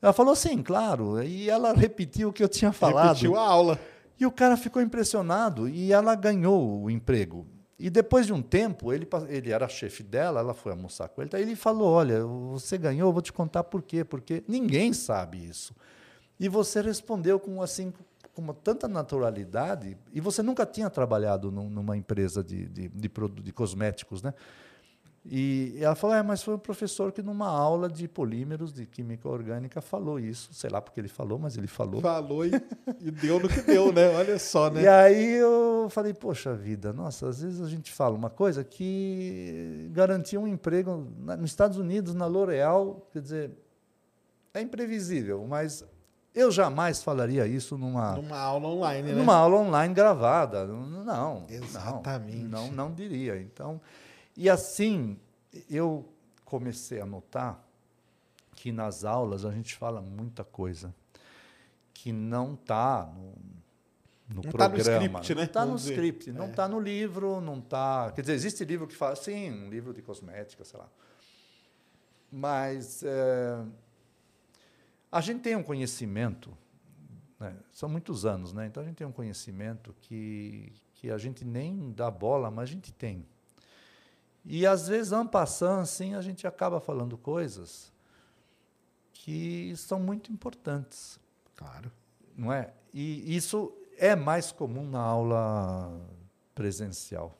Ela falou, sim, claro. E ela repetiu o que eu tinha falado. Repetiu a aula. E o cara ficou impressionado e ela ganhou o emprego. E depois de um tempo, ele, ele era chefe dela, ela foi almoçar com ele, ele falou: Olha, você ganhou, vou te contar por quê. Porque ninguém sabe isso. E você respondeu com assim com tanta naturalidade, e você nunca tinha trabalhado num, numa empresa de, de, de, de cosméticos, né? E ela falou, é, mas foi um professor que numa aula de polímeros, de química orgânica, falou isso. Sei lá porque ele falou, mas ele falou. Falou e, e deu no que deu, né? Olha só, né? E aí eu falei, poxa vida, nossa, às vezes a gente fala uma coisa que garantia um emprego nos Estados Unidos, na L'Oréal, quer dizer, é imprevisível, mas eu jamais falaria isso numa... Numa aula online, né? Numa aula online gravada. Não, Exatamente. Não, não, não diria. Então... E assim, eu comecei a notar que nas aulas a gente fala muita coisa que não está no, no não programa. Está no script, né? Não está no dizer. script, não está é. no livro, não está. Quer dizer, existe livro que fala, sim, um livro de cosmética, sei lá. Mas é, a gente tem um conhecimento, né? são muitos anos, né? então a gente tem um conhecimento que, que a gente nem dá bola, mas a gente tem. E às vezes, en passant, assim, a gente acaba falando coisas que são muito importantes. Claro. Não é? E isso é mais comum na aula presencial.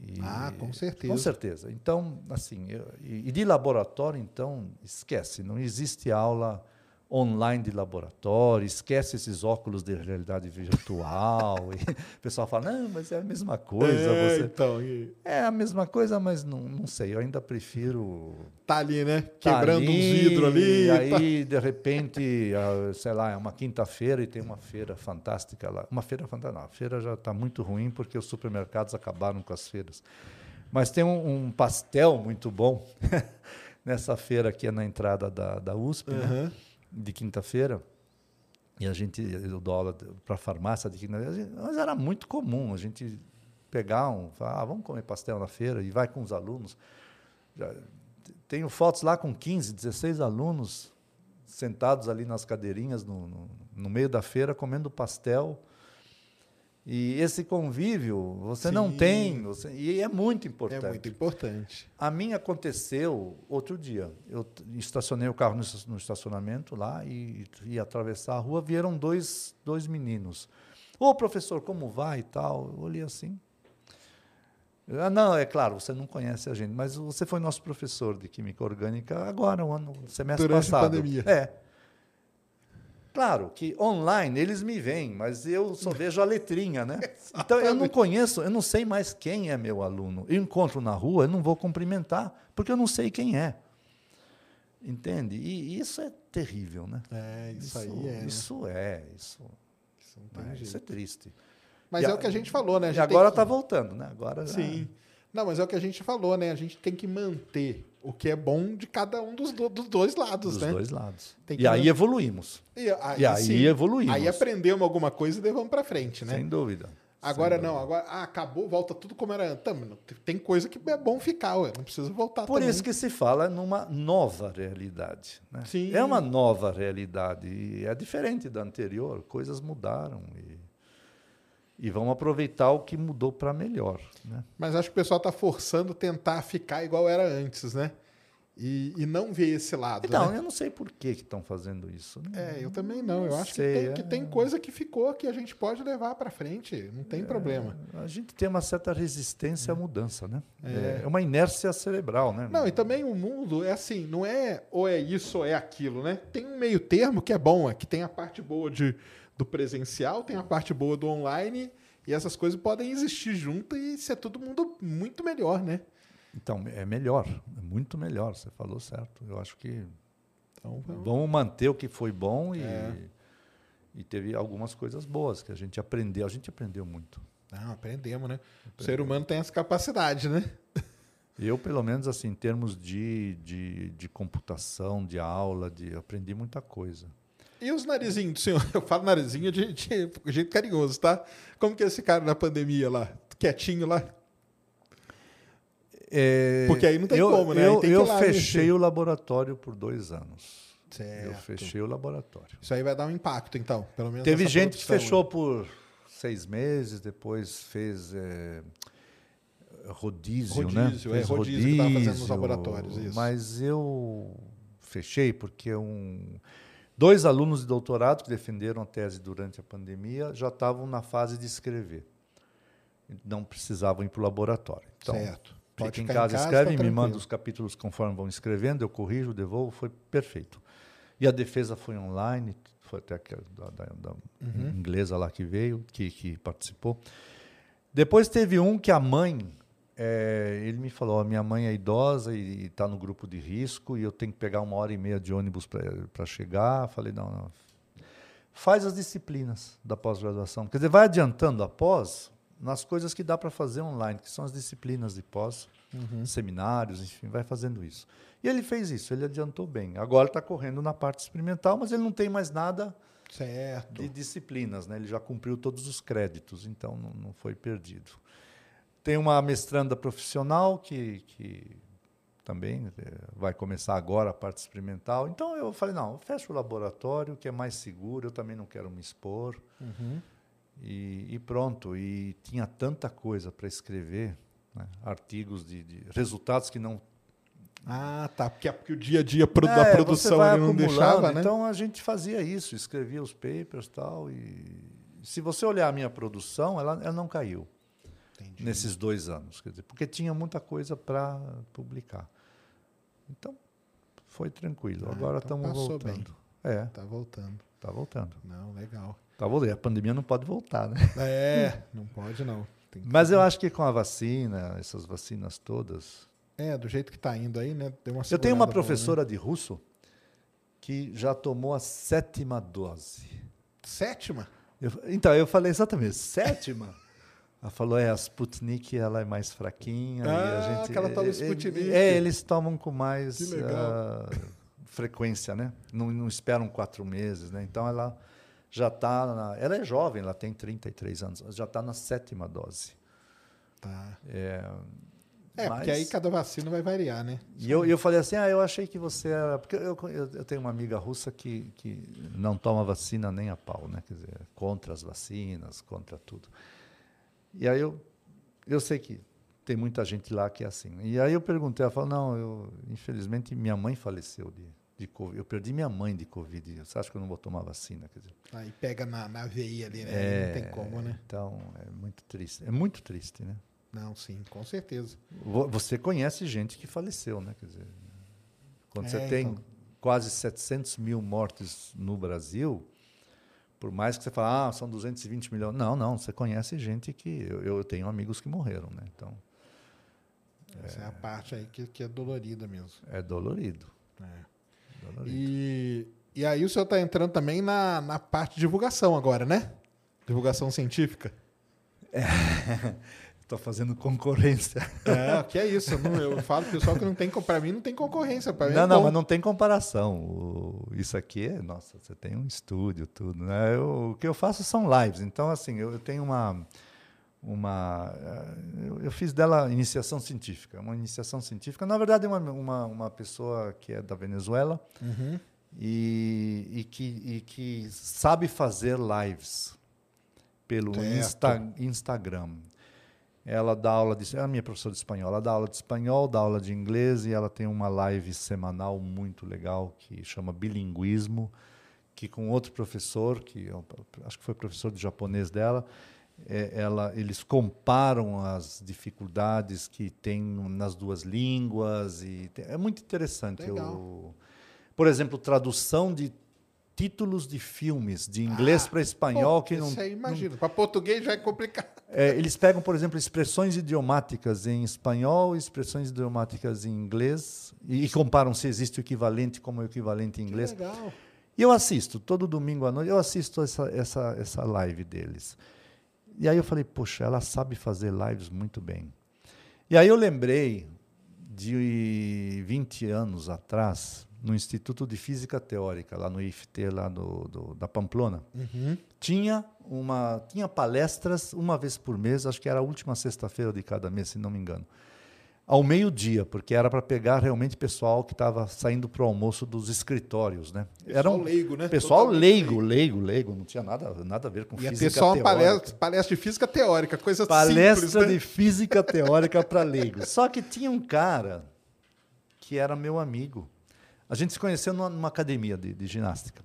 E, ah, com certeza. Com certeza. Então, assim, eu, e de laboratório, então, esquece, não existe aula online de laboratório, esquece esses óculos de realidade virtual. o pessoal fala, não, mas é a mesma coisa. É, você... então, e... é a mesma coisa, mas não, não sei, eu ainda prefiro. Tá ali, né? Tá Quebrando ali, uns vidros ali. E aí, tá... de repente, sei lá, é uma quinta-feira e tem uma feira fantástica lá. Uma feira fantástica. Não, a feira já está muito ruim porque os supermercados acabaram com as feiras. Mas tem um, um pastel muito bom nessa feira aqui na entrada da, da USP, uhum. né? De quinta-feira, e a gente, eu dou aula para farmácia de quinta-feira, mas era muito comum a gente pegar um, falar, ah, vamos comer pastel na feira, e vai com os alunos. Já, tenho fotos lá com 15, 16 alunos sentados ali nas cadeirinhas no, no, no meio da feira comendo pastel e esse convívio você Sim. não tem, você, e é muito importante. É muito importante. A minha aconteceu outro dia. Eu estacionei o carro no, estacionamento lá e ia atravessar a rua, vieram dois, dois meninos. Ô, professor, como vai e tal? Eu olhei assim. Ah, não, é claro, você não conhece a gente, mas você foi nosso professor de Química Orgânica agora, um ano, semestre Durante passado. A pandemia. É. Claro que online eles me veem, mas eu só vejo a letrinha, né? Então eu não conheço, eu não sei mais quem é meu aluno. Eu encontro na rua, eu não vou cumprimentar, porque eu não sei quem é. Entende? E isso é terrível, né? É, isso, isso aí é. Isso né? é, isso. Isso, é, isso é triste. Mas e é a, o que a gente falou, né? e agora está que... voltando, né? Agora Sim. Já... Não, mas é o que a gente falou, né? A gente tem que manter o que é bom de cada um dos, do, dos dois lados, dos né? Dos dois lados. e aí evoluímos. E aí, e aí sim, evoluímos. Aí aprendemos alguma coisa e levamos para frente, né? Sem dúvida. Agora não, agora ah, acabou, volta tudo como era antes. Tem coisa que é bom ficar, ué, não precisa voltar Por também. isso que se fala numa nova realidade. Né? Sim. É uma nova realidade e é diferente da anterior, coisas mudaram e, e vamos aproveitar o que mudou para melhor. Né? Mas acho que o pessoal está forçando tentar ficar igual era antes, né? E, e não ver esse lado. Então, né? eu não sei por que estão fazendo isso. Né? É, eu também não. Eu acho sei, que, tem, é... que tem coisa que ficou que a gente pode levar para frente. Não tem é, problema. A gente tem uma certa resistência à mudança, né? É. é uma inércia cerebral, né? Não, e também o mundo é assim, não é ou é isso ou é aquilo, né? Tem um meio termo que é bom, é que tem a parte boa de, do presencial, tem a parte boa do online, e essas coisas podem existir junto e ser todo mundo muito melhor, né? Então, é melhor, é muito melhor, você falou certo. Eu acho que então, vamos manter o que foi bom e, é. e teve algumas coisas boas que a gente aprendeu. A gente aprendeu muito. Não, aprendemos, né? Aprendeu. O ser humano tem essa capacidade, né? Eu, pelo menos, assim, em termos de, de, de computação, de aula, de aprendi muita coisa. E os narizinhos do senhor? Eu falo narizinho de, de, de jeito carinhoso, tá? Como que é esse cara na pandemia lá? Quietinho lá? É, Porque aí não tem eu, como, né? Eu, eu fechei o laboratório por dois anos. Certo. Eu fechei o laboratório. Isso aí vai dar um impacto, então, pelo menos. Teve gente que fechou por seis meses, depois fez é, rodízio, rodízio, né? Rodízio, é rodízio, que estava fazendo nos laboratórios, isso. Mas eu fechei porque um, dois alunos de doutorado que defenderam a tese durante a pandemia já estavam na fase de escrever. Não precisavam ir para o laboratório. Então, certo Pode Fica em casa, em casa escreve, tá me manda os capítulos conforme vão escrevendo, eu corrijo, devolvo, foi perfeito. E a defesa foi online, foi até da, da, da uhum. inglesa lá que veio, que, que participou. Depois teve um que a mãe, é, ele me falou, a minha mãe é idosa e está no grupo de risco e eu tenho que pegar uma hora e meia de ônibus para chegar. Falei, não, não. Faz as disciplinas da pós-graduação. Quer dizer, vai adiantando após nas coisas que dá para fazer online, que são as disciplinas de pós, uhum. seminários, enfim, vai fazendo isso. E ele fez isso, ele adiantou bem. Agora está correndo na parte experimental, mas ele não tem mais nada certo. de disciplinas, né? ele já cumpriu todos os créditos, então não, não foi perdido. Tem uma mestranda profissional que, que também é, vai começar agora a parte experimental. Então eu falei, não, fecha o laboratório, que é mais seguro, eu também não quero me expor. Uhum. E, e pronto. E tinha tanta coisa para escrever, né? artigos de, de, resultados que não. Ah, tá. Porque, porque o dia a dia é, da produção ele não deixava, né? Então a gente fazia isso, escrevia os papers tal, e se você olhar a minha produção, ela, ela não caiu Entendi. nesses dois anos, quer dizer, porque tinha muita coisa para publicar. Então foi tranquilo. Ah, Agora estamos então voltando. Bem. É. Tá voltando. Tá voltando. Não, legal. Tá voltando. A pandemia não pode voltar, né? É, não pode não. Mas eu acho que com a vacina, essas vacinas todas. É, do jeito que está indo aí, né? eu tenho uma professora boa, né? de russo que já tomou a sétima dose. Sétima? Eu, então, eu falei exatamente, sétima? Ela falou, é, a Sputnik ela é mais fraquinha. Ah, gente, aquela tal Sputnik. É, eles tomam com mais uh, frequência, né? Não, não esperam quatro meses, né? Então ela já está. Ela é jovem, ela tem 33 anos, já está na sétima dose. Tá. É, é mas... porque aí cada vacina vai variar, né? E eu, eu falei assim: ah, eu achei que você era. Porque eu, eu, eu, tenho uma amiga russa que, que não toma vacina nem a pau, né? Quer dizer, contra as vacinas, contra tudo. E aí eu, eu sei que tem muita gente lá que é assim. E aí eu perguntei, ela falou: não, eu, infelizmente minha mãe faleceu de de Covid. Eu perdi minha mãe de Covid. Você acha que eu não vou tomar vacina? Quer dizer, Aí pega na, na veia ali, né? É, não tem como, né? Então, é muito triste. É muito triste, né? Não, sim, com certeza. Você conhece gente que faleceu, né? Quer dizer, quando é, você tem então. quase 700 mil mortes no Brasil, por mais que você fale, ah, são 220 milhões. Não, não, você conhece gente que. Eu, eu tenho amigos que morreram, né? Então. Essa é, é a parte aí que, que é dolorida mesmo. É dolorido. É. E, e aí o senhor está entrando também na, na parte de divulgação agora, né? Divulgação científica. É. Estou fazendo concorrência. É, que é isso. Eu, não, eu falo pro pessoal que não tem, para mim não tem concorrência. Pra mim não, é não, bom. mas não tem comparação. O, isso aqui é, nossa, você tem um estúdio, tudo. Né? Eu, o que eu faço são lives. Então, assim, eu, eu tenho uma. uma eu, eu, fiz dela iniciação científica. Uma iniciação científica, na verdade, é uma, uma, uma pessoa que é da Venezuela uhum. e, e, que, e que sabe fazer lives pelo Insta, Instagram. Ela dá aula de. Ela é minha professora de espanhol. Ela dá aula de espanhol, dá aula de inglês e ela tem uma live semanal muito legal que chama Bilinguismo, que com outro professor, que eu, acho que foi professor de japonês dela, é, ela, eles comparam as dificuldades que tem nas duas línguas e tem, é muito interessante. Legal. Eu, por exemplo, tradução de títulos de filmes de inglês ah, para espanhol pô, que não. Isso aí, imagina. Para português já é complicado. É, eles pegam, por exemplo, expressões idiomáticas em espanhol, expressões idiomáticas em inglês e, e comparam se existe o equivalente como o equivalente em inglês. Que legal. E eu assisto todo domingo à noite. Eu assisto essa essa essa live deles. E aí eu falei, poxa, ela sabe fazer lives muito bem. E aí eu lembrei de 20 anos atrás, no Instituto de Física Teórica, lá no IFT, lá do, do da Pamplona, uhum. tinha, uma, tinha palestras uma vez por mês, acho que era a última sexta-feira de cada mês, se não me engano, ao meio-dia, porque era para pegar realmente pessoal que estava saindo para o almoço dos escritórios. Né? Pessoal era um, leigo, né? Pessoal Totalmente leigo, leigo, leigo, não tinha nada, nada a ver com Ia física ter só uma palestra, palestra de física teórica, coisa palestra simples, né? de física teórica para leigos. Só que tinha um cara que era meu amigo. A gente se conheceu numa, academia de, de, ginástica.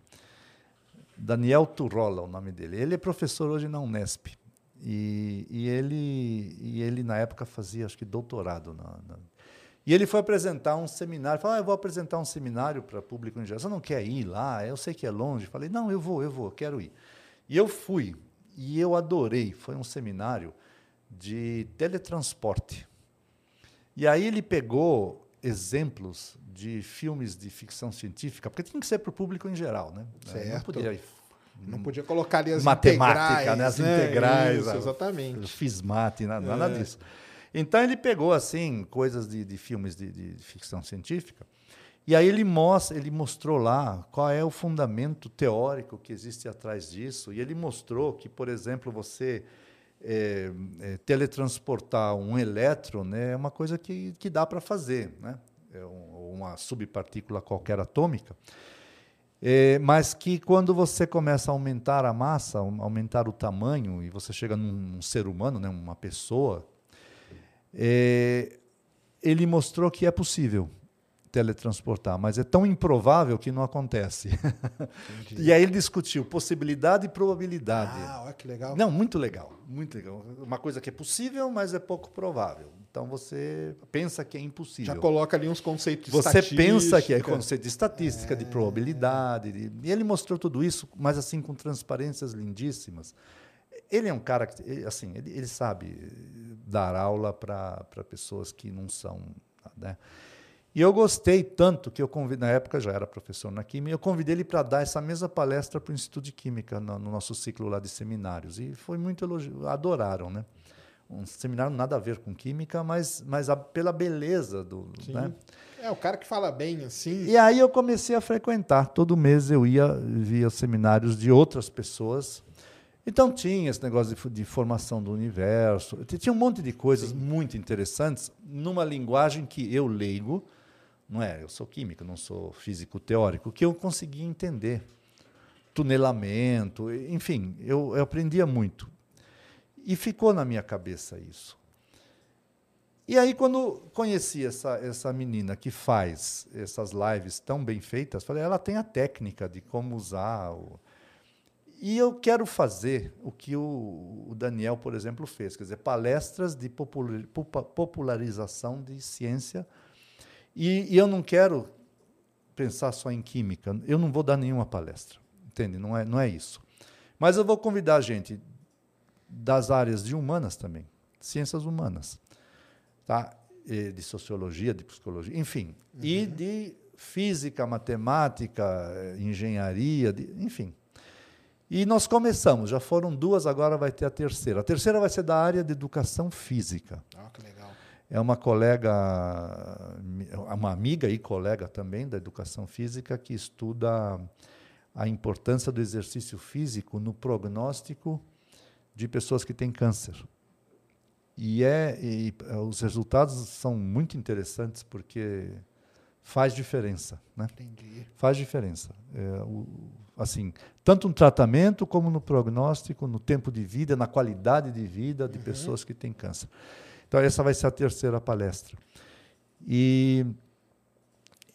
Daniel Turrola, o nome dele. Ele é professor hoje na Unesp. E, e ele, e ele, na época, fazia, acho que, doutorado. Na, na... E ele foi apresentar um seminário. Falou, ah, eu vou apresentar um seminário para público em geral. Você não quer ir lá? Eu sei que é longe. Falei, não, eu vou, eu vou, quero ir. E eu fui. E eu adorei. Foi um seminário de teletransporte. E aí ele pegou exemplos de filmes de ficção científica, porque tinha que ser para o público em geral, né? Certo. Não podia, não podia colocar ali as matemática, integrais, né? As né? integrais, Isso, exatamente. fiz mate, nada, nada É. disso. Então ele pegou assim coisas de, de filmes de, de ficção científica e aí ele mostra, ele mostrou lá qual é o fundamento teórico que existe atrás disso e ele mostrou que, por exemplo, você é, é, teletransportar um elétron né, é uma coisa que, que dá para fazer, né? É um- uma subpartícula qualquer atômica. É, mas que quando você começa a aumentar a massa, um- aumentar o tamanho, e você chega num, num ser humano, né, uma pessoa, é, ele mostrou que é possível teletransportar, mas é tão improvável que não acontece. e aí ele discutiu possibilidade e probabilidade. Ah, olha que legal. Não, muito legal, muito legal. Uma coisa que é possível, mas é pouco provável. Então você pensa que é impossível. Já coloca ali uns conceitos de Você pensa que é conceito de estatística, de probabilidade. de- E ele mostrou tudo isso, mas assim, com transparências lindíssimas. Ele é um cara que, assim, ele, ele sabe dar aula para pessoas que não são. Né? E eu gostei tanto que eu convidei, na época já era professor na Química, eu convidei ele para dar essa mesma palestra para o Instituto de Química, no, no nosso ciclo lá de seminários. E foi muito elogio, adoraram, né? Um seminário nada a ver com química, mas, mas a, pela beleza do. Sim. Né? É, o cara que fala bem assim. E aí eu comecei a frequentar. Todo mês eu ia via seminários de outras pessoas. Então tinha esse negócio de, de formação do universo. Tinha um monte de coisas muito interessantes numa linguagem que eu leigo, não é? Eu sou químico, não sou físico teórico, que eu conseguia entender. Tunelamento, enfim, eu, eu aprendia muito. E ficou na minha cabeça isso. E aí, quando conheci essa, essa menina que faz essas lives tão bem feitas, falei, ela tem a técnica de como usar. O... E eu quero fazer o que o, o Daniel, por exemplo, fez, quer dizer, palestras de popularização de ciência. E, e eu não quero pensar só em química, eu não vou dar nenhuma palestra, entende? Não é, não é isso. Mas eu vou convidar gente das áreas de humanas também, ciências humanas tá? Eh, de sociologia, de psicologia, enfim, e de física, matemática, engenharia, enfim. E nós começamos, já foram duas, agora vai ter a terceira. A terceira vai ser da área de educação física. Ah, que legal. É uma colega, uma amiga e colega também da educação física que estuda a importância do exercício físico no prognóstico de pessoas que têm câncer. E, é, e eh, os resultados são muito interessantes porque faz diferença, né? Entendi. Faz diferença. É, o, assim, tanto no tratamento como no prognóstico, no tempo de vida, na qualidade de vida de uhum. pessoas que têm câncer. Então essa vai ser a terceira palestra. E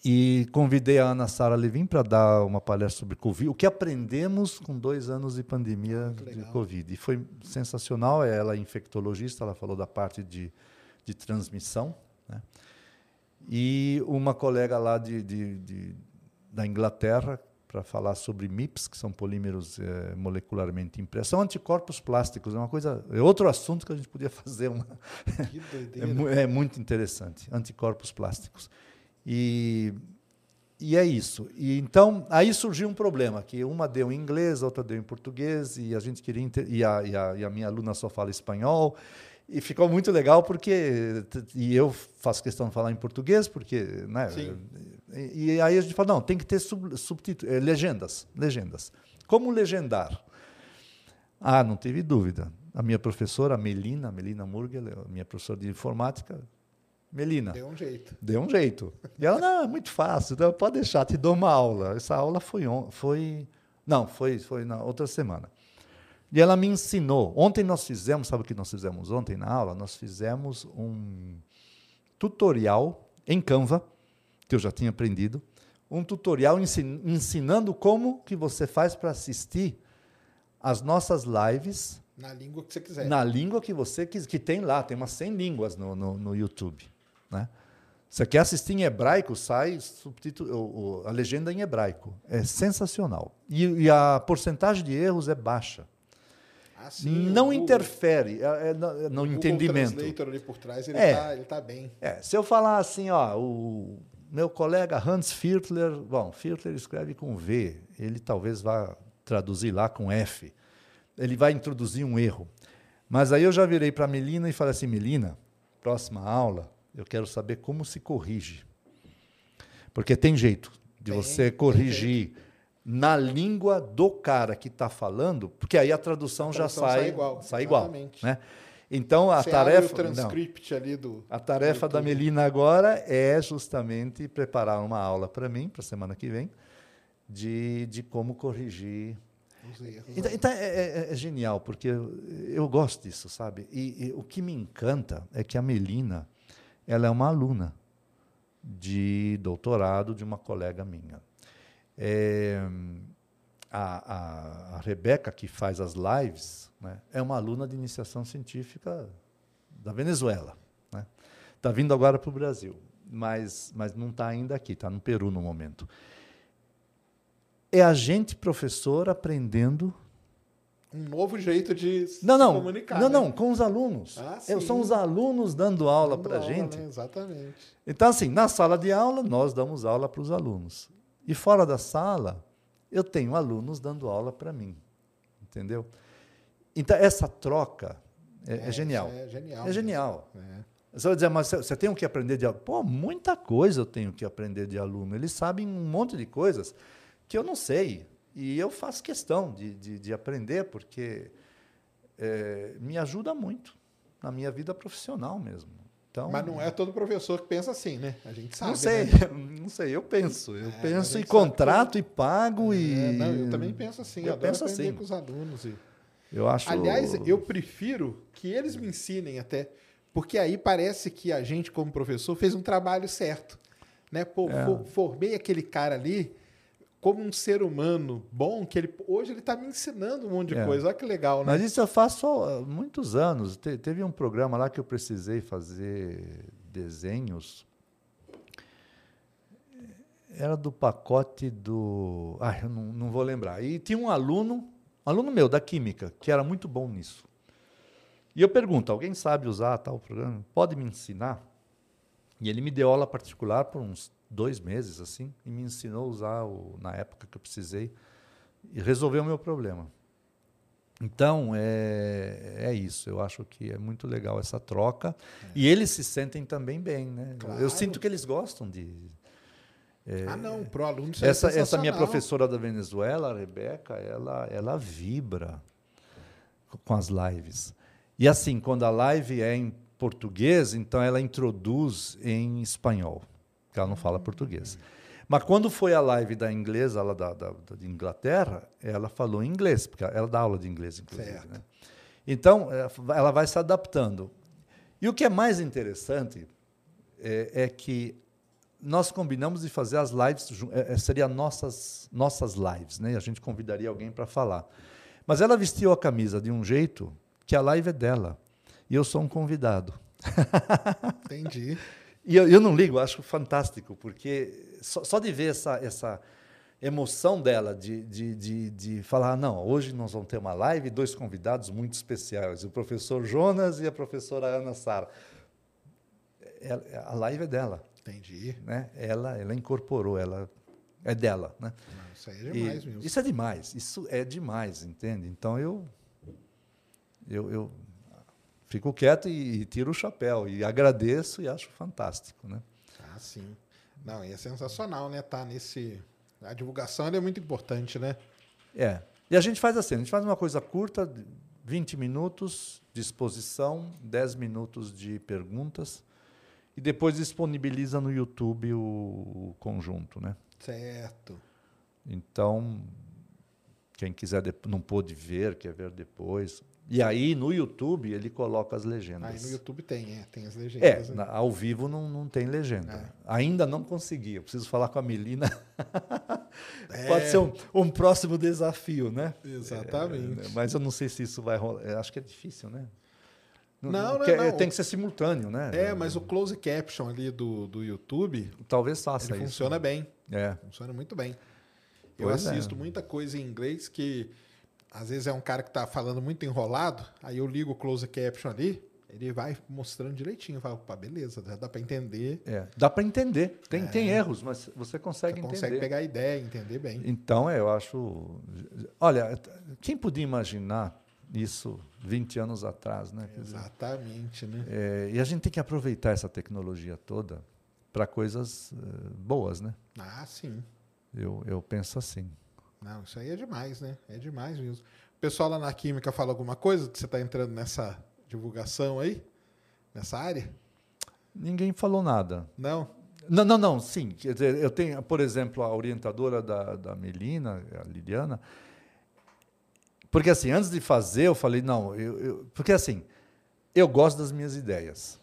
e convidei a Ana Sara Levin para dar uma palestra sobre Covid, o que aprendemos com dois anos de pandemia ah, de Covid. E foi sensacional. Ela é infectologista, ela falou da parte de, de transmissão. Né? E uma colega lá de, de, de da Inglaterra para falar sobre MIPS, que são polímeros é, molecularmente impressos. São anticorpos plásticos, é uma coisa, é outro assunto que a gente podia fazer. Uma que doideira. é, é muito interessante, anticorpos plásticos. E, e é isso. E então, aí surgiu um problema, que uma deu em inglês, a outra deu em português, e a gente queria e a, e a, e a minha aluna só fala espanhol. E ficou muito legal porque e eu faço questão de falar em português porque, né? Sim. E, e aí a gente fala não, tem que ter sub, subtítulos, eh, legendas, legendas. Como legendar? Ah, não teve dúvida. A minha professora, Melina, Melina Murgel, minha professora de informática, Melina. Deu um jeito. Deu um jeito. E ela, não, é muito fácil, então pode deixar, te dou uma aula. Essa aula foi, on, foi não, foi, foi na outra semana. E ela me ensinou. Ontem nós fizemos, sabe o que nós fizemos ontem na aula? Nós fizemos um tutorial em Canva, que eu já tinha aprendido, um tutorial ensinando como que você faz para assistir as nossas lives. Na língua que você quiser. Na língua que você quiser, que tem lá, tem umas 100 línguas no, no, no YouTube. Né? Você quer assistir em hebraico, sai subtítulo, a legenda em hebraico. É sensacional. E, e a porcentagem de erros é baixa. Ah, sim, não interfere é, é, no, no entendimento. O ali por trás, ele está é, tá bem. É, se eu falar assim, ó, o meu colega Hans Viertler, bom, Viertler escreve com V, ele talvez vá traduzir lá com F. Ele vai introduzir um erro. Mas aí eu já virei para a Melina e falei assim, Melina, próxima aula, eu quero saber como se corrige. Porque tem jeito de tem, você corrigir na língua do cara que está falando, porque aí a tradução, a tradução já sai, sai igual. Sai igual né? Então a você tarefa, o transcript não, ali do a tarefa do da Melina agora é justamente preparar uma aula para mim para a semana que vem de, de como corrigir então, então é, é, é, genial, porque eu, eu, gosto disso, sabe? E, e, o que me encanta é que a Melina, ela é uma aluna de doutorado de uma colega minha. É, a, a, a, Rebeca, que faz as lives, né, é uma aluna de iniciação científica da Venezuela. Está né? Tá vindo agora para o Brasil, mas, mas não está ainda aqui, está no Peru no momento. É a gente, professor, aprendendo um novo jeito de não, se não, comunicar. Não, né? não, com os alunos. Ah, São os alunos dando aula para a gente. Exatamente. Então, assim, na sala de aula, nós damos aula para os alunos. E fora da sala, eu tenho alunos dando aula para mim. Entendeu? Então, essa troca é, é, é genial. É genial. É genial. É. Você vai dizer, mas você tem o que aprender de aluno? Pô, muita coisa eu tenho que aprender de aluno. Eles sabem um monte de coisas que eu não sei. E eu faço questão de, de, de aprender, porque é, me ajuda muito na minha vida profissional mesmo. Então, Mas não é todo professor que pensa assim, né? A gente sabe. Não sei, né? não sei. Eu penso, eu é, penso e contrato que... e pago é, e. Não, eu também penso assim. Eu, eu penso assim. com os alunos. E... Eu acho. Aliás, eu prefiro que eles me ensinem até, porque aí parece que a gente, como professor, fez um trabalho certo, né? Pô, é. formei aquele cara ali como um ser humano bom, que ele hoje ele está me ensinando um monte de é. coisa. Olha que legal, né? Mas isso eu faço há muitos anos. Te, teve um programa lá que eu precisei fazer desenhos. Era do pacote do. Ah, eu não, não vou lembrar. E tinha um aluno, um aluno meu da Química, que era muito bom nisso. E eu pergunto: alguém sabe usar tal programa? Pode me ensinar? E ele me deu aula particular por uns dois meses assim e me ensinou a usar o, na época que eu precisei e resolveu o meu problema. Então, é, é isso. Eu acho que é muito legal essa troca. É. E eles se sentem também bem. Né? Claro. Eu sinto que eles gostam de. É, ah, não, para o aluno isso essa, é essa minha professora da Venezuela, a Rebeca, ela, ela vibra com as lives. E assim, quando a live é em português, então ela introduz em espanhol, que ela não fala português. Mas quando foi a live da inglesa, lá da, da, da Inglaterra, ela falou inglês, porque ela dá aula de inglês, inclusive. Né? Então, é, ela vai se adaptando. E o que é mais interessante é, é que nós combinamos de fazer as lives, é seria nossas nossas lives, né? A gente convidaria alguém para falar. Mas ela vestiu a camisa de um jeito que a live é dela e eu sou um convidado. Entendi. E eu, eu não ligo, acho fantástico, porque só, só de ver essa, essa emoção dela de, de, de, de falar: não, hoje nós vamos ter uma live, dois convidados muito especiais, o professor Jonas e a professora Ana Sara. A live é dela. Entendi. Né? Ela, ela incorporou, ela é dela. Né? Não, isso aí é demais e, mesmo. Isso é demais, isso é demais, entende? Então eu, eu, eu fico quieto e, e, tiro o chapéu e agradeço e acho fantástico, né? Ah, sim. Não, e é sensacional, né? Tá nesse a divulgação é muito importante, né? É. E a gente faz assim, a gente faz uma coisa curta, 20 minutos de exposição, 10 minutos de perguntas e depois disponibiliza no YouTube o, o conjunto, né? Certo. Então, quem quiser não pôde ver, quer ver depois, e aí no YouTube ele coloca as legendas. Aí no YouTube tem, é, tem as legendas. É, né? ao vivo não, não tem legenda. É. Ainda não consegui. Eu preciso falar com a Melina. É. Pode ser um, um, próximo desafio, né? Exatamente. É, mas eu não sei se isso vai rolar. Eu acho que é difícil, né? Não, não, não, não, Tem que ser simultâneo, né? É, mas o close caption ali do, do YouTube. Talvez faça isso. Funciona né? bem. É. Funciona muito bem. Eu pois é. assisto muita coisa em inglês que às vezes é um cara que está falando muito enrolado, aí eu ligo o close caption ali, ele vai mostrando direitinho, fala, opa, beleza, dá para entender. É, dá para entender. Tem, é. tem erros, mas você consegue você entender. Consegue pegar a ideia, entender bem. Então, eu acho. Olha, quem podia imaginar isso 20 anos atrás, né? Exatamente, né? É, e a gente tem que aproveitar essa tecnologia toda para coisas uh, boas, né? Ah, sim. Eu, eu penso assim. Não, isso aí é demais, né? É demais mesmo. O pessoal lá na Química fala alguma coisa que você está entrando nessa divulgação aí? Nessa área? Ninguém falou nada. Não? Não, não, não, sim. Quer dizer, eu tenho, por exemplo, a orientadora da, da Melina, a Liliana, porque assim, antes de fazer, eu falei, não, eu, eu, porque assim, eu gosto das minhas ideias.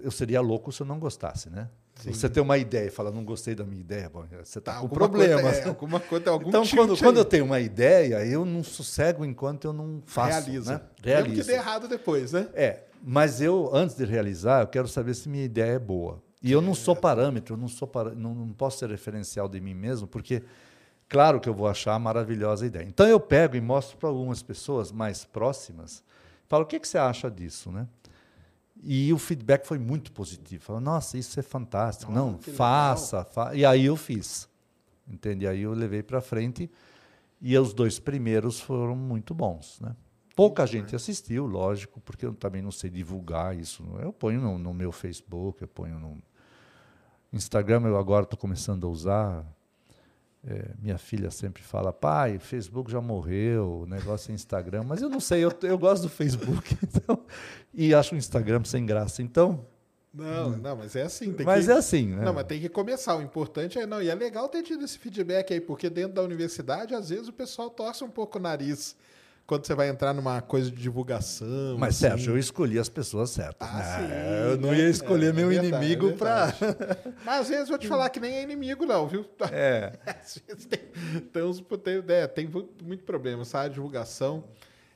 Eu seria louco se eu não gostasse, né? Sim. Você tem uma ideia e fala, não gostei da minha ideia, bom, você está tá, com problemas. Coisa, é, alguma coisa, algum então, quando, quando, eu tenho uma ideia, eu não sossego enquanto eu não faço. Realiza. Né? Realiza. Mesmo que dê errado depois, né? É, mas eu, antes de realizar, eu quero saber se minha ideia é boa. E eu não sou parâmetro, eu não, sou para, não, não posso ser referencial de mim mesmo, porque claro que eu vou achar a maravilhosa ideia. Então eu pego e mostro para algumas pessoas mais próximas, falo, o que, que você acha disso, né? E o feedback foi muito positivo. Falou, nossa, isso é fantástico. Nossa, Não, faça, fa E aí eu fiz. Entende? Aí eu levei para frente e os dois primeiros foram muito bons, né? Pouca gente assistiu, lógico, porque eu também não sei divulgar isso. Eu ponho no, no meu Facebook, eu ponho no Instagram, eu agora estou começando a usar é, minha filha sempre fala, pai, Facebook já morreu, o negócio é Instagram, mas eu não sei, eu, eu gosto do Facebook então, e acho o Instagram sem graça. Então. Não, não, mas é assim. mas que, é assim, né? Não, mas tem que começar. O importante é. Não, e é legal ter tido esse feedback aí, porque dentro da universidade, às vezes, o pessoal torce um pouco o nariz quando você vai entrar numa coisa de divulgação. Mas, assim. Sérgio, eu escolhi as pessoas certas. Ah, né? sim, eu não ia escolher é, meu verdade, inimigo é para. Mas às vezes vou te falar que nem é inimigo, não, viu? É. Às vezes tem, tem, uns, tem, é, tem muito problema, sabe? A divulgação,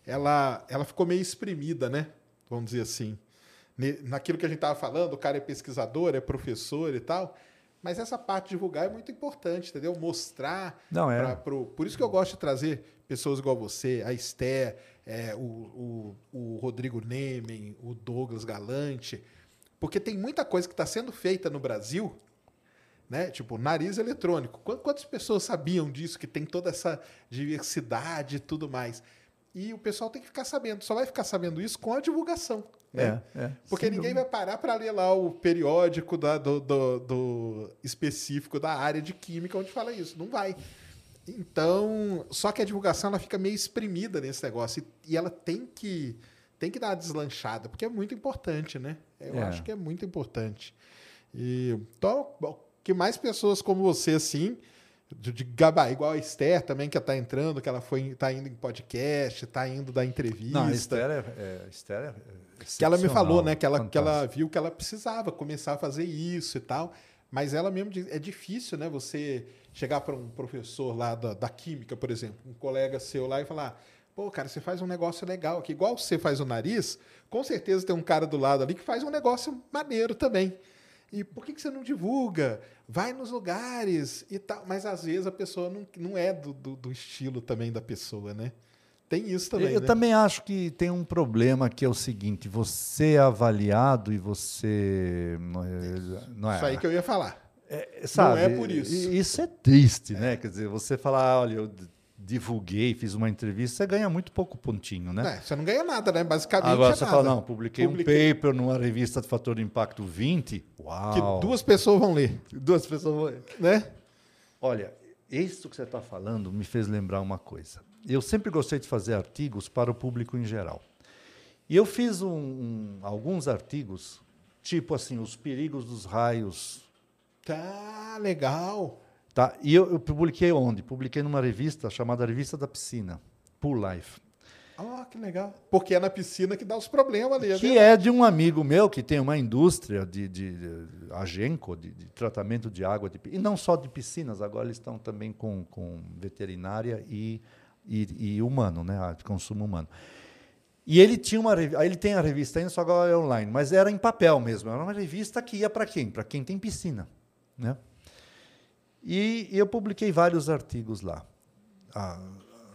ela, ela ficou meio exprimida, né? Vamos dizer assim. Naquilo que a gente estava falando, o cara é pesquisador, é professor e tal. Mas essa parte de divulgar é muito importante, entendeu? Mostrar. Não é. Pra, pro, por isso que eu gosto de trazer pessoas igual você, a Esté, é, o, o, o, Rodrigo Nemen, o Douglas Galante, porque tem muita coisa que está sendo feita no Brasil né? Tipo, nariz eletrônico. Quantas pessoas sabiam disso, que tem toda essa diversidade e tudo mais? E o pessoal tem que ficar sabendo. Só vai ficar sabendo isso com a divulgação. Né? É, é, Porque ninguém dúvida. vai parar para ler lá o periódico da, do, do, do, específico da área de química onde fala isso. Não vai. Então, só que a divulgação ela fica meio exprimida nesse negócio. E, e ela tem que, tem que dar uma deslanchada, porque é muito importante, né? Eu é. acho que é muito importante. E então, que mais pessoas como você, assim, de, de gabar, igual a Esther também, que está entrando, que ela foi, tá indo em podcast, está indo da entrevista. Não, a Esther é, é, Esther é que ela me falou, né? Que ela, que ela viu que ela precisava começar a fazer isso e tal. Mas ela mesmo diz, é difícil, né? Você chegar para um professor lá da, da química, por exemplo, um colega seu lá e falar: pô, cara, você faz um negócio legal aqui. Igual você faz o nariz, com certeza tem um cara do lado ali que faz um negócio maneiro também. E por que, que você não divulga? Vai nos lugares e tal. Mas às vezes a pessoa não, não é do, do, do estilo também da pessoa, né? Tem isso também. Eu né? também acho que tem um problema que é o seguinte: você é avaliado e você. Não é, isso aí que eu ia falar. É, sabe, não é por isso. Isso é triste, né? Quer dizer, você falar, olha, eu divulguei, fiz uma entrevista, você ganha muito pouco pontinho, né? É, você não ganha nada, né? Basicamente. Agora é você nada. fala, não, publiquei, publiquei, um paper numa revista de fator de impacto 20. Uau! Que duas pessoas vão ler. Duas pessoas vão ler. Né? Olha, isso que você está falando me fez lembrar uma coisa. Eu sempre gostei de fazer artigos para o público em geral. E eu fiz um, um, alguns artigos, tipo assim, os perigos dos raios. Tá, legal. Tá? E eu, eu, publiquei onde? Publiquei numa revista chamada Revista da Piscina, Pool Life. Ah, que legal. Porque é na piscina que dá os problemas ali. É que é de um amigo meu que tem uma indústria de, de, de agenco, de, de, tratamento de água. De, e não só de piscinas, agora eles estão também com, com veterinária e, e, e humano, né? de consumo humano. E ele tinha uma ele tem a revista ainda, só agora é online, mas era em papel mesmo. Era uma revista que ia para quem? Para quem tem piscina, né? E, eu publiquei vários artigos lá. A,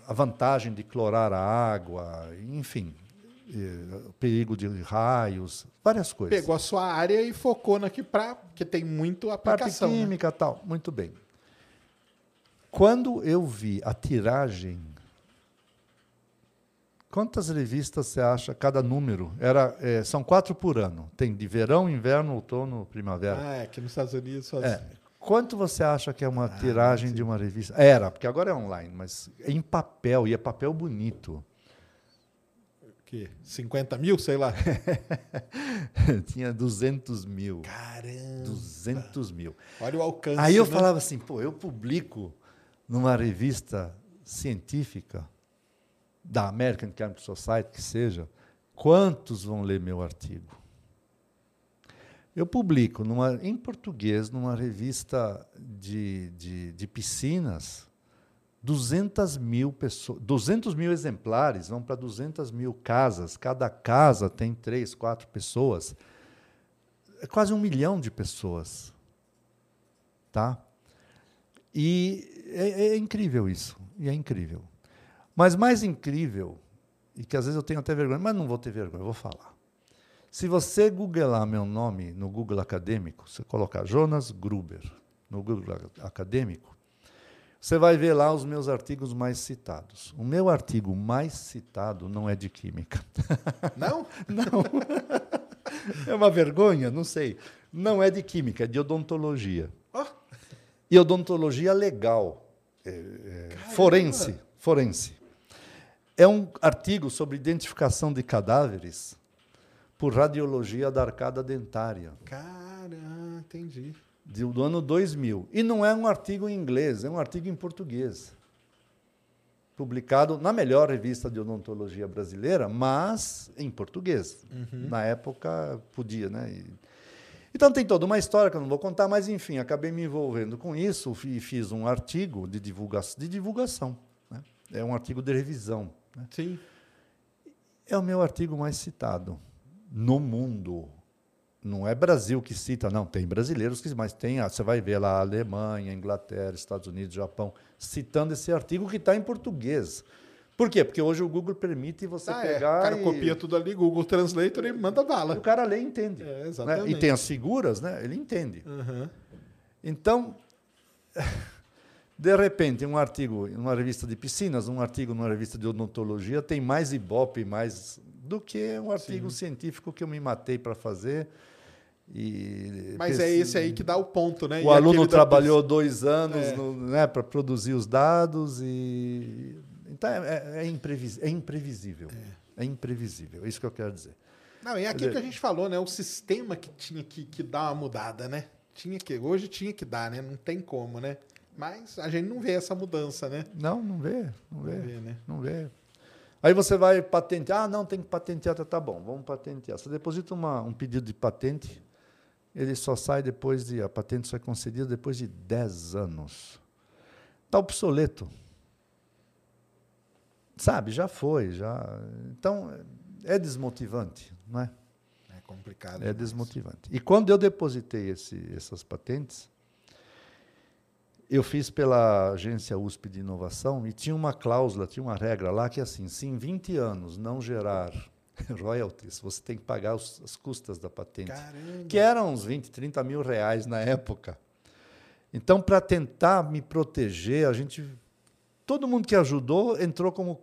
a vantagem de clorar a água, enfim, o perigo de raios, várias coisas. Pegou a sua área e focou para que tem muito aplicação. Parte né? química, né? tal, muito bem. Quando eu vi a tiragem, quantas revistas você acha cada número? Era, é, são quatro por ano. Tem de verão, inverno, outono, primavera. Ah, é, aqui nos Estados Unidos faz... é, Quanto você acha que é uma ah, tiragem de uma revista? Era, porque agora é online, mas em papel, e é papel bonito. Que? 50 mil, sei lá. Tinha 200 mil. Caramba! 200 mil. Olha o alcance. Aí eu né? falava assim, pô, eu publico numa revista científica, da American Chemical Society, que seja, quantos vão ler meu artigo? Eu publico numa, em português, numa revista de, de, de piscinas, 200 mil pessoas, 200 mil exemplares, vão para 200 mil casas. Cada casa tem três, quatro pessoas. É quase um milhão de pessoas. Tá? E é, é incrível isso. E é incrível. Mas mais incrível, e que às vezes eu tenho até vergonha, mas não vou ter vergonha, eu vou falar. Se você googlar meu nome no Google Acadêmico, você colocar Jonas Gruber no Google Acadêmico, você vai ver lá os meus artigos mais citados. O meu artigo mais citado não é de química. Não? não. É uma vergonha? Não sei. Não é de química, é de odontologia. Oh. E odontologia legal. É, é, forense. Forense. É um artigo sobre identificação de cadáveres por radiologia da arcada dentária. Caramba, entendi. Do ano 2000. E não é um artigo em inglês, é um artigo em português. Publicado na melhor revista de odontologia brasileira, mas em português. Uhum. Na época podia, né? E, então tem toda uma história que eu não vou contar, mas enfim, acabei me envolvendo com isso e fiz um artigo de, divulga de divulgação. Né? É um artigo de revisão. Né? Sim. É o meu artigo mais citado no mundo. Não é Brasil que cita, não. Tem brasileiros que, mas tem, você vai ver lá Alemanha, Inglaterra, Estados Unidos, Japão, citando esse artigo que está em português. Por quê? Porque hoje o Google permite você ah, pegar. É. O cara e... copia tudo ali, Google Translator e manda bala. O cara lê e entende. É, exatamente. Né? E tem as figuras, né? Ele entende. Uhum. Então, de repente, um artigo numa revista de piscinas, um artigo numa revista de odontologia tem mais ibope mais do que um artigo Sim. científico que eu me matei para fazer. E Mas é esse aí que dá o ponto, né? O e aluno trabalhou dois anos é. né, para produzir os dados e então é, é, imprevis... é imprevisível. É. é. imprevisível. É isso que eu quero dizer. Não, é aquilo que a gente falou, né? O sistema que tinha que, que dar uma mudada, né? Tinha que, hoje tinha que dar, né? Não tem como, né? Mas a gente não vê essa mudança, né? Não, não vê, não vê, não vê, né? não vê. Aí você vai patentear, ah, não, tem que patentear, tá, tá bom, vamos patentear. Você deposita uma, um pedido de patente, ele só sai depois de, a patente só é concedida depois de 10 anos. Está obsoleto. Sabe, já foi, já. Então, é desmotivante, não é? É complicado. É demais. desmotivante. E quando eu depositei esse, essas patentes, eu fiz pela agência USP de inovação e tinha uma cláusula, tinha uma regra lá que é assim, se em 20 anos não gerar royalties, você tem que pagar os, as custas da patente, Caramba. que eram uns 20, 30 mil reais na época. Então, para tentar me proteger, a gente, todo mundo que ajudou entrou como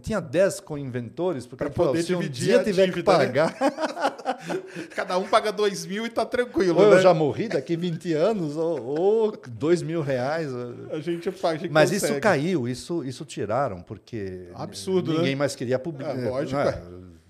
tinha 10 co-inventores, porque para poder se um dia tiver dívida, que né? pagar. Né? Cada um paga 2 mil e está tranquilo. Ou né? eu já morri daqui 20 anos, ou, ou 2 mil reais. A gente faz. Mas consegue. isso caiu, isso, isso tiraram, porque Absurdo, ninguém né? mais queria publicar. É, lógico. É?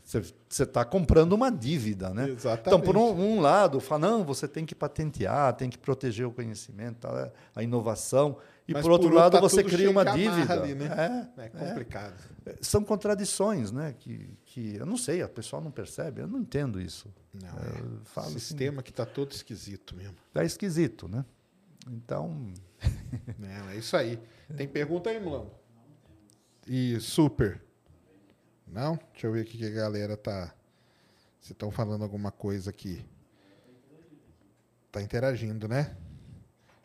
Você está comprando uma dívida, né? Exatamente. Então, por um, um, lado, fala, não, você tem que patentear, tem que proteger o conhecimento, a inovação. E Mas por outro por lado, tá você cria uma dívida. Ali, né? é, é complicado. É. São contradições, né? Que, que eu não sei, a pessoa não percebe, eu não entendo isso. Não, é, o assim, sistema assim, que está todo esquisito mesmo. Está esquisito, né? Então. não, é isso aí. Tem pergunta aí, Mulambo? E super. Não? Deixa eu ver aqui que a galera tá. Se estão falando alguma coisa aqui. Tá interagindo, né?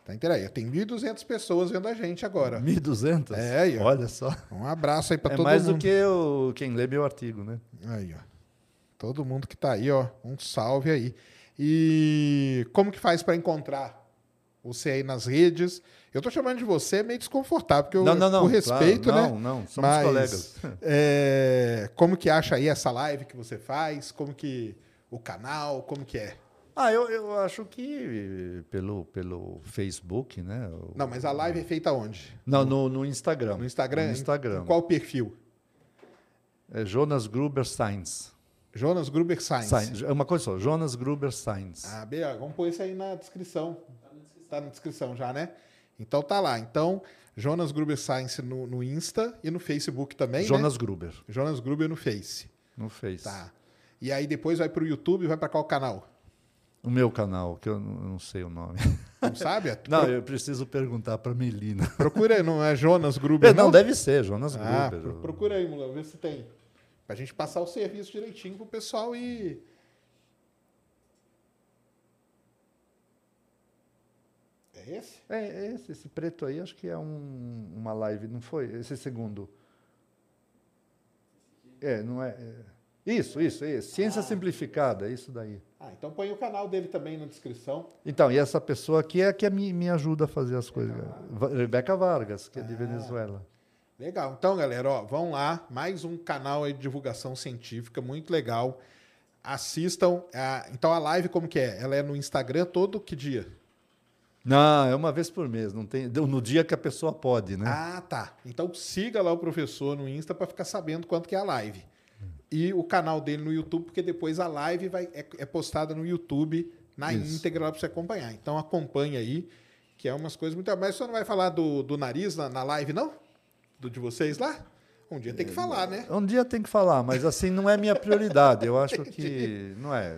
Tá interagindo. Tem 1.200 pessoas vendo a gente agora. 1.200? É, aí, ó. Olha só. Um abraço aí para é todo mundo. É mais do que o, quem lê meu artigo, né? Aí, ó. Todo mundo que tá aí, ó. Um salve aí. E como que faz para encontrar você aí nas redes? Eu tô chamando de você meio desconfortável, porque eu, não, não, não, por respeito, claro, né? Não, não, somos Mas, colegas. É, como que acha aí essa live que você faz? Como que o canal, como que é? Ah, eu, eu acho que pelo, pelo Facebook, né? Não, mas a live é feita onde? Não, no, no Instagram. No Instagram? No Instagram. Qual perfil? É Jonas Gruber Science. Jonas Gruber Science. É uma coisa só, Jonas Gruber Science. Ah, bem, vamos pôr isso aí na descrição. Está na descrição já, né? Então tá lá. Então, Jonas Gruber Science no, no Insta e no Facebook também, né? Jonas né? Gruber. Jonas Gruber no Face. No Face. Tá. E aí depois vai para o YouTube e vai para qual canal? O meu canal, que eu não sei o nome. Não sabe? É não, eu preciso perguntar para Melina. Procura aí, não é Jonas Gruber? É, não, não, deve ser, Jonas ah, Gruber. Procura aí, Mulão, vê se tem. Para a gente passar o serviço direitinho pro pessoal e É esse? É, é esse. Esse preto aí, acho que é um, uma live, não foi? Esse segundo. É, não é. é. Isso, isso, isso. Ciência ah. simplificada, isso daí. Ah, então põe o canal dele também na descrição. Então, e essa pessoa aqui é que me, me ajuda a fazer as coisas. Ah. Rebeca Vargas, que é de ah. Venezuela. Legal. Então, galera, ó, vão lá. Mais um canal de divulgação científica, muito legal. Assistam. A, então, a live como que é? Ela é no Instagram todo que dia? Não, é uma vez por mês, não tem, no dia que a pessoa pode, né? Ah, tá. Então siga lá o professor no Insta para ficar sabendo quanto que é a live. E o canal dele no YouTube, porque depois a live vai, é, é postada no YouTube na Isso. íntegra para você acompanhar. Então acompanha aí, que é umas coisas muito. Mas você não vai falar do, do nariz na, na live, não? Do de vocês lá? Um dia tem que falar, né? Um dia tem que falar, mas assim não é minha prioridade. Eu acho que não é.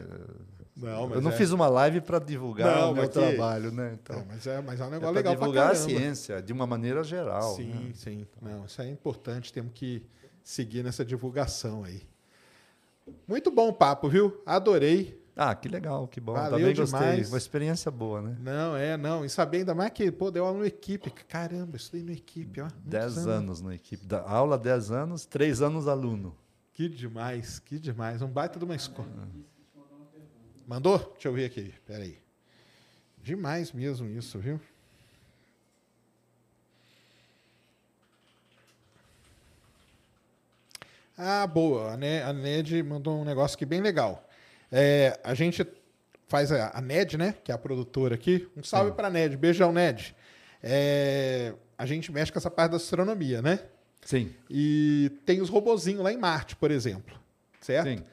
Não, eu não é... fiz uma live para divulgar não, o meu trabalho, né? Então, é, mas, é, mas é um é negócio é legal para divulgar a ciência de uma maneira geral. Sim, né? sim. Não, isso é importante. Temos que seguir nessa divulgação aí. Muito bom o papo, viu? Adorei. Ah, que legal, que bom. Valeu Também demais. gostei. Uma experiência boa, né? Não, é, não. E saber ainda mais que, pô, deu aula no equipe. Caramba, estudei no equipe, ó. Dez anos. anos no equipe. Da aula, dez anos, três anos aluno. Que demais, que demais. Um baita de uma escola. Mandou? Deixa eu ver aqui. Peraí. Demais mesmo isso, viu? Ah, boa. A Ne- a Ned mandou um negócio aqui bem legal. É, a gente faz a, a Ned, né? Que é a produtora aqui. Um salve pra Ned. Beijão, Ned. É, a gente mexe com essa parte da astronomia, né? Sim. E tem os robozinhos lá em Marte, por exemplo. Certo? Sim.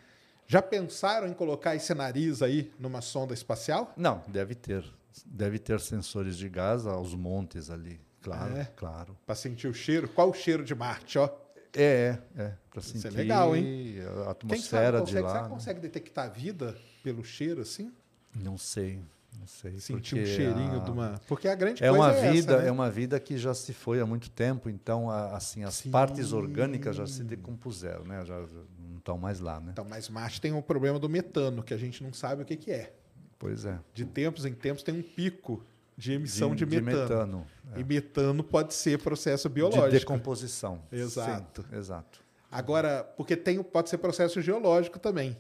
Já pensaram em colocar esse nariz aí numa sonda espacial? Não, deve ter. Deve ter sensores de gás aos montes ali. Claro, É? claro. Pra sentir o cheiro? Qual o cheiro de Marte, ó? É, é. é Para Isso é sentir legal, hein? a Quem sabe atmosfera de consegue, será lá. que né? consegue detectar vida pelo cheiro, assim? Não sei, não sei. Sentir um cheirinho a- de uma... Porque a grande É coisa uma é vida, essa, né? é uma vida que já se foi há muito tempo, então a- assim as Sim. partes orgânicas já se decompuseram, né? Já não estão mais lá, né? Então, mas Marte tem o problema do metano, que a gente não sabe o que, que é. Pois é. De tempos em tempos tem um pico de emissão de, metano. metano, é. E metano pode ser processo de biológico. decomposição. Exato. Sim, exato. Agora, porque tem, pode ser processo geológico também.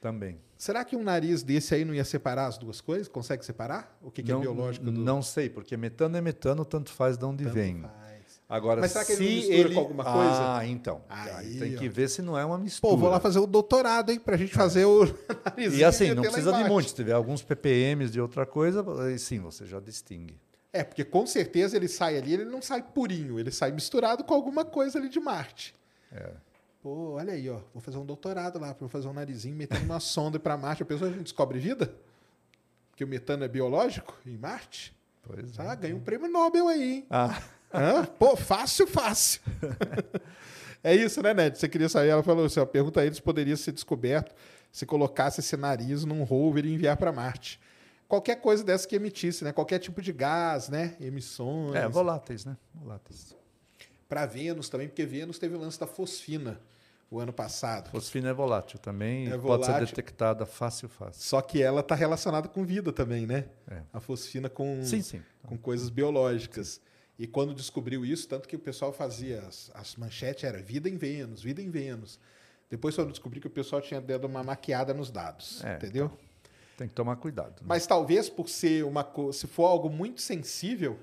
Também. Será que um nariz desse aí não ia separar as duas coisas? Consegue separar? O que, que é não, biológico do Não sei, porque metano é metano, tanto faz de onde Tanto vem. faz. Agora, Mas será que ele se não mistura ele... com alguma coisa? Ah, então. Aí, tem ó. que ver se não é uma mistura. Pô, vou lá fazer o doutorado, hein? Pra gente fazer o. E assim, não precisa de muito. Se tiver alguns ppms de outra coisa, aí sim, você já distingue. É, porque com certeza ele sai ali, ele não sai purinho, ele sai misturado com alguma coisa ali de Marte. É. Pô, olha aí, ó. Vou fazer um doutorado lá, pra eu fazer um narizinho, metendo uma sonda para Marte. A pessoa a gente descobre vida? Que o metano é biológico em Marte? Pois é. Ah, ganha um prêmio Nobel aí, hein? Ah, Hã? Pô, fácil, fácil. é isso, né, Ned? Você queria saber? Ela falou assim: ó, pergunta a eles se poderia ser descoberto se colocasse esse nariz num rover e enviar para Marte. Qualquer coisa dessa que emitisse, né? Qualquer tipo de gás, né? Emissões. é, voláteis, né? Voláteis. Para Vênus também, porque Vênus teve o lance da fosfina o ano passado. Fosfina é volátil também É e pode ser volátil. detectada fácil, fácil. Só que ela está relacionada com vida também, né? É. A fosfina com, Sim, sim. com coisas biológicas. E quando descobriu isso, tanto que o pessoal fazia as, as manchetes era vida em Vênus, vida em Vênus. Depois quando descobri que o pessoal tinha dado uma maquiada nos dados, É, entendeu? Tem que tomar cuidado. né? Mas talvez por ser uma se for algo muito sensível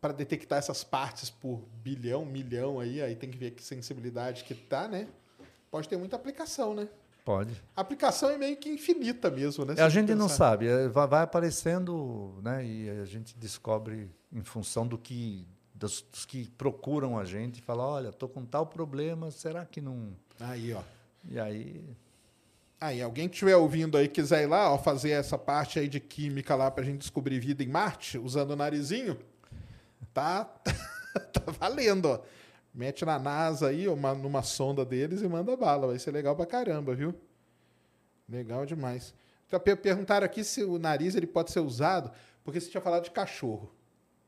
para detectar essas partes por bilhão, milhão aí, aí tem que ver que sensibilidade que tá, né? Pode ter muita aplicação, né? Pode. A aplicação é meio que infinita mesmo, né? a gente não pensar. sabe, é, vai, vai aparecendo, né? E a gente descobre em função do que dos, dos que procuram a gente e fala, olha, tô com tal problema, será que não? Aí, ó. E aí, Aí, alguém que estiver ouvindo aí quiser ir lá, ó, fazer essa parte aí de química lá pra gente descobrir vida em Marte, usando o narizinho, tá, tá valendo, ó. Mete na NASA aí, uma, numa sonda deles e manda bala. Vai ser legal pra caramba, viu? Legal demais. Então, per- perguntaram aqui se o nariz ele pode ser usado, porque você tinha falado de cachorro,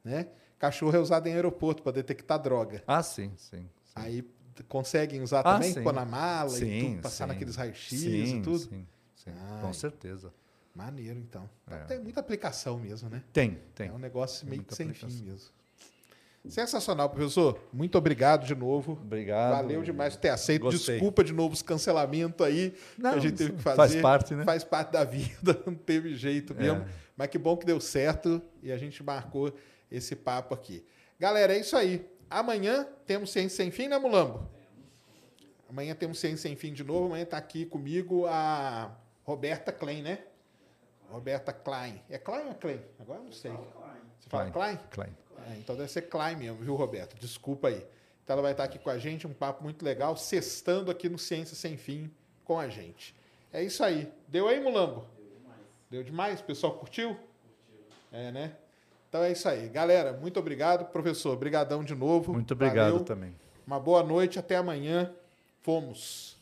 né? Cachorro é usado em aeroporto para detectar droga. ah, sim, sim. sim. Aí conseguem usar Ah, também, sim. pôr na mala e Sim, tudo, passar naqueles raios-x e tudo. Sim, sim, Ai. com certeza. Maneiro, então. Então É. Tem muita aplicação mesmo, né? Tem, tem. É um negócio Tem meio que sem aplicação. fim mesmo. Sensacional, professor. Muito obrigado de novo. Obrigado. Valeu demais por ter aceito. Gostei. Desculpa de novo os cancelamentos aí Não, que a gente teve que fazer. faz parte, né? Faz parte da vida, não teve jeito mesmo. É. Mas que bom que deu certo e a gente marcou esse papo aqui. Galera, é isso aí. Amanhã temos Ciência Sem Fim, né, Mulambo? Amanhã temos Ciência Sem Fim de novo. Amanhã está aqui comigo a Roberta Klein, né? Roberta Klein. É Klein ou Klein? Agora eu não sei. Você fala Klein? Klein. É, então deve ser Klein mesmo, viu, Roberto? Desculpa aí. Então ela vai estar aqui com a gente, um papo muito legal, sextando aqui no Ciência Sem Fim com a gente. É isso aí. Deu aí, Mulambo? Deu demais. Deu demais? O pessoal curtiu? Curtiu. É, né? Então é isso aí. Galera, muito obrigado. Professor, brigadão de novo. Muito obrigado Valeu. também. Uma boa noite, até amanhã. Fomos.